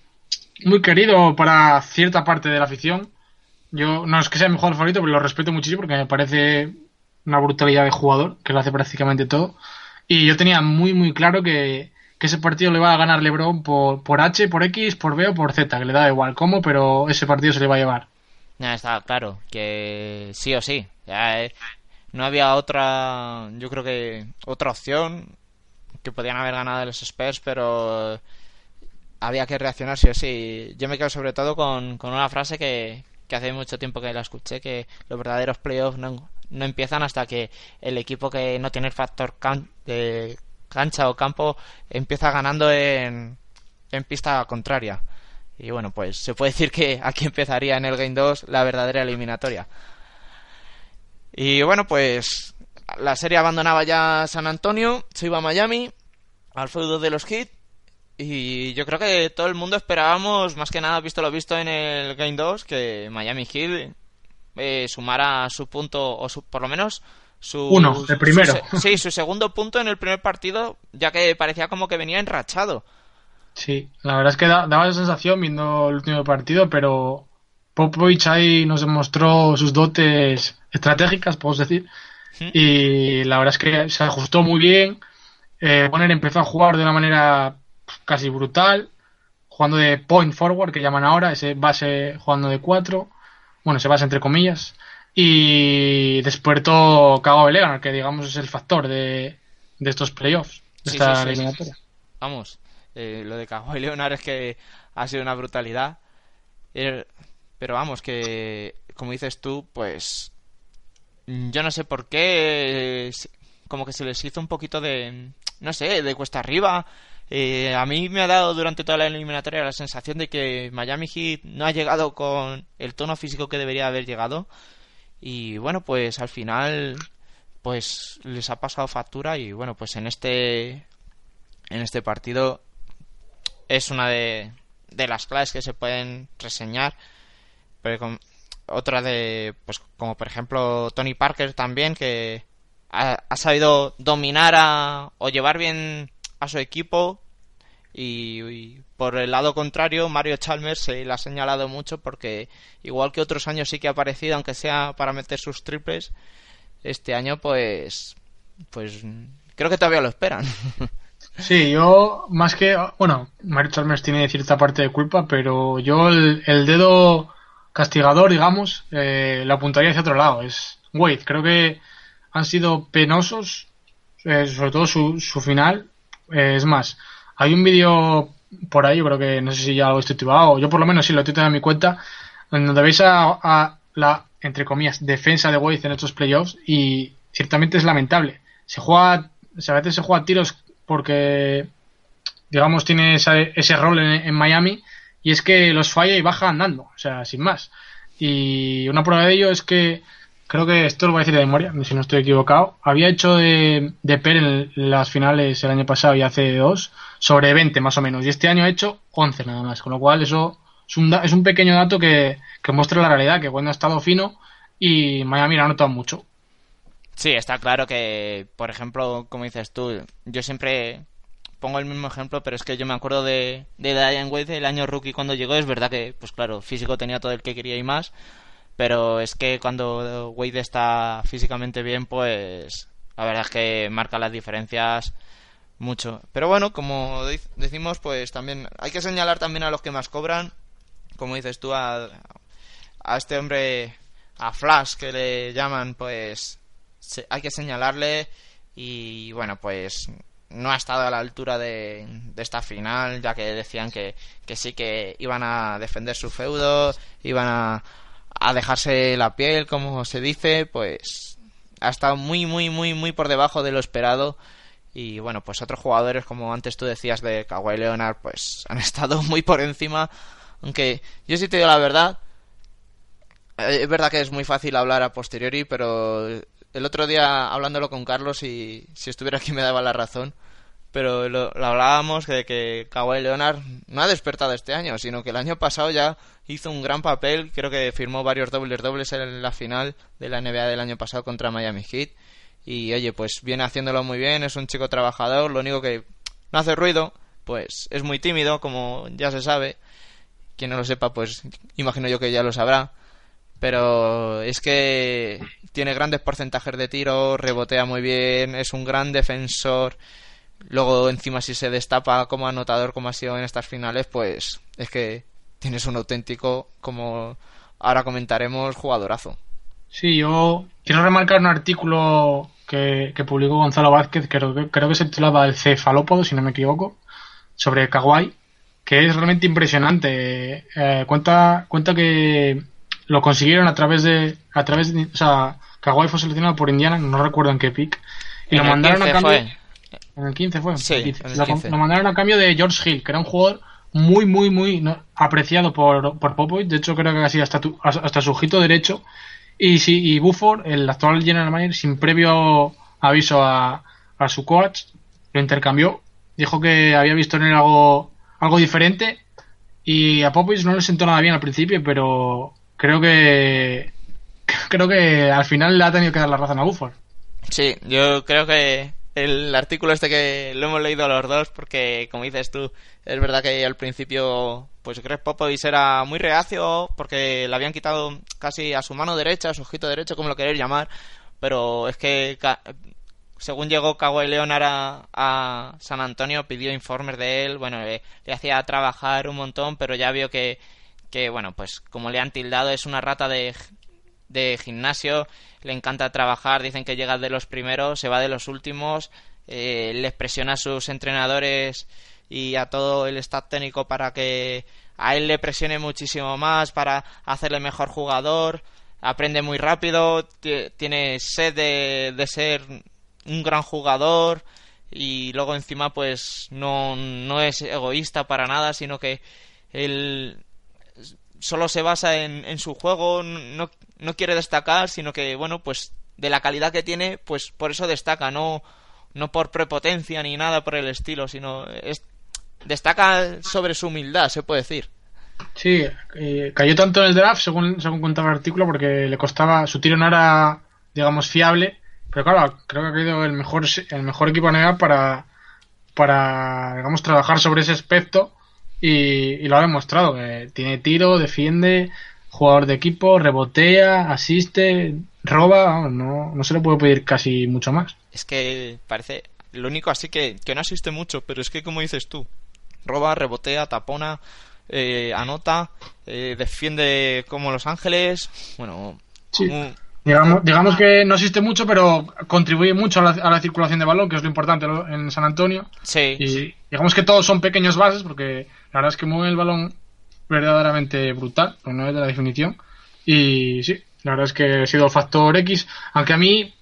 [SPEAKER 5] muy querido para cierta parte de la afición Yo no es que sea mi jugador favorito, pero lo respeto muchísimo porque me parece una brutalidad de jugador, que lo hace prácticamente todo. Y yo tenía muy, muy claro que, que ese partido le va a ganar LeBron por, por H, por X, por B o por Z, que le da igual cómo, pero ese partido se le va a llevar.
[SPEAKER 3] Ya está claro, que sí o sí. Eh, no había otra, yo creo que otra opción que podían haber ganado los Spurs, pero había que reaccionar sí o sí. Yo me quedo sobre todo con, con una frase que, que hace mucho tiempo que la escuché, que los verdaderos playoffs no, no empiezan hasta que el equipo que no tiene el factor de cancha o campo empieza ganando en, en pista contraria. Y bueno, pues se puede decir que aquí empezaría en el Game 2 la verdadera eliminatoria. Y bueno, pues la serie abandonaba ya San Antonio, se iba a Miami, al feudo de los Heat. Y yo creo que todo el mundo esperábamos, más que nada, visto lo visto en el Game 2, que Miami Heat eh, sumara su punto, o su, por lo menos su...
[SPEAKER 5] Uno, el primero.
[SPEAKER 3] su sí, su segundo punto en el primer partido, ya que parecía como que venía enrachado.
[SPEAKER 5] Sí, la verdad es que da- daba esa sensación viendo el último partido, pero Popovich ahí nos demostró sus dotes estratégicas, podemos decir, y la verdad es que se ajustó muy bien. Eh, Bonner empezó a jugar de una manera casi brutal, jugando de point forward, que llaman ahora, ese base jugando de cuatro, bueno, ese base entre comillas, y despertó Kawhi Leonard, que digamos es el factor de, de estos playoffs, de
[SPEAKER 3] Sí,
[SPEAKER 5] esta
[SPEAKER 3] sí,
[SPEAKER 5] eliminatoria.
[SPEAKER 3] Vamos, eh, lo de Kawhi Leonard es que ha sido una brutalidad. Eh, pero vamos, que como dices tú, pues yo no sé por qué, eh, como que se les hizo un poquito de, no sé, de cuesta arriba. Eh, a mí me ha dado durante toda la eliminatoria la sensación de que Miami Heat no ha llegado con el tono físico que debería haber llegado. Y bueno, pues al final, pues les ha pasado factura y bueno, pues en este, en este partido es una de, de las claves que se pueden reseñar. Pero con- otra de, pues como por ejemplo Tony Parker también, que ha, ha sabido dominar a, o llevar bien a su equipo. Y, por el lado contrario, Mario Chalmers se le ha señalado mucho porque, igual que otros años sí que ha aparecido, aunque sea para meter sus triples, este año pues, pues creo que todavía lo esperan.
[SPEAKER 5] Sí, yo más que, bueno, Mario Chalmers tiene cierta parte de culpa, pero yo el, el dedo castigador, digamos, eh, lo apuntaría hacia otro lado. Es Wade. Creo que han sido penosos, eh, sobre todo su, su final. Eh, es más, hay un vídeo por ahí, yo creo que no sé si ya lo he titulado, yo por lo menos sí lo he titulado en mi cuenta, en donde veis a, la, entre comillas, defensa de Wade en estos playoffs y ciertamente es lamentable. Se juega, a veces se juega tiros porque, digamos, tiene esa- ese rol en, en Miami y es que los falla y baja andando, o sea, sin más. Y una prueba de ello es que, creo que esto lo voy a decir de memoria, si no estoy equivocado, había hecho de, de Per en las finales el año pasado y hace dos, sobre 20 más o menos, y este año ha hecho 11 nada más, con lo cual eso es un, es un pequeño dato que, que muestra la realidad, que cuando ha estado fino y Miami lo ha notado mucho.
[SPEAKER 3] Sí, está claro que, por ejemplo, como dices tú, yo siempre pongo el mismo ejemplo, pero es que yo me acuerdo de, de Diane Wade el año rookie cuando llegó. Es verdad que, pues claro, físico tenía todo el que quería y más, pero es que cuando Wade está físicamente bien, pues la verdad es que marca las diferencias mucho. Pero bueno, como decimos, pues también hay que señalar también a los que más cobran, como dices tú, a, a este hombre, a Flash, que le llaman, pues hay que señalarle y bueno, pues no ha estado a la altura de, de esta final, ya que decían que, que sí que iban a defender su feudo, iban a, a dejarse la piel, como se dice, pues ha estado muy, muy, muy, muy por debajo de lo esperado. Y bueno, pues otros jugadores, como antes tú decías de Kawhi Leonard, pues han estado muy por encima. Aunque yo sí te digo la verdad, eh, es verdad que es muy fácil hablar a posteriori, pero el otro día hablándolo con Carlos y si estuviera aquí me daba la razón, pero lo, hablábamos de que Kawhi Leonard no ha despertado este año, sino que el año pasado ya hizo un gran papel, creo que firmó varios dobles dobles en la final de la NBA del año pasado contra Miami Heat. Y oye, pues viene haciéndolo muy bien, es un chico trabajador, lo único que no hace ruido, pues es muy tímido, como ya se sabe, quien no lo sepa, pues imagino yo que ya lo sabrá pero es que tiene grandes porcentajes de tiro, rebotea muy bien, es un gran defensor. Luego, encima, si se destapa como anotador, como ha sido en estas finales, pues es que tienes un auténtico, como ahora comentaremos, jugadorazo.
[SPEAKER 5] Sí, yo quiero remarcar un artículo que, que publicó Gonzalo Vázquez, creo, que- creo que se titulaba El cefalópodo, si no me equivoco, sobre Kawhi, que es realmente impresionante. Eh, cuenta, cuenta que lo consiguieron a través de, a través de, o sea, Kawhi fue seleccionado por Indiana, no recuerdo en qué pick, y
[SPEAKER 3] En
[SPEAKER 5] lo mandaron
[SPEAKER 3] 15
[SPEAKER 5] a cambio.
[SPEAKER 3] fue.
[SPEAKER 5] En el 15 fue.
[SPEAKER 3] Sí,
[SPEAKER 5] el 15.
[SPEAKER 3] en el
[SPEAKER 5] Lo-
[SPEAKER 3] 15.
[SPEAKER 5] Lo, mandaron a cambio de George Hill, que era un jugador muy, muy, muy no, apreciado por, por Popovich. De hecho, creo que casi hasta, tu- hasta su ojito derecho. Y sí, y Buford, el actual general manager, sin previo aviso a, a su coach, lo intercambió. Dijo que había visto en él algo, algo diferente. Y a Popovich no le sentó nada bien al principio, pero creo que creo que al final le ha tenido que dar la razón a Buford.
[SPEAKER 3] Sí, yo creo que el artículo este que lo hemos leído los dos, porque como dices tú, es verdad que al principio, pues Greg Popovich era muy reacio, porque le habían quitado casi a su mano derecha, a su ojito derecho, como lo queréis llamar, pero es que según llegó Kawhi Leonard a, a San Antonio, pidió informes de él, bueno, le, le hacía trabajar un montón, pero ya vio que, que, bueno, pues como le han tildado, es una rata de, de gimnasio, le encanta trabajar, dicen que llega de los primeros, se va de los últimos, eh, les presiona a sus entrenadores y a todo el staff técnico para que a él le presione muchísimo más, para hacerle mejor jugador, aprende muy rápido, ti- tiene sed de, de ser un gran jugador y luego encima pues no, no es egoísta para nada, sino que él solo se basa en, su juego, no, no quiere destacar, sino que, bueno, pues de la calidad que tiene, pues por eso destaca, no, no por prepotencia ni nada por el estilo, sino es, destaca sobre su humildad, se puede decir.
[SPEAKER 5] Sí, eh, cayó tanto en el draft, según, según contaba el artículo, porque le costaba, su tiro no era, digamos, fiable, pero claro, creo que ha caído el mejor, el mejor equipo NBA para, para, digamos, trabajar sobre ese aspecto y, y lo ha demostrado, que tiene tiro, defiende, jugador de equipo, rebotea, asiste, roba, no, no se le puede pedir casi mucho más.
[SPEAKER 3] Es que parece lo único así que, que no asiste mucho, pero es que como dices tú, roba, rebotea, tapona, eh, anota, eh, defiende como Los Ángeles, bueno,
[SPEAKER 5] Sí. Digamos, digamos que no asiste mucho, pero contribuye mucho a la, a la circulación de balón, que es lo importante en San Antonio.
[SPEAKER 3] sí,
[SPEAKER 5] Y digamos que todos son pequeños bases, porque la verdad es que mueve el balón verdaderamente brutal, pues no es de la definición. Y sí, la verdad es que ha sido el factor X, aunque a mí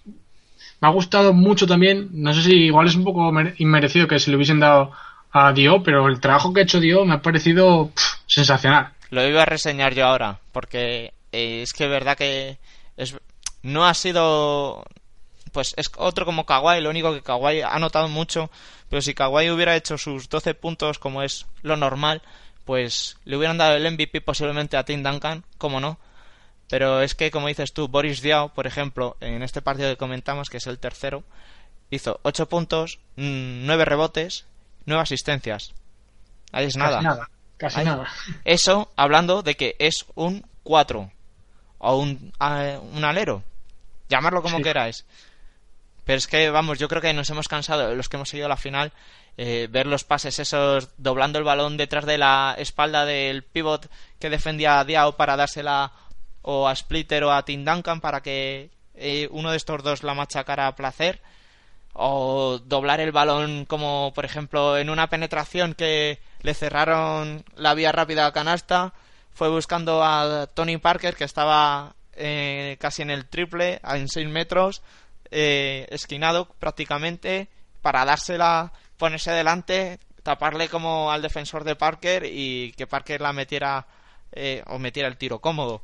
[SPEAKER 5] me ha gustado mucho también, no sé si igual es un poco mere- inmerecido que se le hubiesen dado a Dio, pero el trabajo que ha hecho Dio me ha parecido sensacional.
[SPEAKER 3] Lo iba a reseñar yo ahora, porque eh, es que verdad que es, no ha sido... Pues es otro como Kawhi, lo único que Kawhi ha notado mucho, pero si Kawhi hubiera hecho sus 12 puntos como es lo normal, pues le hubieran dado el MVP posiblemente a Tim Duncan, como no. Pero es que, como dices tú, Boris Diaw, por ejemplo, en este partido que comentamos, que es el tercero, hizo 8 puntos, 9 rebotes, 9 asistencias. Ahí es nada.
[SPEAKER 5] Casi nada. Casi nada.
[SPEAKER 3] Eso hablando de que es un 4 o un, a- un alero. Llamarlo como
[SPEAKER 5] Sí.
[SPEAKER 3] queráis. Pero es que, vamos, yo creo que nos hemos cansado, los que hemos seguido la final, eh, ver los pases esos doblando el balón detrás de la espalda del pivot que defendía a Diao para dársela o a Splitter o a Tim Duncan para que eh, uno de estos dos la machacara a placer. O doblar el balón como por ejemplo en una penetración que le cerraron la vía rápida a canasta fue buscando a Tony Parker que estaba eh, casi en el triple en 6 metros eh, esquinado prácticamente para dársela ponerse delante taparle como al defensor de Parker y que Parker la metiera eh, o metiera el tiro cómodo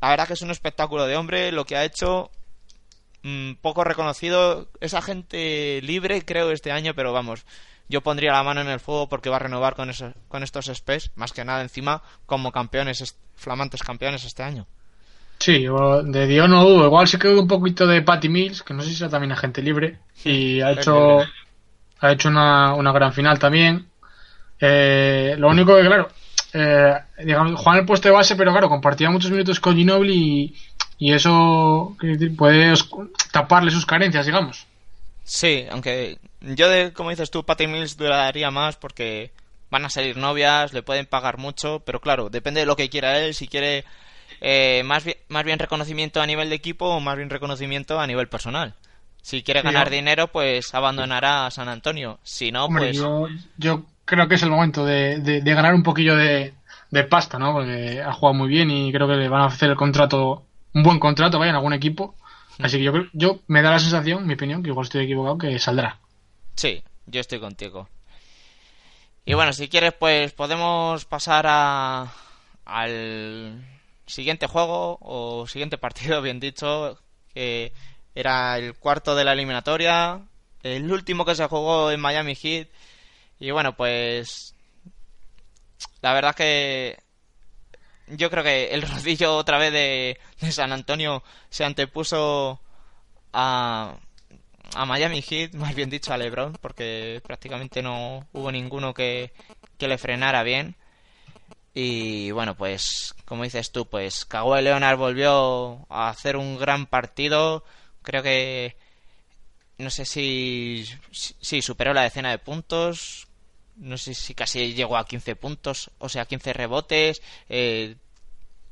[SPEAKER 3] la verdad que es un espectáculo de hombre lo que ha hecho mm, poco reconocido. Es agente libre, creo, este año, pero vamos, yo pondría la mano en el fuego porque va a renovar con, esos, con estos Spes, más que nada encima como campeones, flamantes campeones este año.
[SPEAKER 5] Sí, de Dio no hubo. Igual se quedó un poquito de Patty Mills, que no sé si era también agente libre. Y ha hecho, ha hecho una, una gran final también. Eh, lo único que, claro, eh, digamos, jugaba en el puesto de base, pero claro, compartía muchos minutos con Ginobili y, y eso puede taparle sus carencias, digamos.
[SPEAKER 3] Sí, aunque yo, de, como dices tú, Patty Mills duraría más porque van a salir novias, le pueden pagar mucho, pero claro, depende de lo que quiera él, si quiere eh, más, bien, más bien reconocimiento a nivel de equipo o más bien reconocimiento a nivel personal. Si quiere ganar dinero, pues abandonará a San Antonio. Si no,
[SPEAKER 5] Hombre,
[SPEAKER 3] pues...
[SPEAKER 5] yo, yo creo que es el momento de, de- de ganar un poquillo de, de pasta, ¿no? Porque ha jugado muy bien y creo que le van a hacer el contrato, un buen contrato, vaya, en algún equipo. Así que yo, creo- yo me da la sensación, mi opinión, que igual estoy equivocado, que saldrá.
[SPEAKER 3] Sí, yo estoy contigo. Y bueno, si quieres, pues podemos pasar a, al siguiente juego o siguiente partido, bien dicho, que era el cuarto de la eliminatoria, el último que se jugó en Miami Heat. Y bueno, pues la verdad que yo creo que el rodillo otra vez de, de San Antonio se antepuso a, a Miami Heat, más bien dicho a LeBron, porque prácticamente no hubo ninguno que, que le frenara bien. Y bueno, pues como dices tú, pues Kawhi Leonard volvió a hacer un gran partido. Creo que no sé si si superó la decena de puntos. No sé si casi llegó a 15 puntos, o sea, 15 rebotes. eh,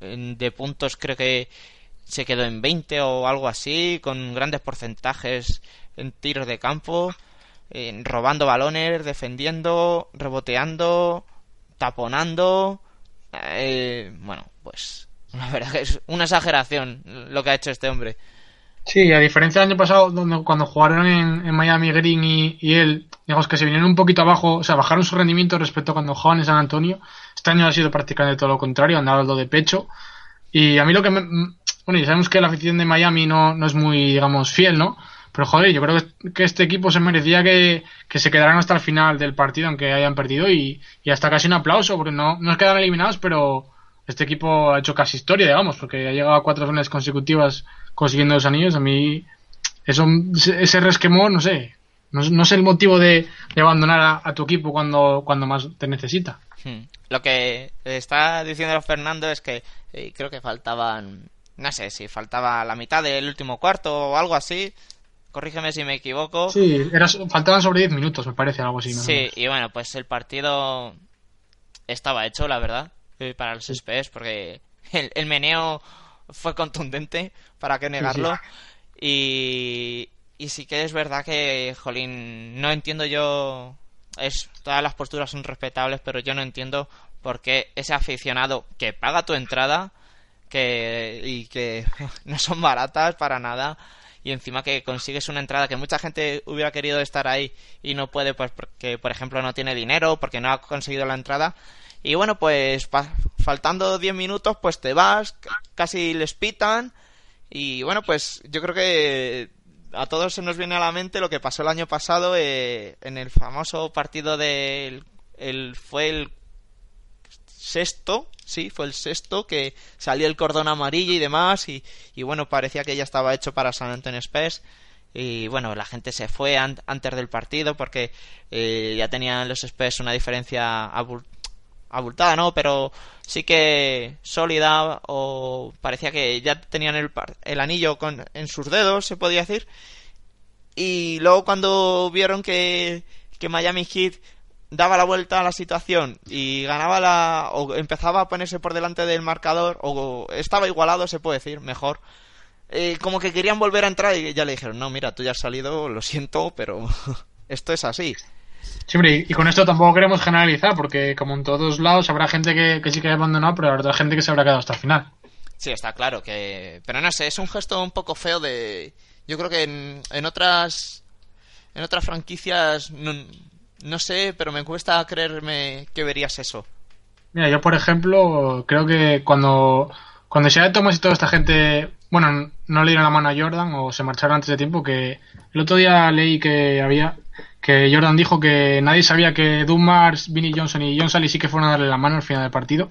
[SPEAKER 3] de puntos creo que se quedó en 20 o algo así, con grandes porcentajes en tiros de campo, en robando balones, defendiendo, reboteando, taponando. Eh, bueno, pues la verdad que es una exageración lo que ha hecho este hombre.
[SPEAKER 5] Sí, a diferencia del año pasado, donde cuando jugaron en, Miami Green y, y él, digamos que se vinieron un poquito abajo, o sea, bajaron su rendimiento respecto a cuando jugaban en San Antonio. Este año ha sido prácticamente todo lo contrario, han dado de pecho. Y a mí lo que me. Bueno, ya sabemos que la afición de Miami no, no es muy, digamos, fiel, ¿no? Pero joder, yo creo que, este equipo se merecía que, que se quedaran hasta el final del partido, aunque hayan perdido, y, y hasta casi un aplauso, porque no, no quedaron eliminados, pero este equipo ha hecho casi historia, digamos, porque ha llegado a cuatro finales consecutivas consiguiendo los anillos. A mí, eso, ese resquemor, no sé, no, no sé el motivo de, abandonar a, a tu equipo cuando, cuando más te necesita.
[SPEAKER 3] Hmm. Lo que está diciendo Fernando es que eh, creo que faltaban, no sé si faltaba la mitad del último cuarto o algo así. Corrígeme si me equivoco.
[SPEAKER 5] Sí, era, faltaban sobre 10 minutos, me parece, algo así.
[SPEAKER 3] Sí, y bueno, pues el partido estaba hecho, la verdad, eh, para los Spurs, porque el, el meneo fue contundente, para qué negarlo. Y, y sí que es verdad que, jolín, no entiendo yo. Es, todas las posturas son respetables, pero yo no entiendo por qué ese aficionado que paga tu entrada que, y que no son baratas para nada y encima que consigues una entrada que mucha gente hubiera querido estar ahí y no puede pues porque por ejemplo no tiene dinero porque no ha conseguido la entrada. Y bueno pues faltando 10 minutos pues te vas casi les pitan. Y bueno pues yo creo que a todos se nos viene a la mente lo que pasó el año pasado eh, en el famoso partido del el, fue el sexto, sí, fue el sexto que salió el cordón amarillo y demás y, y bueno, parecía que ya estaba hecho para San Antonio Spurs y bueno, la gente se fue an- antes del partido porque eh, ya tenían los Spurs una diferencia abul- abultada, ¿no? Pero sí que sólida o parecía que ya tenían el, el anillo con, en sus dedos, se podía decir. Y luego cuando vieron que, que Miami Heat daba la vuelta a la situación y ganaba la o empezaba a ponerse por delante del marcador o estaba igualado se puede decir mejor eh, como que querían volver a entrar y ya le dijeron no mira tú ya has salido lo siento pero esto es así
[SPEAKER 5] Sí, hombre, y, y con esto tampoco queremos generalizar, porque como en todos lados habrá gente que, que sí que haya abandonado, pero habrá otra gente que se habrá quedado hasta el final.
[SPEAKER 3] sí está claro que pero no sé es un gesto un poco feo de yo creo que en, en otras en otras franquicias no, no sé pero me cuesta creerme que verías eso
[SPEAKER 5] Mira, yo por ejemplo, creo que cuando, cuando Shea Thomas y toda esta gente, bueno, no le dieron la mano a Jordan o se marcharon antes de tiempo, que el otro día leí que había, que Jordan dijo que nadie sabía que Dumars, Vinnie Johnson y John Sally sí que fueron a darle la mano al final del partido.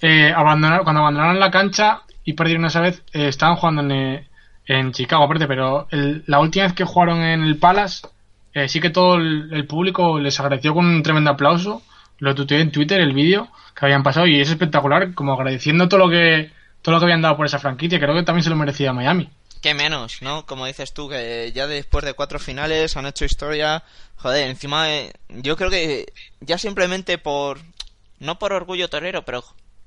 [SPEAKER 5] Eh, abandonaron, cuando abandonaron la cancha y perdieron esa vez, eh, estaban jugando en, eh, en Chicago, aparte, pero el- la última vez que jugaron en el Palace, eh, sí que todo el, público les agradeció con un tremendo aplauso lo tuiteé en Twitter, el vídeo que habían pasado, y es espectacular, como agradeciendo todo lo que todo lo que habían dado por esa franquicia. Creo que también se lo merecía Miami.
[SPEAKER 3] Qué menos, ¿no? Como dices tú, que ya después de cuatro finales han hecho historia. Joder, encima eh, yo creo que ya simplemente por... No por orgullo torero, pero...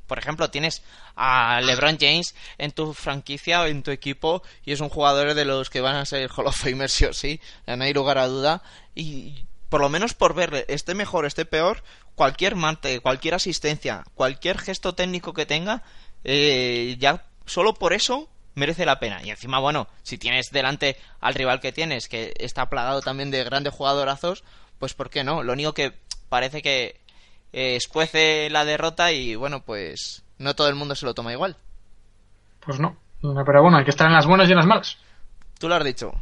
[SPEAKER 3] Por ejemplo, tienes a LeBron James en tu franquicia o en tu equipo y es un jugador de los que van a ser Hall of Famers sí o sí, no hay lugar a duda. Y por lo menos por verle, esté mejor, esté peor, cualquier mate, cualquier asistencia, cualquier gesto técnico que tenga, eh, ya solo por eso merece la pena. Y encima, bueno, si tienes delante al rival que tienes, que está plagado también de grandes jugadorazos, pues ¿por qué no? Lo único que parece que eh, escuece la derrota y bueno, pues no todo el mundo se lo toma igual.
[SPEAKER 5] Pues no. Pero bueno, hay que estar en las buenas y en las malas.
[SPEAKER 3] Tú lo has dicho.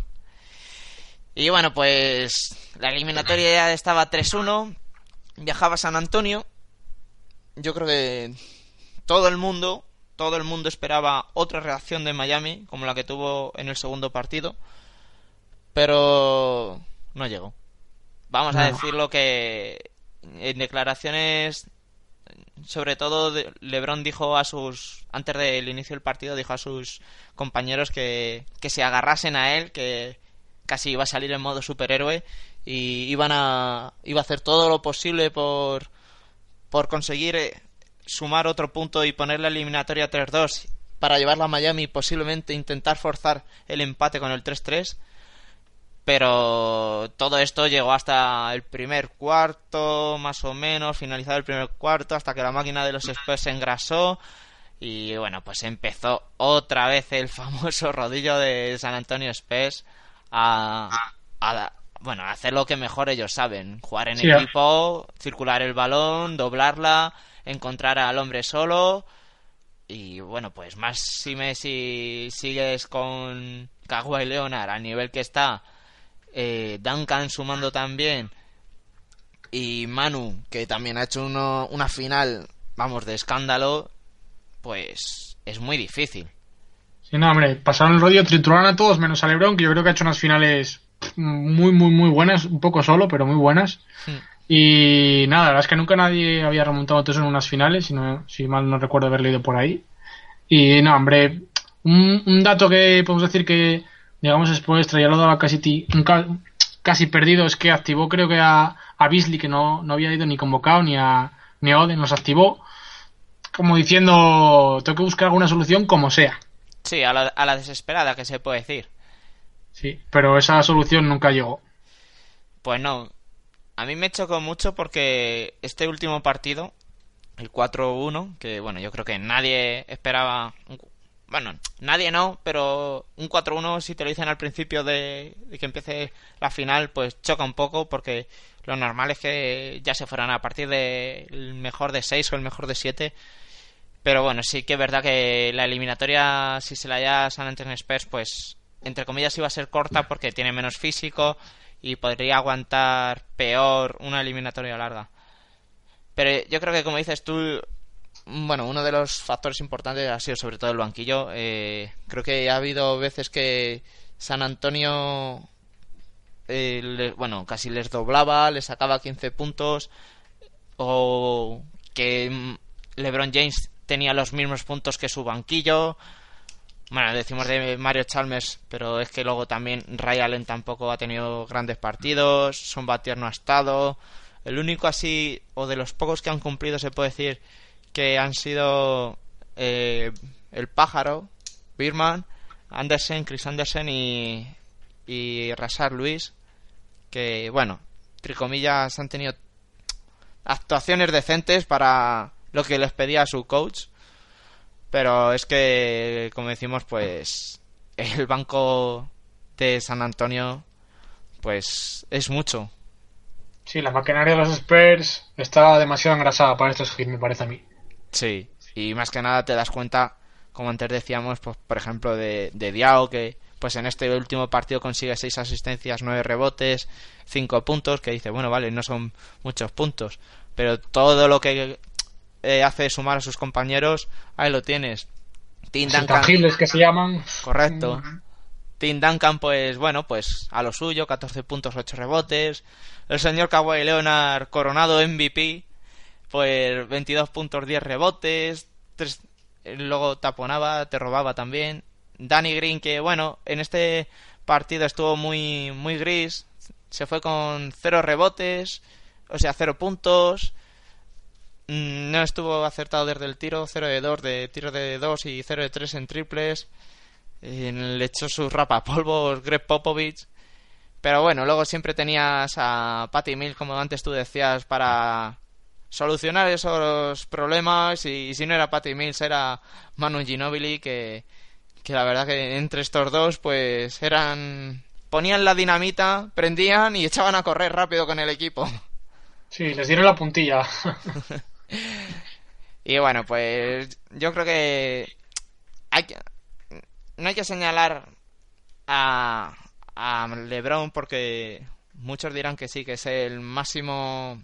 [SPEAKER 3] Y bueno, pues la eliminatoria ya estaba 3-1. Viajaba a San Antonio. Yo creo que todo el mundo, todo el mundo esperaba otra reacción de Miami, como la que tuvo en el segundo partido. Pero no llegó. Vamos a decirlo que en declaraciones sobre todo LeBron dijo a sus antes del inicio del partido dijo a sus compañeros que, que se agarrasen a él que casi iba a salir en modo superhéroe y iban a iba a hacer todo lo posible por por conseguir eh, sumar otro punto y poner la eliminatoria 3-2 para llevarla a Miami y posiblemente intentar forzar el empate con el 3-3 pero todo esto llegó hasta el primer cuarto, más o menos, finalizado el primer cuarto, hasta que la máquina de los Spurs se engrasó. Y bueno, pues empezó otra vez el famoso rodillo de San Antonio Spurs a, a- bueno, a hacer lo que mejor ellos saben. Jugar en
[SPEAKER 5] Sí,
[SPEAKER 3] equipo, circular el balón, doblarla, encontrar al hombre solo. Y bueno, pues más si Messi sigues con Kawhi Leonard al nivel que está, eh, Duncan sumando también y Manu que también ha hecho uno- una final, vamos, de escándalo, pues es muy difícil.
[SPEAKER 5] Sí, no, hombre, pasaron el rodillo, trituraron a todos menos a LeBron, que yo creo que ha hecho unas finales muy, muy, muy buenas, un poco solo, pero muy buenas.
[SPEAKER 3] Hmm.
[SPEAKER 5] Y nada, la verdad es que nunca nadie había remontado todo eso en unas finales, si, no- si mal no recuerdo haber leído por ahí. Y no, hombre, un, un dato que podemos decir que, digamos, después lo daba casi, casi perdido, es que activó creo que a, a Beasley, que no, no había ido ni convocado, ni a, ni a Oden, los activó, como diciendo, tengo que buscar alguna solución como sea.
[SPEAKER 3] Sí, a la, a la desesperada que se puede decir.
[SPEAKER 5] Sí, pero esa solución nunca llegó.
[SPEAKER 3] Pues no. A mí me chocó mucho porque este último partido, el 4-1, que bueno, yo creo que nadie esperaba. Bueno, nadie no, pero un 4-1, si te lo dicen al principio de, de que empiece la final, pues choca un poco porque lo normal es que ya se fueran a partir del mejor de 6 o el mejor de 7. Pero bueno, sí que es verdad que la eliminatoria, si se la haya San Antonio Spurs, pues entre comillas iba a ser corta porque tiene menos físico y podría aguantar peor una eliminatoria larga. Pero yo creo que como dices tú, bueno, uno de los factores importantes ha sido sobre todo el banquillo. Eh, creo que ha habido veces que San Antonio, eh, le- bueno, casi les doblaba, les sacaba 15 puntos o que LeBron James tenía los mismos puntos que su banquillo. Bueno, decimos de Mario Chalmers, pero es que luego también Ray Allen tampoco ha tenido grandes partidos, Son Batier no ha estado. El único así, o de los pocos que han cumplido, se puede decir que han sido eh, el pájaro, Birman, Andersen, Chris Andersen y, y Rasar Luis, que bueno, entre comillas han tenido actuaciones decentes para lo que les pedía su coach. Pero es que, como decimos, pues el banco de San Antonio, pues es mucho.
[SPEAKER 5] Sí, la maquinaria de los Spurs está demasiado engrasada para estos hits, me parece a mí.
[SPEAKER 3] Sí, y más que nada te das cuenta, como antes decíamos, pues por ejemplo de, de Diao, que pues en este último partido consigue seis asistencias, nueve rebotes, cinco puntos, que dice, bueno, vale, no son muchos puntos, pero todo lo que eh, hace sumar a sus compañeros, ahí lo tienes. Tim Duncan,
[SPEAKER 5] que se llaman.
[SPEAKER 3] correcto. Tim Duncan, pues bueno, pues a lo suyo, 14 puntos, 8 rebotes. El señor Kawhi Leonard, coronado MVP. Pues 22 puntos, 10 rebotes, tres, luego taponaba, te robaba también. Danny Green, que bueno, en este partido estuvo muy, muy gris, se fue con 0 rebotes, o sea, 0 puntos. Mm, No estuvo acertado desde el tiro, 0 de 2 de tiro de 2 y 0 de 3 en triples. Eh, Le echó sus rapapolvos Greg Popovich. Pero bueno, luego siempre tenías a Patty Mills, como antes tú decías, para solucionar esos problemas. Y, si no era Patty Mills, era Manu Ginobili, que, que la verdad que entre estos dos, pues eran. ponían la dinamita, prendían y echaban a correr rápido con el equipo.
[SPEAKER 5] Sí, les dieron la puntilla.
[SPEAKER 3] Y bueno, pues yo creo que hay que, no hay que señalar a, a LeBron porque muchos dirán que sí, que es el máximo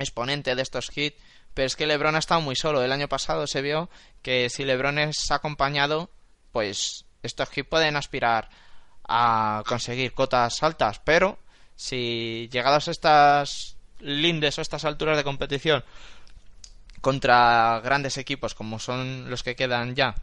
[SPEAKER 3] exponente de estos hits, pero es que LeBron ha estado muy solo. El año pasado se vio que si LeBron es acompañado, pues estos hits pueden aspirar a conseguir cotas altas, pero si llegados a estas lindes o estas alturas de competición contra grandes equipos como son los que quedan ya,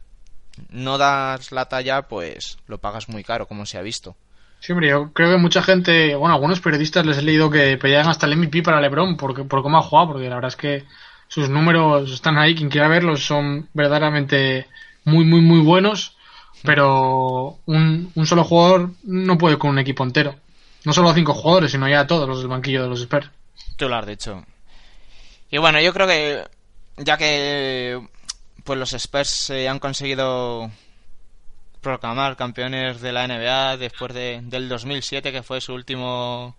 [SPEAKER 3] no das la talla, pues lo pagas muy caro, como se ha visto.
[SPEAKER 5] Sí, hombre, yo creo que mucha gente, bueno, algunos periodistas les he leído que pedían hasta el MVP para LeBron porque, por cómo ha jugado, porque la verdad es que sus números están ahí, quien quiera verlos son verdaderamente muy, muy, muy buenos, pero un, solo jugador no puede con un equipo entero. No solo a cinco jugadores, sino ya a todos los del banquillo de los Spurs.
[SPEAKER 3] Tú lo has dicho. Y bueno, yo creo que ya que pues los Spurs se han conseguido proclamar campeones de la NBA después de, del 2007 que fue su último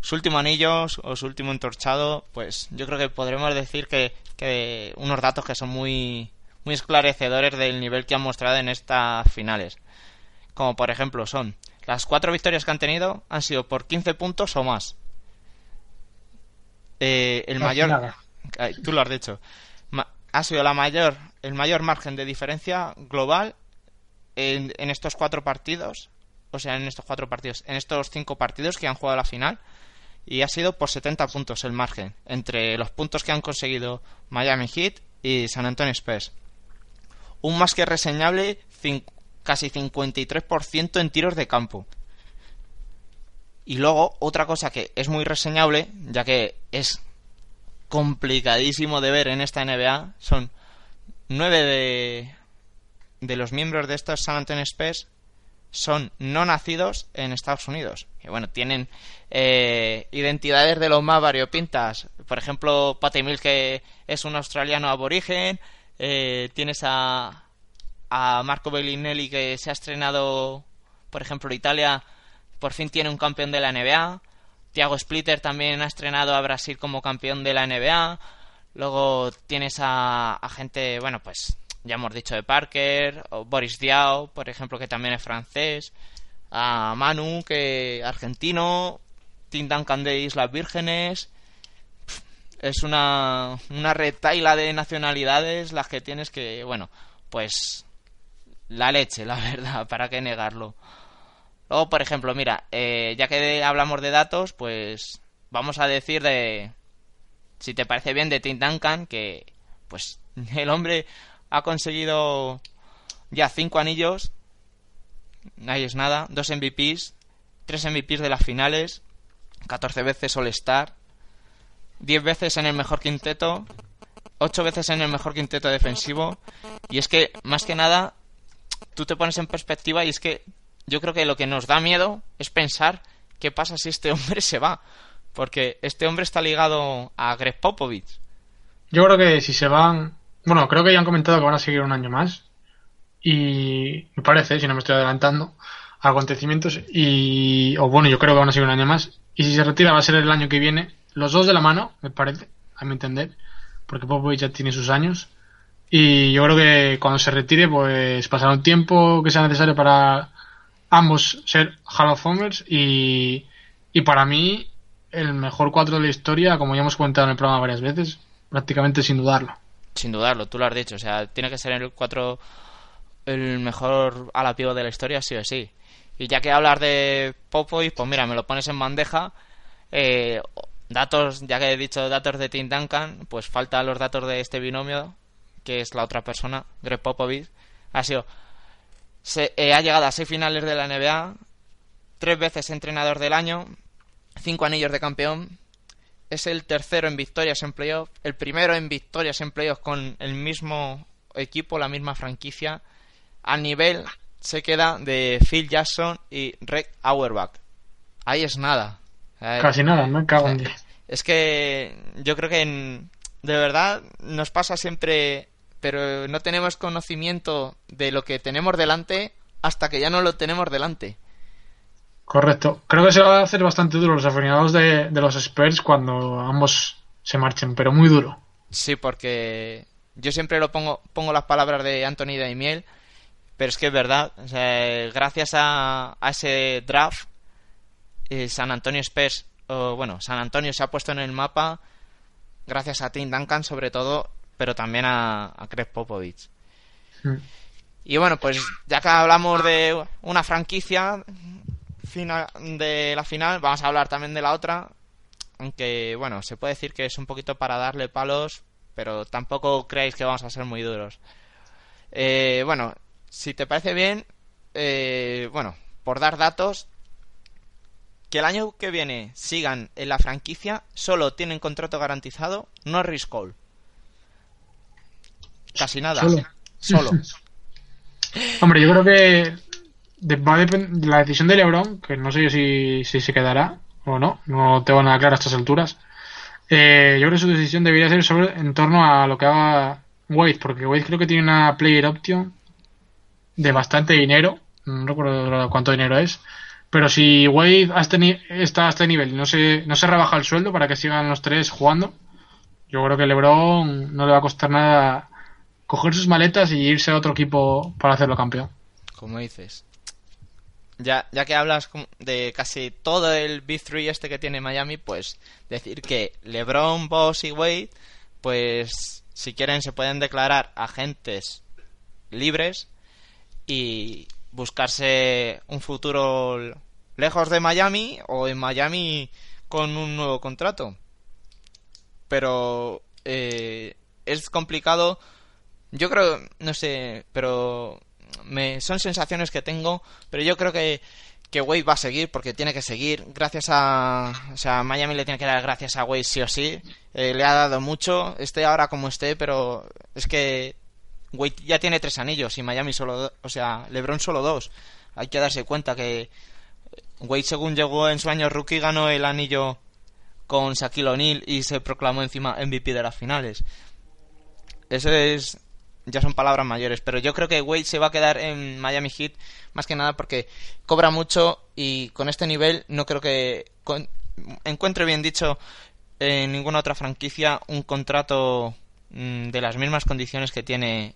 [SPEAKER 3] su último anillo o su último entorchado pues yo creo que podremos decir que, que unos datos que son muy muy esclarecedores del nivel que han mostrado en estas finales. Como por ejemplo son las cuatro victorias que han tenido han sido por 15 puntos o más. Eh, el mayor. Ay, tú lo has dicho. Ma- ha sido la mayor el mayor margen de diferencia global en, estos cuatro partidos o sea en estos cuatro partidos en estos cinco partidos que han jugado la final y ha sido por 70 puntos el margen entre los puntos que han conseguido Miami Heat y San Antonio Spurs. Un más que reseñable casi 53% en tiros de campo. Y luego, otra cosa que es muy reseñable, ya que es complicadísimo de ver en esta NBA, son nueve de, de los miembros de estos San Antonio Spurs son no nacidos en Estados Unidos. Y bueno, tienen eh, identidades de los más variopintas. Por ejemplo, Patty Mills, que es un australiano aborigen. Eh, tienes a, a Marco Bellinelli, que se ha estrenado, por ejemplo, Italia por fin tiene un campeón de la NBA. Thiago Splitter también ha estrenado a Brasil como campeón de la NBA. Luego tienes a, a gente, bueno, pues ya hemos dicho de Parker, Boris Diaw, por ejemplo, que también es francés. A Manu, que argentino. Tim Duncan de Islas Vírgenes. Es una, una retaila de nacionalidades las que tienes que, bueno, pues la leche, la verdad, para qué negarlo. Luego, por ejemplo, mira, eh, ya que hablamos de datos, pues vamos a decir de, si te parece bien, de Tim Duncan, que pues el hombre ha conseguido ya cinco anillos, ahí es nada, dos MVPs, tres MVPs de las finales, 14 veces All-Star, 10 veces en el mejor quinteto, 8 veces en el mejor quinteto defensivo, y es que, más que nada, tú te pones en perspectiva y es que yo creo que lo que nos da miedo es pensar qué pasa si este hombre se va. Porque este hombre está ligado a Greg Popovich.
[SPEAKER 5] Yo creo que si se van. Bueno, creo que ya han comentado que van a seguir un año más. Y me parece, si no me estoy adelantando, acontecimientos. Y. O bueno, yo creo que van a seguir un año más. Y si se retira, va a ser el año que viene. Los dos de la mano, me parece, a mi entender. Porque Popovich ya tiene sus años. Y yo creo que cuando se retire, pues pasará un tiempo que sea necesario para ambos ser Hall of Famers. Y, y para mí, el mejor cuatro de la historia, como ya hemos comentado en el programa varias veces, prácticamente sin dudarlo.
[SPEAKER 3] Sin dudarlo, tú lo has dicho. O sea, tiene que ser el 4 el mejor pívot de la historia, sí o sí. Y ya que hablar de Popovich, pues mira, me lo pones en bandeja. Eh, datos, ya que he dicho datos de Tim Duncan, pues faltan los datos de este binomio, que es la otra persona, Greg Popovich. Ha sido, se, eh, ha llegado a seis finales de la NBA, tres veces entrenador del año, cinco anillos de campeón. Es el tercero en victorias en playoff, el primero en victorias en playoff con el mismo equipo, la misma franquicia. A nivel se queda de Phil Jackson y Rick Auerbach. Ahí es nada.
[SPEAKER 5] Casi nada, me cago en
[SPEAKER 3] es que yo creo que en- de verdad nos pasa siempre, pero no tenemos conocimiento de lo que tenemos delante hasta que ya no lo tenemos delante.
[SPEAKER 5] Correcto. Creo que se va a hacer bastante duro los aficionados de, de los Spurs cuando ambos se marchen, pero muy duro.
[SPEAKER 3] Sí, porque yo siempre lo pongo, pongo las palabras de Anthony Daimiel, pero es que es verdad. O sea, gracias a, a ese draft, eh, San Antonio Spurs, o bueno, San Antonio se ha puesto en el mapa gracias a Tim Duncan sobre todo, pero también a, a Popovich.
[SPEAKER 5] Mm.
[SPEAKER 3] Y bueno, pues ya que hablamos de una franquicia final, de la final, vamos a hablar también de la otra. Aunque, bueno, se puede decir que es un poquito para darle palos, pero tampoco creáis que vamos a ser muy duros. Eh, bueno, si te parece bien, eh, bueno, por dar datos, que el año que viene sigan en la franquicia, solo tienen contrato garantizado Norris Cole. Casi nada.
[SPEAKER 5] Solo.
[SPEAKER 3] Solo.
[SPEAKER 5] Hombre, yo creo que va a la decisión de LeBron, que no sé yo si, si se quedará o no, no tengo nada claro a estas alturas. Eh, yo creo que su decisión debería ser sobre en torno a lo que haga Wade, porque Wade creo que tiene una player option de bastante dinero, no recuerdo cuánto dinero es, pero si Wade a este está a este nivel y no se, no se rebaja el sueldo para que sigan los tres jugando, yo creo que LeBron no le va a costar nada coger sus maletas y irse a otro equipo para hacerlo campeón.
[SPEAKER 3] como dices. Ya, ya que hablas de casi todo el Big 3 este que tiene Miami, pues decir que LeBron, Boss y Wade, pues si quieren se pueden declarar agentes libres y buscarse un futuro lejos de Miami o en Miami con un nuevo contrato. Pero eh, es complicado yo creo, no sé, pero me, son sensaciones que tengo, pero yo creo que, que Wade va a seguir porque tiene que seguir. Gracias a. O sea, Miami le tiene que dar gracias a Wade sí o sí. Eh, le ha dado mucho, esté ahora como esté, pero es que Wade ya tiene tres anillos y Miami solo. O sea, LeBron solo dos. Hay que darse cuenta que Wade, según llegó en su año rookie, ganó el anillo con Shaquille O'Neal y se proclamó encima MVP de las finales. Eso es. Ya son palabras mayores, pero yo creo que Wade se va a quedar en Miami Heat más que nada porque cobra mucho y con este nivel no creo que con- encuentre bien dicho en ninguna otra franquicia un contrato mm, de las mismas condiciones que tiene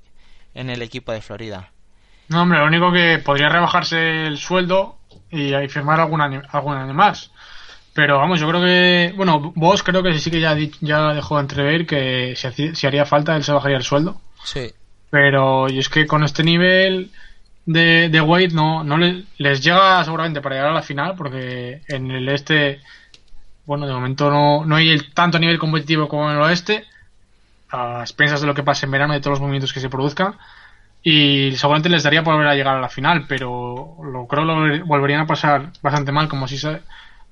[SPEAKER 3] en el equipo de Florida.
[SPEAKER 5] No, hombre, lo único que podría rebajarse el sueldo y ahí firmar algún año, algún año más. Pero vamos, yo creo que. Bueno, vos creo que sí que ya, ya dejó entrever que si, si haría falta él se bajaría el sueldo.
[SPEAKER 3] Sí.
[SPEAKER 5] Pero y es que con este nivel de, de Wade no, no le- les llega seguramente para llegar a la final, porque en el este, bueno, de momento no, no hay el tanto nivel competitivo como en el oeste, a expensas de lo que pase en verano y de todos los movimientos que se produzcan. Y seguramente les daría por volver a llegar a la final, pero lo creo lo volverían a pasar bastante mal, como si se,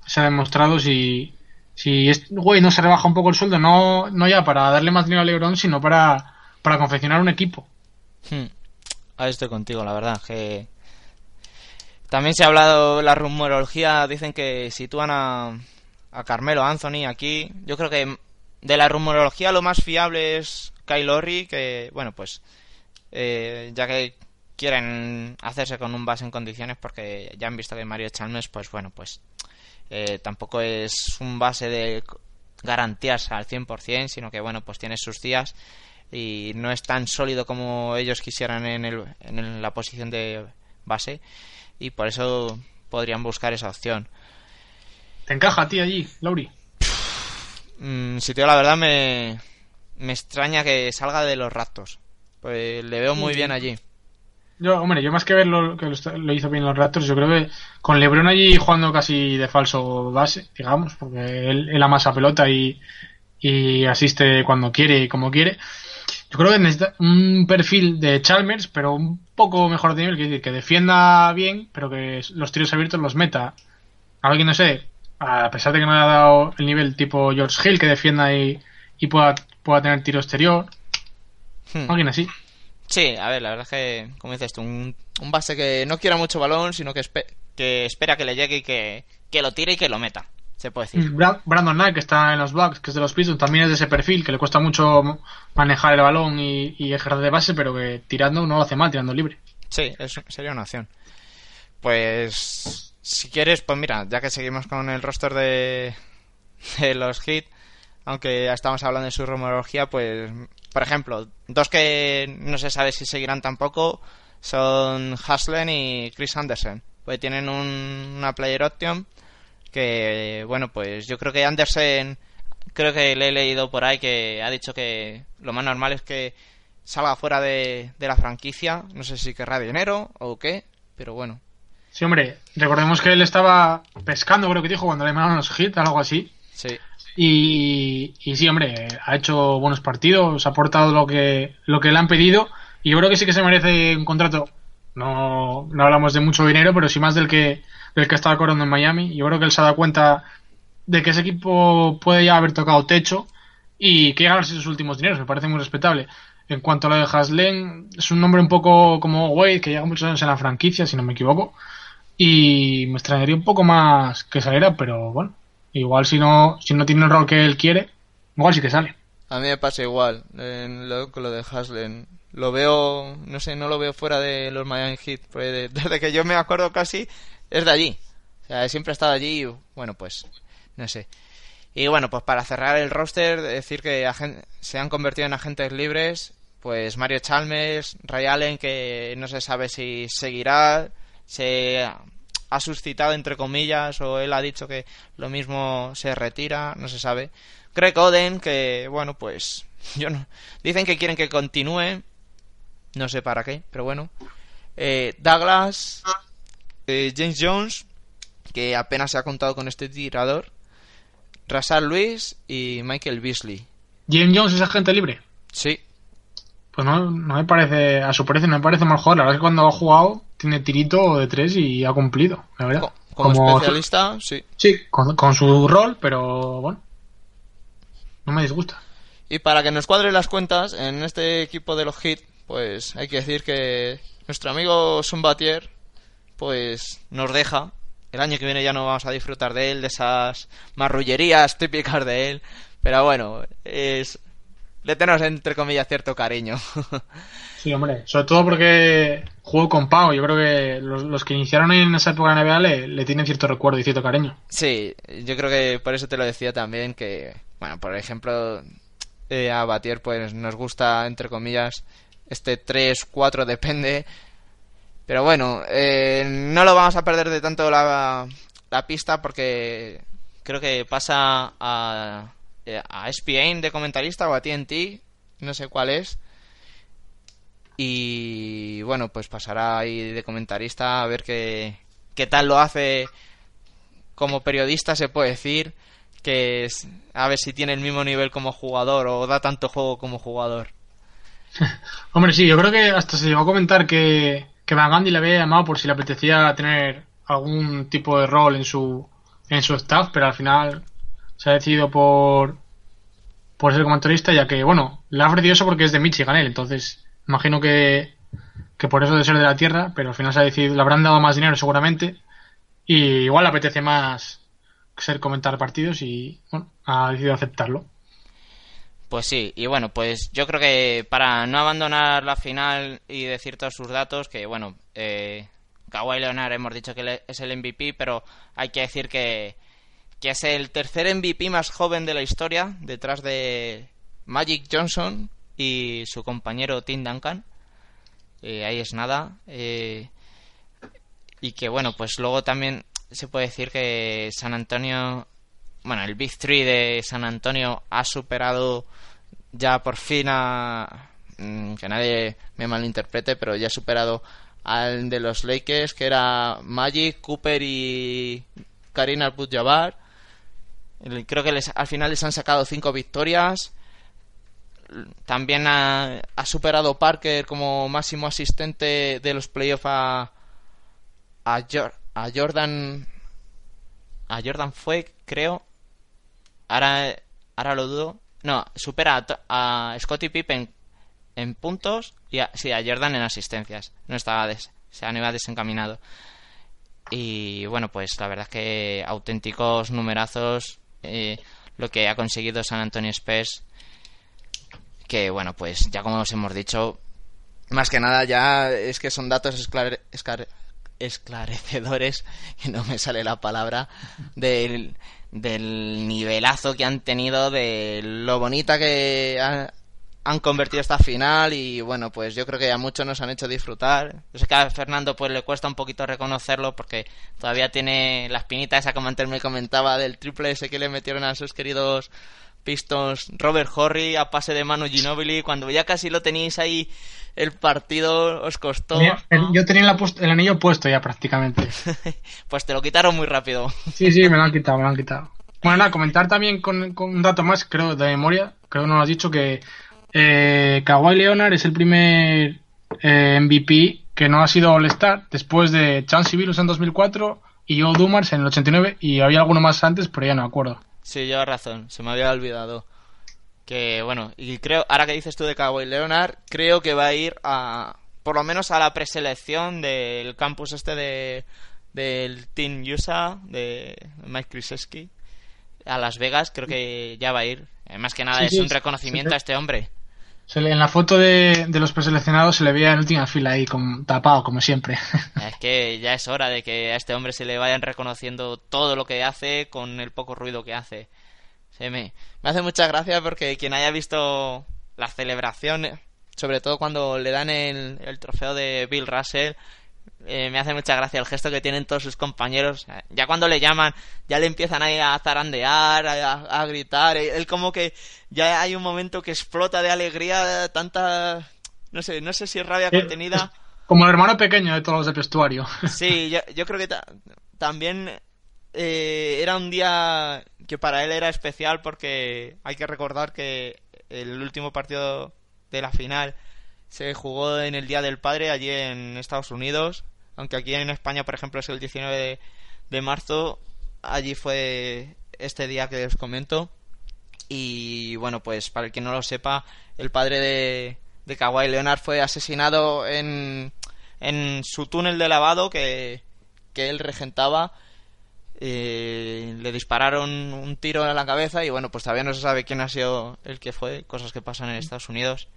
[SPEAKER 5] se ha demostrado si, si es, Wade no se rebaja un poco el sueldo, no, no ya para darle más dinero a LeBron, sino para, para confeccionar un equipo.
[SPEAKER 3] Hmm. Ahí estoy contigo, la verdad, que... También se ha hablado, la rumorología, dicen que sitúan a, a Carmelo Anthony aquí. Yo creo que de la rumorología lo más fiable es Kyle Lowry, que, bueno, pues, eh, ya que quieren hacerse con un base en condiciones, porque ya han visto que Mario Chalmers, pues bueno, pues eh, tampoco es un base de garantías al 100%, sino que, bueno, pues tiene sus días y no es tan sólido como ellos quisieran en, el, en la posición de base y por eso podrían buscar esa opción.
[SPEAKER 5] ¿Te encaja a ti allí, Lauri?
[SPEAKER 3] Mm, si te digo la verdad me, me extraña que salga de los raptos. Pues le veo muy bien allí.
[SPEAKER 5] yo, hombre, yo más que ver lo que lo, hizo bien los Raptors, yo creo que con LeBron allí jugando casi de falso base, digamos, porque él, él amasa pelota y, y asiste cuando quiere y como quiere. Yo creo que necesita un perfil de Chalmers, pero un poco mejor de nivel, que defienda bien, pero que los tiros abiertos los meta. Alguien, no sé, a pesar de que no le ha dado el nivel tipo George Hill, que defienda y, y pueda, pueda tener tiro exterior.
[SPEAKER 3] Hmm.
[SPEAKER 5] Alguien así.
[SPEAKER 3] Sí, a ver, la verdad es que, como dices tú, un, un base que no quiera mucho balón, sino que, espe- que espera que le llegue y que, que lo tire y que lo meta, se puede decir.
[SPEAKER 5] Bra- Brandon Knight, que está en los Bucks, que es de los Pistons, también es de ese perfil, que le cuesta mucho manejar el balón y, y ejercer de base, pero que tirando no lo hace mal, tirando libre.
[SPEAKER 3] Sí, eso sería una opción. Pues, si quieres, pues mira, ya que seguimos con el roster de, de los Heat, aunque ya estamos hablando de su rumorología, pues, por ejemplo, dos que no se sabe si seguirán tampoco son Haslen y Chris Anderson. Pues tienen un- una player option que, bueno, pues yo creo que Anderson, creo que le he leído por ahí que ha dicho que lo más normal es que salga fuera de, de la franquicia. No sé si querrá dinero o qué, pero bueno.
[SPEAKER 5] Sí, hombre, recordemos que él estaba pescando, creo que dijo, cuando le mandaron los hits, algo así.
[SPEAKER 3] Sí,
[SPEAKER 5] Y, y sí, hombre, ha hecho buenos partidos, ha aportado lo que, lo que le han pedido. Y yo creo que sí que se merece un contrato. No, no hablamos de mucho dinero, pero sí más del que, del que estaba cobrando en Miami. Yo creo que él se ha dado cuenta de que ese equipo puede ya haber tocado techo y que ganarse sus últimos dineros. Me parece muy respetable. En cuanto a lo de Haslen, es un nombre un poco como Wade, que lleva muchos años en la franquicia, si no me equivoco. Y me extrañaría un poco más que saliera, pero bueno, igual si no, si no tiene el rol que él quiere, igual sí que sale.
[SPEAKER 3] a mí me pasa igual lo, con lo de Haslen. Lo veo, no sé, no lo veo fuera de los Miami Heat. desde que yo me acuerdo casi, es de allí. O sea, siempre ha estado allí y, bueno, pues, no sé. Y bueno, pues para cerrar el roster, decir que se han convertido en agentes libres, pues Mario Chalmers, Ray Allen, que no se sabe si seguirá, se ha suscitado entre comillas, o él ha dicho que lo mismo se retira, no se sabe. Greg Oden, que bueno, pues yo no. Dicen que quieren que continúe, no sé para qué, pero bueno. Eh, Douglas, eh, James Jones, que apenas se ha contado con este tirador. Rasar Luis y Michael Beasley.
[SPEAKER 5] James Jones es agente libre.
[SPEAKER 3] Sí,
[SPEAKER 5] Pues no, no me parece, a su precio no me parece mal jugador. La verdad es que cuando ha jugado tiene tirito de tres y ha cumplido, la verdad.
[SPEAKER 3] co- como, especialista, sí.
[SPEAKER 5] Sí, con, con su rol, pero bueno. No me disgusta.
[SPEAKER 3] Y para que nos cuadren las cuentas, en este equipo de los Heat, pues hay que decir que nuestro amigo Sumbatier, pues nos deja. El año que viene ya no vamos a disfrutar de él, de esas marrullerías típicas de él. Pero bueno, es... le tenemos entre comillas cierto cariño.
[SPEAKER 5] Sí, hombre. Sobre todo porque jugó con Pau. Yo creo que los, los que iniciaron en esa época de NBA le, le tienen cierto recuerdo y cierto cariño.
[SPEAKER 3] Sí, yo creo que por eso te lo decía también que, bueno, por ejemplo, eh, a Batier pues nos gusta, entre comillas, este 3-4 depende. Pero bueno, eh, no lo vamos a perder de tanto la, la pista porque creo que pasa a, eh, a ESPN de comentarista o a TNT, no sé cuál es. Y bueno, pues pasará ahí de comentarista a ver qué, qué tal lo hace como periodista se puede decir que es, a ver si tiene el mismo nivel como jugador o da tanto juego como jugador.
[SPEAKER 5] Hombre, sí, yo creo que hasta se llegó a comentar que, que Van Gundy le había llamado por si le apetecía tener algún tipo de rol en su, en su staff, pero al final se ha decidido por, por ser comentarista, ya que, bueno, le ha ofrecido eso porque es de Michigan él, entonces imagino que, que por eso de ser de la tierra, pero al final se ha decidido, le habrán dado más dinero seguramente, y igual le apetece más ser comentar partidos y, bueno, ha decidido aceptarlo.
[SPEAKER 3] Pues sí, y bueno, pues yo creo que para no abandonar la final y decir todos sus datos, que bueno, eh, Kawhi Leonard hemos dicho que es el MVP, pero hay que decir que, que es el tercer MVP más joven de la historia, detrás de Magic Johnson y su compañero Tim Duncan. Eh, ahí es nada. eh, y que bueno, pues luego también se puede decir que San Antonio, bueno, el Big Three de San Antonio ha superado ya por fin a, mm, que nadie me malinterprete, pero ya ha superado al de los Lakers, que era Magic, Cooper y Karina Abdul-Jabbar. Creo que les- al final les han sacado cinco victorias. También ha, superado Parker como máximo asistente de los playoffs a, a, a Jordan. A Jordan fue, creo. Ahora, ahora lo dudo. No, supera a, a Scottie Pippen en puntos y a, sí, a Jordan en asistencias. No estaba des, se han iba desencaminado. Y bueno, pues la verdad es que auténticos numerazos eh, lo que ha conseguido San Antonio Spurs. Que bueno, pues ya como os hemos dicho, más que nada ya es que son datos esclare- esclarecedores, que no me sale la palabra, del, del nivelazo que han tenido, de lo bonita que ha- han convertido esta final y bueno, pues yo creo que a muchos nos han hecho disfrutar. Yo sé que a Fernando pues le cuesta un poquito reconocerlo porque todavía tiene la espinita esa como antes me comentaba del triple ese que le metieron a sus queridos Pistons Robert Horry a pase de Manu Ginobili cuando ya casi lo tenéis ahí el partido os costó
[SPEAKER 5] el- Yo tenía el anillo puesto ya prácticamente.
[SPEAKER 3] pues te lo quitaron muy rápido
[SPEAKER 5] Sí, sí, me lo han quitado, me lo han quitado. Bueno, nada, comentar también con, con un dato más, creo, de memoria, creo que no lo has dicho, que eh, Kawhi Leonard es el primer eh, MVP que no ha sido All-Star después de Chansey Billups en 2004 y Joe Dumars en el 89 y había alguno más antes, pero ya no me acuerdo.
[SPEAKER 3] Sí, llevas razón, se me había olvidado. Que bueno, y creo, ahora que dices tú de Kawhi Leonard, creo que va a ir a, por lo menos a la preselección del campus este de, del Team USA, de Mike Krzyzewski, a Las Vegas, creo que ya va a ir. Eh, más que nada
[SPEAKER 5] Sí,
[SPEAKER 3] es
[SPEAKER 5] sí,
[SPEAKER 3] un reconocimiento
[SPEAKER 5] sí.
[SPEAKER 3] a este hombre.
[SPEAKER 5] Se le- en la foto de, de los preseleccionados se le veía en última fila ahí, con, tapado, como siempre.
[SPEAKER 3] Es que ya es hora de que a este hombre se le vayan reconociendo todo lo que hace con el poco ruido que hace. Se me, me hace mucha gracia porque quien haya visto las celebraciones, sobre todo cuando le dan el, el trofeo de Bill Russell, eh, me hace mucha gracia el gesto que tienen todos sus compañeros. Ya cuando le llaman, ya le empiezan ahí a zarandear, a, a gritar. Él como que ya hay un momento que explota de alegría, tanta... No sé, no sé si es rabia
[SPEAKER 5] Eh,
[SPEAKER 3] contenida.
[SPEAKER 5] Como el hermano pequeño de todos los del vestuario.
[SPEAKER 3] Sí, yo, yo creo que ta- también eh, era un día que para él era especial porque hay que recordar que el último partido de la final se jugó en el Día del Padre allí en Estados Unidos, aunque aquí en España, por ejemplo, es el 19 de, marzo, allí fue este día que os comento. Y bueno, pues para el que no lo sepa, el padre de, de Kawhi Leonard fue asesinado en, en su túnel de lavado que, que él regentaba. Eh, le dispararon un tiro en la cabeza y bueno, pues todavía no se sabe quién ha sido el que fue, cosas que pasan en Estados Unidos.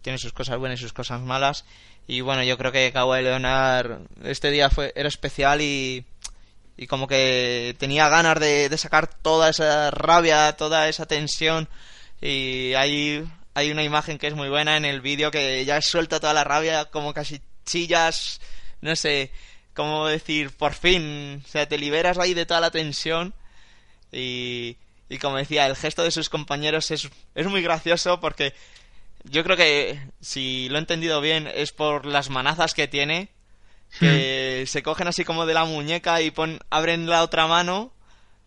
[SPEAKER 3] Tiene sus cosas buenas y sus cosas malas. Y bueno, yo creo que Kawhi Leonard este día fue, era especial y, y como que tenía ganas de, de sacar toda esa rabia, toda esa tensión. Y hay, hay una imagen que es muy buena en el vídeo que ya suelta toda la rabia, como casi chillas, no sé, cómo decir, por fin, o sea, te liberas ahí de toda la tensión. Y, y como decía, el gesto de sus compañeros es, es muy gracioso porque yo creo que, si lo he entendido bien, es por las manazas que tiene que se cogen así como de la muñeca y pon, abren la otra mano.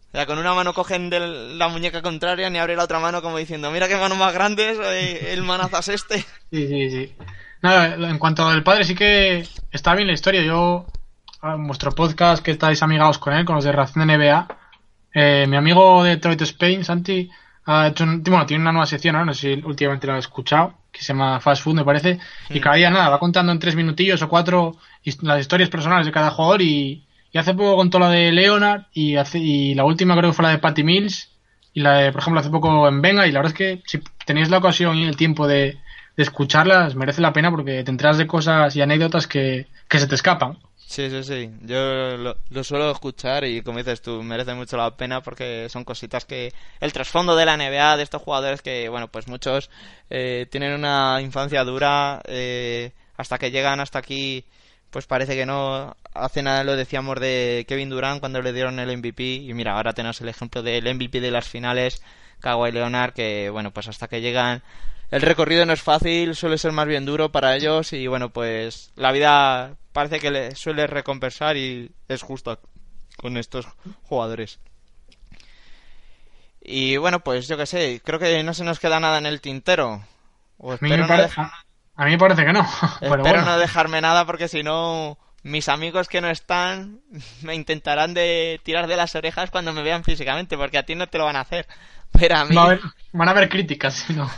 [SPEAKER 3] O sea, con una mano cogen de la muñeca contraria y abre la otra mano como diciendo, mira qué mano más grande es eh, el manazas este.
[SPEAKER 5] Sí, sí, sí. Nada, en cuanto al padre, sí que está bien la historia. Yo, vuestro podcast, que estáis amigados con él, con los de Reacción de NBA, eh, mi amigo de Detroit Spain, Santi, ha hecho un- bueno, tiene una nueva sección, ¿no? no sé si últimamente lo has escuchado, que se llama Fast Food, me parece, y cada día nada, va contando en tres minutillos o cuatro las historias personales de cada jugador y, y hace poco contó la de Leonard y, hace, y la última creo que fue la de Patty Mills y la de, por ejemplo, hace poco en Venga y la verdad es que si tenéis la ocasión y el tiempo de, de escucharlas, merece la pena porque te enteras de cosas y anécdotas que, que se te escapan.
[SPEAKER 3] Sí, sí, sí. Yo lo, lo suelo escuchar y como dices tú, merece mucho la pena porque son cositas que... El trasfondo de la NBA, de estos jugadores que, bueno, pues muchos eh, tienen una infancia dura, eh, hasta que llegan hasta aquí, pues parece que no. Hace nada lo decíamos de Kevin Durant cuando le dieron el MVP y mira, ahora tenemos el ejemplo del MVP de las finales, Kawhi Leonard, que, bueno, pues hasta que llegan... El recorrido no es fácil, suele ser más bien duro para ellos y bueno, pues la vida parece que le suele recompensar y es justo con estos jugadores. Y bueno, pues yo que sé, creo que no se nos queda nada en el tintero. O
[SPEAKER 5] A mí, me
[SPEAKER 3] no,
[SPEAKER 5] pare-
[SPEAKER 3] deja-
[SPEAKER 5] a mí me parece que no. Pero
[SPEAKER 3] espero
[SPEAKER 5] bueno.
[SPEAKER 3] no dejarme nada porque si no, mis amigos que no están me intentarán de tirar de las orejas cuando me vean físicamente, porque a ti no te lo van a hacer. Pero a mí...
[SPEAKER 5] Va a haber- van a haber críticas, si no.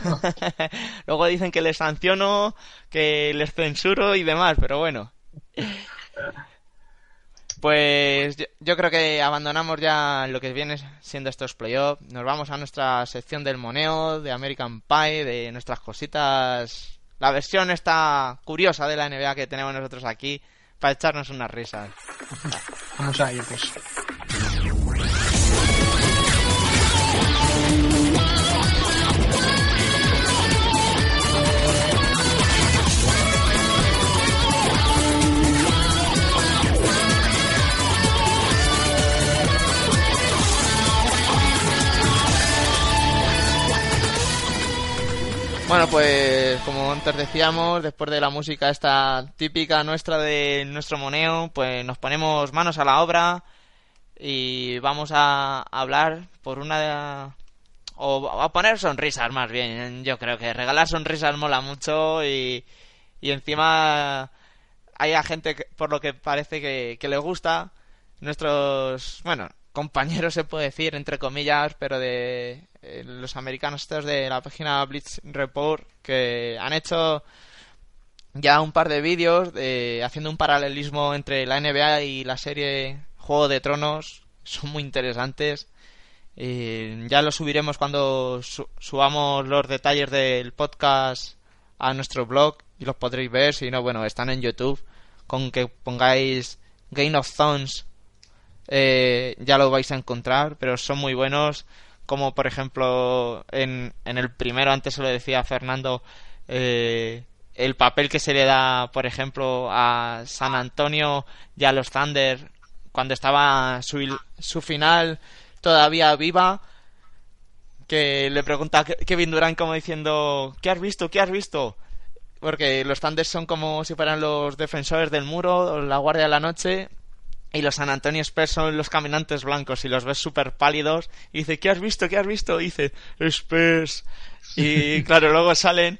[SPEAKER 3] Luego dicen que les sanciono, que les censuro y demás, pero bueno. Pues yo, creo que abandonamos ya lo que viene siendo estos playoffs. Nos vamos a nuestra sección del moneo, de American Pie, de nuestras cositas. La versión esta curiosa de la NBA que tenemos nosotros aquí para echarnos unas risas.
[SPEAKER 5] Vamos a ello, pues.
[SPEAKER 3] Bueno, pues como antes decíamos, después de la música esta típica nuestra de nuestro moneo, pues nos ponemos manos a la obra y vamos a hablar por una o a poner sonrisas más bien. Yo creo que regalar sonrisas mola mucho y, y encima hay a gente por lo que parece que, que le gusta nuestros, bueno, compañeros se puede decir, entre comillas, pero de eh, los americanos estos de la página Blitz Report que han hecho ya un par de vídeos de, haciendo un paralelismo entre la NBA y la serie Juego de Tronos. Son muy interesantes. Eh, ya lo subiremos cuando su- subamos los detalles del podcast a nuestro blog y los podréis ver. Si no, bueno, están en YouTube. Con que pongáis Game of Thrones eh, ya lo vais a encontrar, pero son muy buenos. Como por ejemplo en, en el primero, antes se lo decía Fernando, eh, el papel que se le da, por ejemplo, a San Antonio y a los Thunder cuando estaba su, su final todavía viva. Que le pregunta a Ke- Kevin Durant como diciendo, ¿qué has visto? ¿Qué has visto? Porque los Thunder son como si fueran los defensores del muro, la guardia de la noche, y los San Antonio Spurs son los caminantes blancos y los ves súper pálidos. Y dice, ¿qué has visto? ¿Qué has visto? Y dice, Spurs. Y claro, luego salen,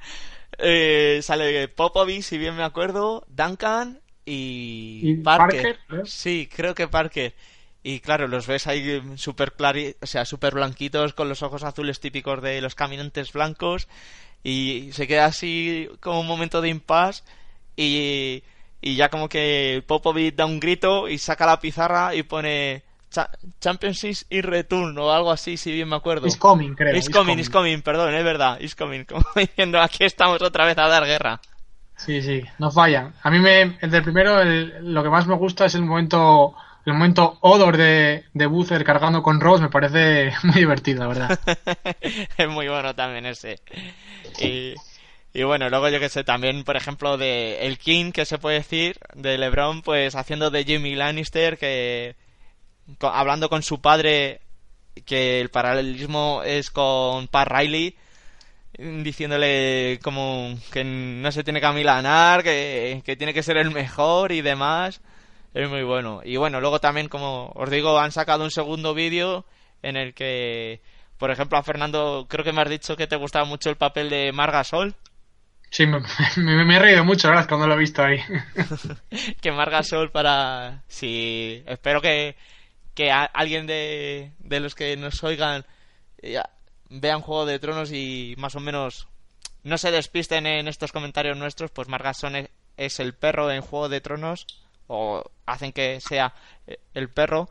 [SPEAKER 3] eh, sale Popovich, si bien me acuerdo, Duncan y,
[SPEAKER 5] Y
[SPEAKER 3] Parker.
[SPEAKER 5] Parker, ¿eh?
[SPEAKER 3] Sí, creo que Parker. Y claro, los ves ahí súper o sea, súper blanquitos con los ojos azules típicos de los caminantes blancos. Y se queda así como un momento de impasse y, y ya como que Popovich da un grito y saca la pizarra y pone "Cha- Championship y Return o algo así, si bien me acuerdo.
[SPEAKER 5] Is coming, creo.
[SPEAKER 3] Is coming, is coming, perdón, es verdad, is coming. Como diciendo, aquí estamos otra vez a dar guerra.
[SPEAKER 5] Sí, sí, no fallan. A mí me, el del primero, el- lo que más me gusta es el momento, el momento Odor de, de Boozer cargando con Ross, me parece muy divertido, la verdad.
[SPEAKER 3] es muy bueno también ese. Y, y bueno, luego yo que sé, también, por ejemplo, de el King, que se puede decir, de LeBron, pues haciendo de Jimmy Lannister, que hablando con su padre, que el paralelismo es con Pat Riley, diciéndole como que no se tiene que amilanar, que, que tiene que ser el mejor y demás. Es muy bueno. Y bueno, luego también, como os digo, han sacado un segundo vídeo en el que, por ejemplo, a Fernando, creo que me has dicho que te gustaba mucho el papel de Marga Sol.
[SPEAKER 5] Sí, me, me- he reído mucho, verdad, cuando lo he visto ahí.
[SPEAKER 3] que Marga Sol para... Sí, espero que, que alguien de, de los que nos oigan eh, vean Juego de Tronos y más o menos no se despisten en estos comentarios nuestros, pues Marga Sol es, es el perro en Juego de Tronos o hacen que sea eh, el perro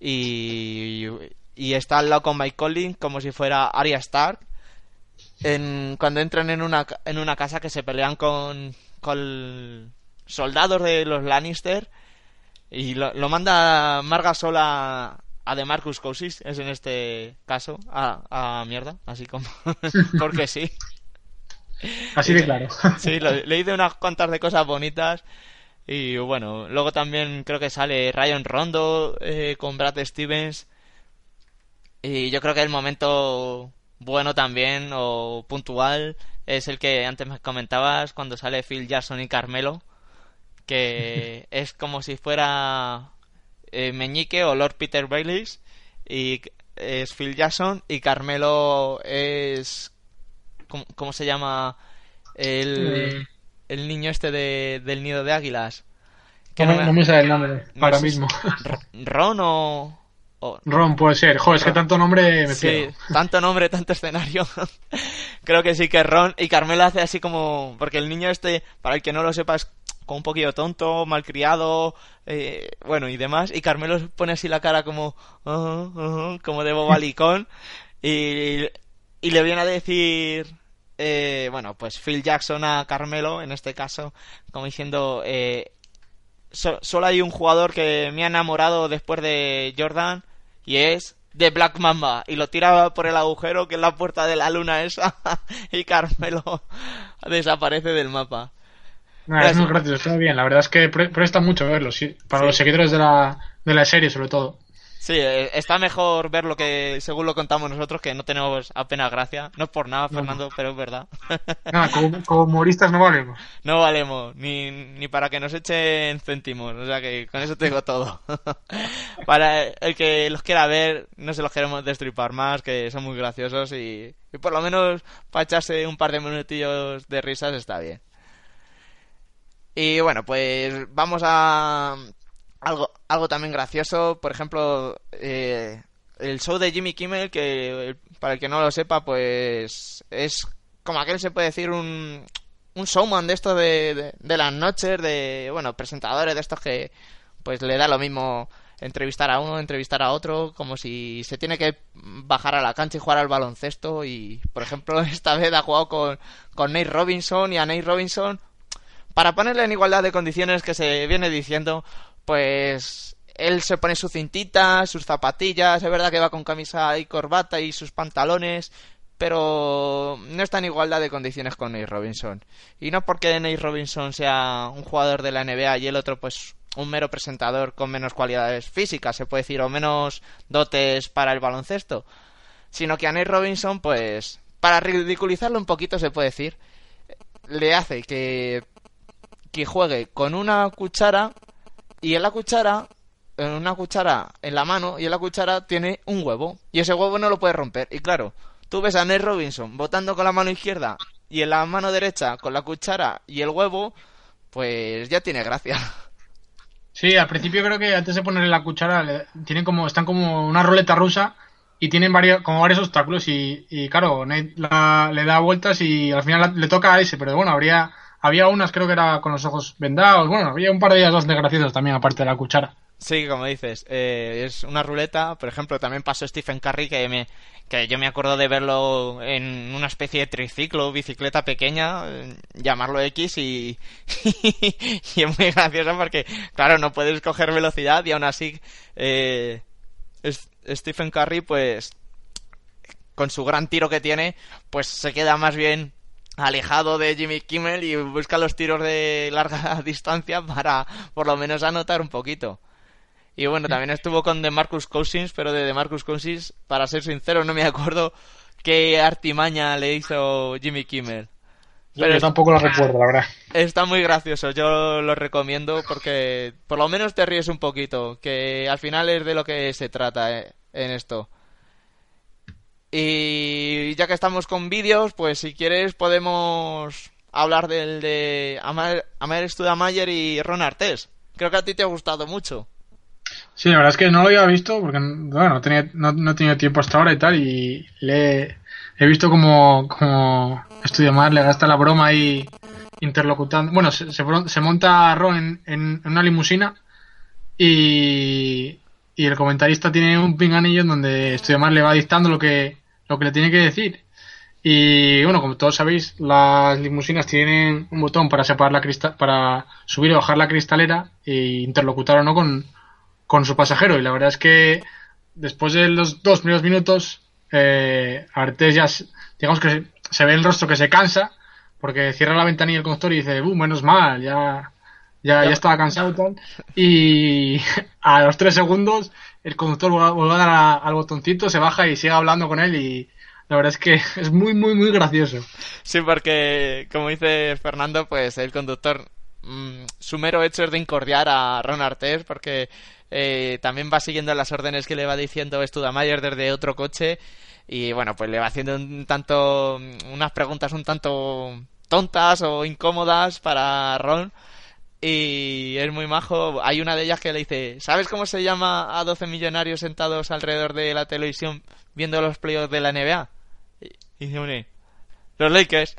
[SPEAKER 3] y, y está al lado con Mike Collins como si fuera Arya Stark en, cuando entran en una, en una casa que se pelean con, con soldados de los Lannister y lo, lo manda Marga sola a de Marcus Cousins, es en este caso, a, a mierda, así como, porque sí.
[SPEAKER 5] Así de claro.
[SPEAKER 3] Sí, lo- leí de unas cuantas de cosas bonitas. Y bueno, luego también creo que sale Ryan Rondo eh, con Brad Stevens. Y yo creo que el momento bueno también, o puntual, es el que antes me comentabas cuando sale Phil Jackson y Carmelo. que es como si fuera eh, Meñique o Lord Peter Baileys y es Phil Jackson y Carmelo es ¿cómo, cómo se llama el, el niño este de, del nido de águilas? Que
[SPEAKER 5] No,
[SPEAKER 3] no
[SPEAKER 5] me-
[SPEAKER 3] me-
[SPEAKER 5] no me sale el nombre
[SPEAKER 3] no
[SPEAKER 5] ahora mismo.
[SPEAKER 3] Ron o,
[SPEAKER 5] Ron puede ser. Joder, es que tanto nombre me
[SPEAKER 3] Sí,
[SPEAKER 5] pierdo.
[SPEAKER 3] tanto nombre, tanto escenario. Creo que sí que es Ron. Y Carmelo hace así como. Porque el niño este, para el que no lo sepa, es como un poquillo tonto, malcriado, eh, bueno, y demás. Y Carmelo pone así la cara como. "Ajá, ajá", como de bobalicón. y, y le viene a decir. eh, bueno, pues Phil Jackson a Carmelo, en este caso, como diciendo. eh, so- solo hay un jugador que me ha enamorado después de Jordan y es de Black Mamba y lo tira por el agujero que es la puerta de la luna esa y Carmelo desaparece del mapa.
[SPEAKER 5] Nah, es
[SPEAKER 3] Gracias.
[SPEAKER 5] muy gracioso, está bien. La verdad es que pre- presta mucho verlo, sí. Para
[SPEAKER 3] Sí.
[SPEAKER 5] los seguidores de la, de la serie, sobre todo.
[SPEAKER 3] Sí, eh, está mejor verlo que según lo contamos nosotros que no tenemos apenas gracia. No es por nada,
[SPEAKER 5] No.
[SPEAKER 3] Fernando, pero es verdad.
[SPEAKER 5] Nada, como, como humoristas no valemos.
[SPEAKER 3] No valemos ni, ni para que nos echen céntimos, o sea que con eso tengo todo. para el que los quiera ver, no se los queremos destripar más, que son muy graciosos y, y por lo menos para echarse un par de minutillos de risas está bien. Y bueno, pues vamos a algo, algo también gracioso, por ejemplo, eh, el show de Jimmy Kimmel, que para el que no lo sepa, pues es como aquel se puede decir un, un showman de estos de, de, de las noches, de, bueno, presentadores de estos que pues le da lo mismo entrevistar a uno, entrevistar a otro, como si se tiene que bajar a la cancha y jugar al baloncesto. Y, por ejemplo, esta vez ha jugado con, con Nate Robinson y a Nate Robinson, para ponerle en igualdad de condiciones que se viene diciendo, pues él se pone su cintita, sus zapatillas, es verdad que va con camisa y corbata y sus pantalones, pero no está en igualdad de condiciones con Nate Robinson. Y no porque Nate Robinson sea un jugador de la NBA y el otro pues un mero presentador con menos cualidades físicas, se puede decir, o menos dotes para el baloncesto, sino que a Nate Robinson pues para ridiculizarlo un poquito se puede decir, le hace que que juegue con una cuchara y en la cuchara en una cuchara en la mano y en la cuchara tiene un huevo y ese huevo no lo puede romper. Y claro tú ves a Ned Robinson botando con la mano izquierda y en la mano derecha con la cuchara y el huevo pues ya tiene gracia.
[SPEAKER 5] Sí, al principio creo que antes de ponerle la cuchara tienen como están como una ruleta rusa y tienen varios como varios obstáculos y, y claro, Nate la- le da vueltas y al final le toca a ese, pero bueno, habría había unas creo que era con los ojos vendados, bueno, había un par de ellas bastante graciosas también aparte de la cuchara.
[SPEAKER 3] Sí, como dices, eh, es una ruleta. Por ejemplo, también pasó Stephen Curry, que, me, que yo me acuerdo de verlo en una especie de triciclo, bicicleta pequeña, eh, llamarlo X, y, y es muy gracioso porque, claro, no puedes coger velocidad y aún así eh, Stephen Curry, pues, con su gran tiro que tiene, pues se queda más bien alejado de Jimmy Kimmel y busca los tiros de larga distancia para por lo menos anotar un poquito. Y bueno, también estuvo con DeMarcus Cousins, pero de DeMarcus Cousins, para ser sincero, no me acuerdo qué artimaña le hizo Jimmy Kimmel. Pero
[SPEAKER 5] yo tampoco lo recuerdo, la verdad.
[SPEAKER 3] Está muy gracioso, yo lo recomiendo porque por lo menos te ríes un poquito, que al final es de lo que se trata eh, en esto. Y ya que estamos con vídeos, pues si quieres podemos hablar del de Amar, Amar Studamayer y Ron Artés. Creo que a ti te ha gustado mucho.
[SPEAKER 5] Sí, la verdad es que no lo había visto porque bueno, no, tenía, no, no he tenido tiempo hasta ahora y tal y le he visto como, como Estudio Mar le gasta la broma ahí interlocutando. Bueno, se, monta Ron en, en, una limusina y, y el comentarista tiene un pinganillo en donde Estudio Mar le va dictando lo que, lo que le tiene que decir. Y bueno, como todos sabéis, las limusinas tienen un botón para separar la cristal, para subir o bajar la cristalera e interlocutar o no con, con su pasajero. Y la verdad es que después de los dos primeros minutos, eh, Artés ya, digamos que se, se ve el rostro que se cansa, porque cierra la ventanilla el conductor y dice, "Uh, menos mal, ya, ya, ya estaba cansado y tal. Y a los tres segundos, el conductor vuelve a- dar al botoncito, se baja y sigue hablando con él y la verdad es que es muy, muy, muy gracioso.
[SPEAKER 3] Sí, porque como dice Fernando, pues el conductor mm, su mero hecho es de incordiar a Ron Artes porque eh, también va siguiendo las órdenes que le va diciendo Studamayer desde otro coche y bueno, pues le va haciendo un tanto unas preguntas un tanto tontas o incómodas para Ron y es muy majo. Hay una de ellas que le dice, ¿sabes cómo se llama a 12 millonarios sentados alrededor de la televisión viendo los playoffs de la NBA? Y dice, los Lakers.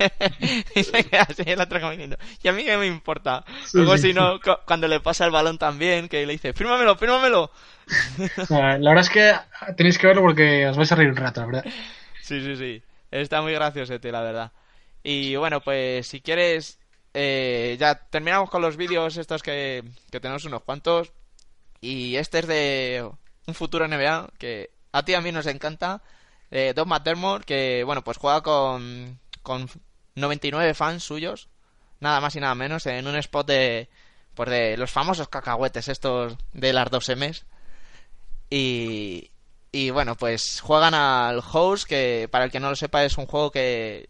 [SPEAKER 3] y se queda así el otro caminando. Y a mí que me importa. Luego si no, cuando le pasa el balón también, que le dice, fírmamelo, fírmamelo.
[SPEAKER 5] la verdad es que tenéis que verlo porque os vais a reír un rato, la verdad.
[SPEAKER 3] Sí, sí, sí. Está muy gracioso, la verdad. Y bueno, pues si quieres, eh, ya terminamos con los vídeos estos que, tenemos unos cuantos. Y este es de un futuro NBA que a ti a mí nos encanta. Eh, McDermott, que bueno, pues juega con, con 99 fans suyos, nada más y nada menos, en un spot de, pues de los famosos cacahuetes estos de las dos M's. Y, y bueno, pues juegan al House, que para el que no lo sepa es un juego que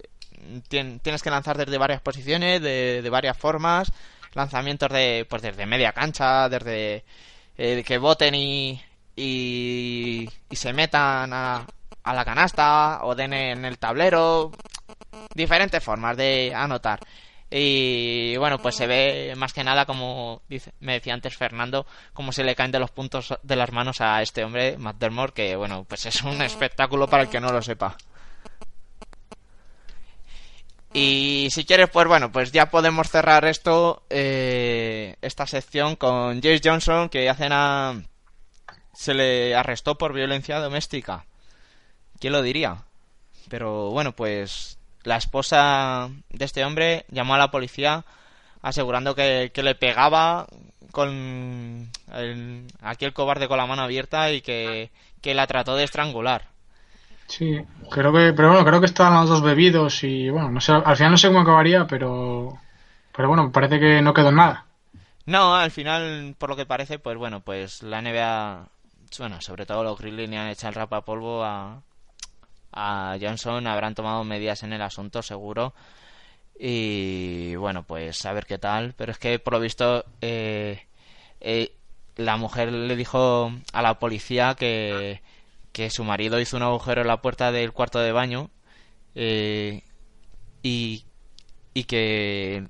[SPEAKER 3] tienes que lanzar desde varias posiciones, de, varias formas, lanzamientos de pues desde media cancha, desde eh, que voten y, y, se metan a, a, la canasta o den en el tablero, diferentes formas de anotar. Y bueno, pues se ve más que nada como dice, me decía antes Fernando, como se le caen de los puntos de las manos a este hombre, Matt que bueno, pues es un espectáculo para el que no lo sepa. Y si quieres, pues bueno, pues ya podemos cerrar esto, eh, esta sección con James Johnson, que hace nada se le arrestó por violencia doméstica. ¿Quién lo diría? Pero bueno, pues la esposa de este hombre llamó a la policía asegurando que, le pegaba con el, aquí el cobarde con la mano abierta y que la trató de estrangular.
[SPEAKER 5] Sí, creo que, pero bueno, creo que estaban los dos bebidos y bueno, no sé, al final no sé cómo acabaría, pero, pero bueno, parece que no quedó nada.
[SPEAKER 3] No, al final, por lo que parece, pues bueno, pues la NBA, bueno, sobre todo los Grizzlies han echado el rapa polvo a, a Johnson, habrán tomado medidas en el asunto, seguro. Y bueno, pues a ver qué tal. Pero es que por lo visto eh, eh, la mujer le dijo a la policía que que su marido hizo un agujero en la puerta del cuarto de baño eh, y, y que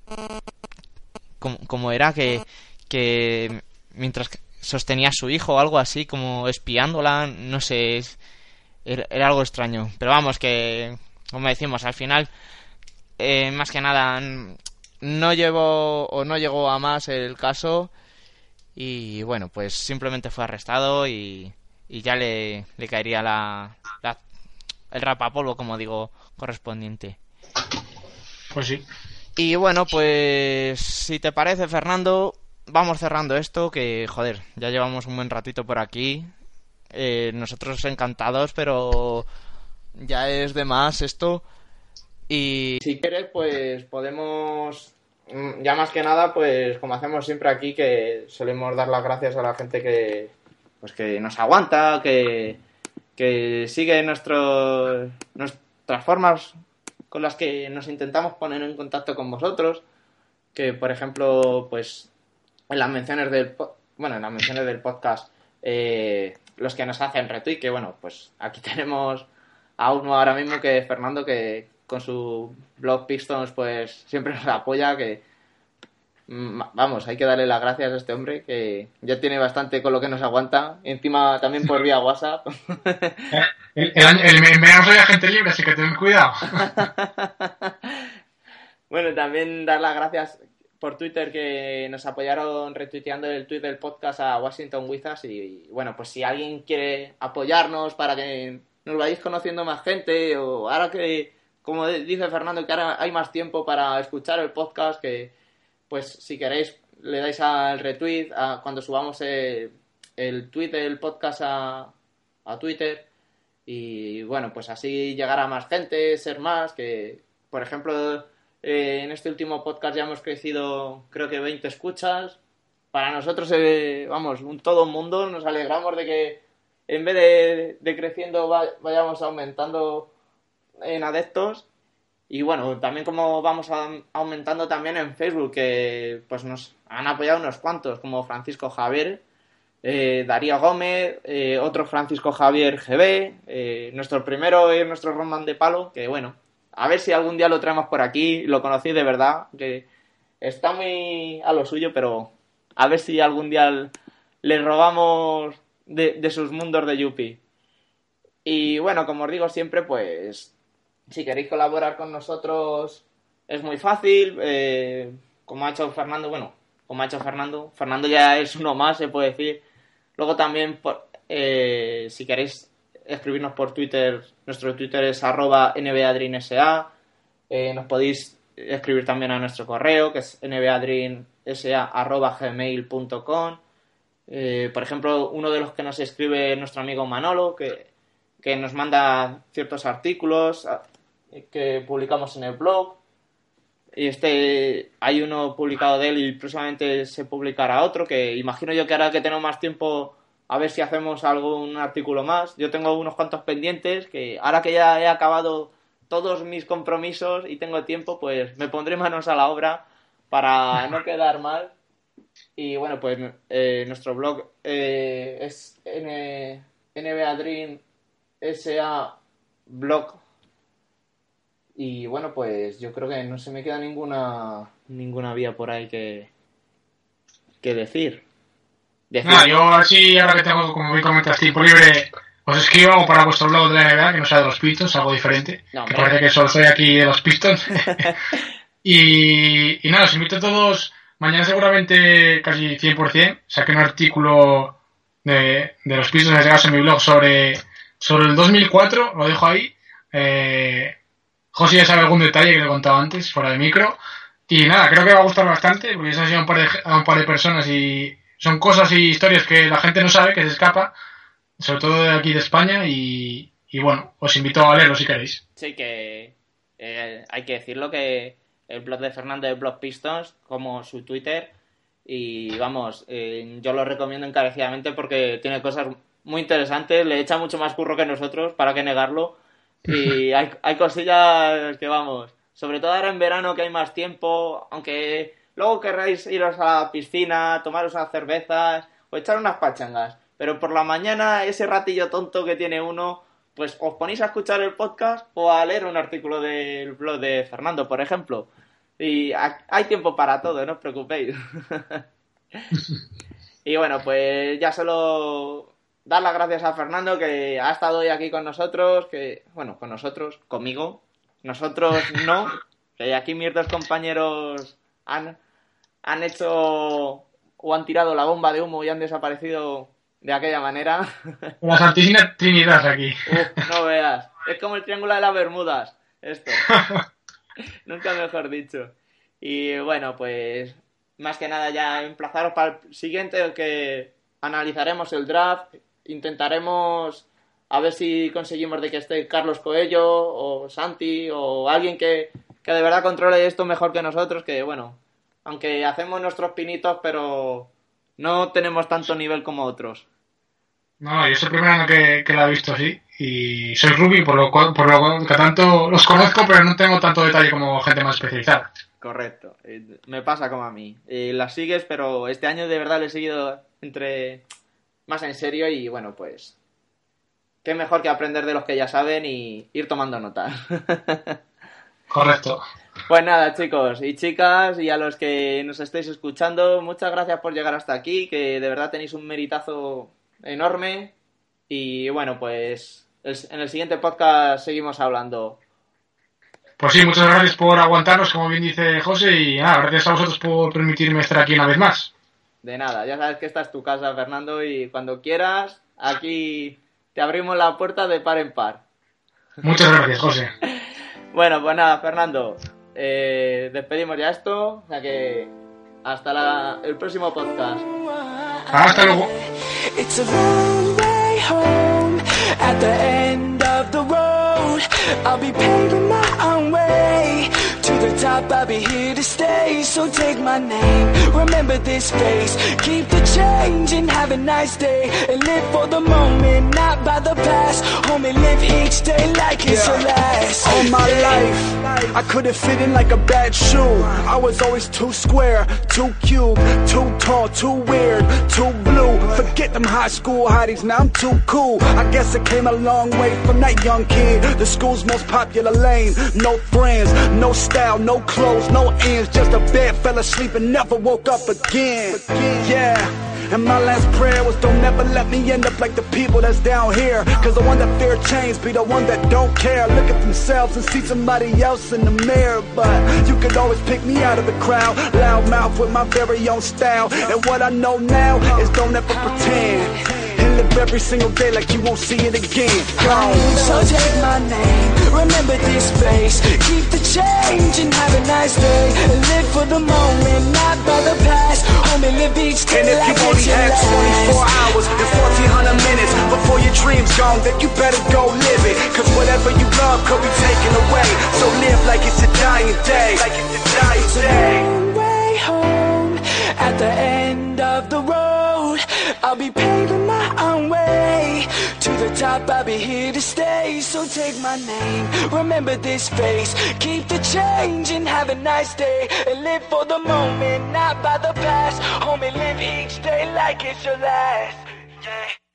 [SPEAKER 3] como, era que, que mientras sostenía a su hijo o algo así como espiándola no sé era, algo extraño. Pero vamos que como decimos al final eh, más que nada no llevó o no llegó a más el caso y bueno pues simplemente fue arrestado y y ya le, le caería la, la, el rapapolvo, como digo, correspondiente.
[SPEAKER 5] Pues sí.
[SPEAKER 3] Y bueno, pues si te parece, Fernando, vamos cerrando esto, que joder, ya llevamos un buen ratito por aquí. Eh, nosotros encantados, pero ya es de más esto. Y si quieres, pues podemos, mm, ya más que nada, pues como hacemos siempre aquí, que solemos dar las gracias a la gente que, pues que nos aguanta, que, que sigue nuestro, nuestras formas con las que nos intentamos poner en contacto con vosotros, que por ejemplo, pues en las menciones del bueno, en las menciones del podcast eh, los que nos hacen retweet, que bueno, pues aquí tenemos a uno ahora mismo que Fernando que con su blog Pistons pues siempre nos apoya, que vamos, hay que darle las gracias a este hombre que ya tiene bastante con lo que nos aguanta. Encima también por vía WhatsApp.
[SPEAKER 5] el, el, de gente libre, así que ten cuidado.
[SPEAKER 3] bueno, también dar las gracias por Twitter que nos apoyaron retuiteando el tweet del podcast a Washington Wizards y bueno, pues si alguien quiere apoyarnos para que nos vayáis conociendo más gente o ahora que, como dice Fernando, que ahora hay más tiempo para escuchar el podcast que pues si queréis le dais al retweet a, cuando subamos el, el tweet del podcast a, a Twitter. Y bueno, pues así llegar a más gente, ser más, que por ejemplo eh, en este último podcast ya hemos crecido creo que 20 escuchas. Para nosotros, eh, vamos, un todo un mundo, nos alegramos de que en vez de, de creciendo vayamos aumentando en adeptos Y bueno, también como vamos aumentando también en Facebook, que pues nos han apoyado unos cuantos, como Francisco Javier, eh, Darío Gómez, eh, otro Francisco Javier GB, eh, nuestro primero es nuestro Roman de Palo, que bueno, a ver si algún día lo traemos por aquí, lo conocí de verdad, que está muy a lo suyo, pero a ver si algún día le robamos de, de sus mundos de Yuppie. Y bueno, como os digo siempre, pues si queréis colaborar con nosotros es muy fácil. eh, como ha hecho Fernando, bueno, como ha hecho Fernando, Fernando ya es uno más, se puede decir. Luego también, eh, si queréis escribirnos por Twitter, nuestro Twitter es arroba nbadrinsa. Eh, nos podéis escribir también a nuestro correo, que es nbadrinsa.gmail.com. Eh, por ejemplo, uno de los que nos escribe es nuestro amigo Manolo, que, que nos manda ciertos artículos que publicamos en el blog. Y este, hay uno publicado de él y próximamente se publicará otro, que imagino yo que ahora que tenemos más tiempo, a ver si hacemos algún artículo más. Yo tengo unos cuantos pendientes, que ahora que ya he acabado todos mis compromisos y tengo tiempo, pues me pondré manos a la obra para no quedar mal. Y bueno, pues eh, nuestro blog eh, es N, NBADream SA blog. Y bueno, pues yo creo que no se me queda ninguna ninguna vía por ahí que, que decir. Decir-
[SPEAKER 5] Nada, yo así, ahora que tengo, como bien comentas, tiempo libre, os escribo para vuestro blog de la NBA, que no sea de los Pistons, algo diferente.
[SPEAKER 3] No,
[SPEAKER 5] que parece que solo soy aquí de los Pistons. y, y nada, os invito a todos, mañana seguramente casi 100%, saqué un artículo de, de los Pistons, en caso en mi blog, sobre, sobre el 2004, lo dejo ahí. Eh, José ya sabe algún detalle que le he contado antes, fuera de micro. Y nada, creo que va a gustar bastante, porque se ha sido un par de, un par de personas y son cosas y historias que la gente no sabe, que se escapa, sobre todo de aquí de España. Y, y bueno, os invito a leerlo si queréis.
[SPEAKER 3] Sí, que eh, hay que decirlo que el blog de Fernando es Blog Pistons, como su Twitter, y vamos, eh, yo lo recomiendo encarecidamente porque tiene cosas muy interesantes, le echa mucho más curro que nosotros, para qué negarlo, y hay, hay cosillas que vamos, sobre todo ahora en verano que hay más tiempo, aunque luego querráis iros a la piscina, tomaros unas cervezas o echar unas pachangas, pero por la mañana ese ratillo tonto que tiene uno, pues os ponéis a escuchar el podcast o a leer un artículo del blog de Fernando, por ejemplo. Y ha- hay tiempo para todo, no os preocupéis. y bueno, pues ya solo dar las gracias a Fernando que ha estado hoy aquí con nosotros, que bueno, con nosotros, conmigo. Nosotros no, que aquí mis dos compañeros han, han hecho o han tirado la bomba de humo y han desaparecido de aquella manera.
[SPEAKER 5] La Santísima Trinidad aquí.
[SPEAKER 3] Uf, no veas. Es como el triángulo de las Bermudas. Esto. Nunca mejor dicho. Y bueno, pues más que nada ya emplazaros para el siguiente que analizaremos el draft. Intentaremos a ver si conseguimos de que esté Carlos Coello o Santi o alguien que, que de verdad controle esto mejor que nosotros. Que bueno, aunque hacemos nuestros pinitos, pero no tenemos tanto nivel como otros.
[SPEAKER 5] No, yo es el primer año que, que la he visto así. Y soy Ruby, por lo, cual, por lo que tanto los conozco, pero no tengo tanto detalle como gente más especializada.
[SPEAKER 3] Correcto. Eh, Me pasa como a mí. Eh, las sigues, pero este año de verdad le he seguido entre más en serio y bueno, pues qué mejor que aprender de los que ya saben y ir tomando nota.
[SPEAKER 5] Correcto.
[SPEAKER 3] pues nada, chicos y chicas y a los que nos estéis escuchando, muchas gracias por llegar hasta aquí, que de verdad tenéis un meritazo enorme y bueno, pues en el siguiente podcast seguimos hablando.
[SPEAKER 5] Pues sí, muchas gracias por aguantarnos, como bien dice José, y nada, gracias a vosotros por permitirme estar aquí una vez más.
[SPEAKER 3] De nada, ya sabes que esta es tu casa, Fernando, y cuando quieras, aquí te abrimos la puerta de par en par.
[SPEAKER 5] Muchas gracias, José.
[SPEAKER 3] Bueno, pues nada, Fernando, eh, despedimos ya esto, o sea que hasta la- el próximo podcast.
[SPEAKER 5] Hasta luego.
[SPEAKER 2] It's a long way home at the end of the road. I'll be paving my own way to the top. I'll be here to stay. So take my name, remember this face. Keep the change and have a nice day. And live for the moment, not by the past. Homie, live each day like it's your last.
[SPEAKER 1] All my life,
[SPEAKER 2] I couldn't fit in like a bad shoe. I was always too square, too cute, too tall, too weird, too blue. Forget them high school hotties, now I'm too cool. I guess I came a long way from that young kid. The school's most popular lane. No friends, no style, no clothes, no ends. Just a bed, fell asleep and never woke up again. Yeah. And my last prayer was don't ever let me end up like the people that's down here. Cause the one that fear change be the one that don't care. Look at themselves and see somebody else in the mirror. But you could always pick me out of the crowd. Loud mouth with my very own style. And what I know now is don't ever pretend. Live every single day like you won't see it again. Gone.
[SPEAKER 6] So take my name, remember this face Keep the change and have a nice day Live for the moment, not by the past Homie, live each day
[SPEAKER 2] And if you only had 24
[SPEAKER 6] last.
[SPEAKER 2] hours and 1400 minutes before your dream's gone, then you better go live it. Cause whatever you love could be taken away. So live like it's a dying day. Like it's a dying day.
[SPEAKER 6] Way home at the end of the road. I'll be paving top. I'll be here to stay. So take my name, remember this face. Keep the change and have a nice day. And live for the moment, not by the past. Homie, live each day like it's your last. Yeah.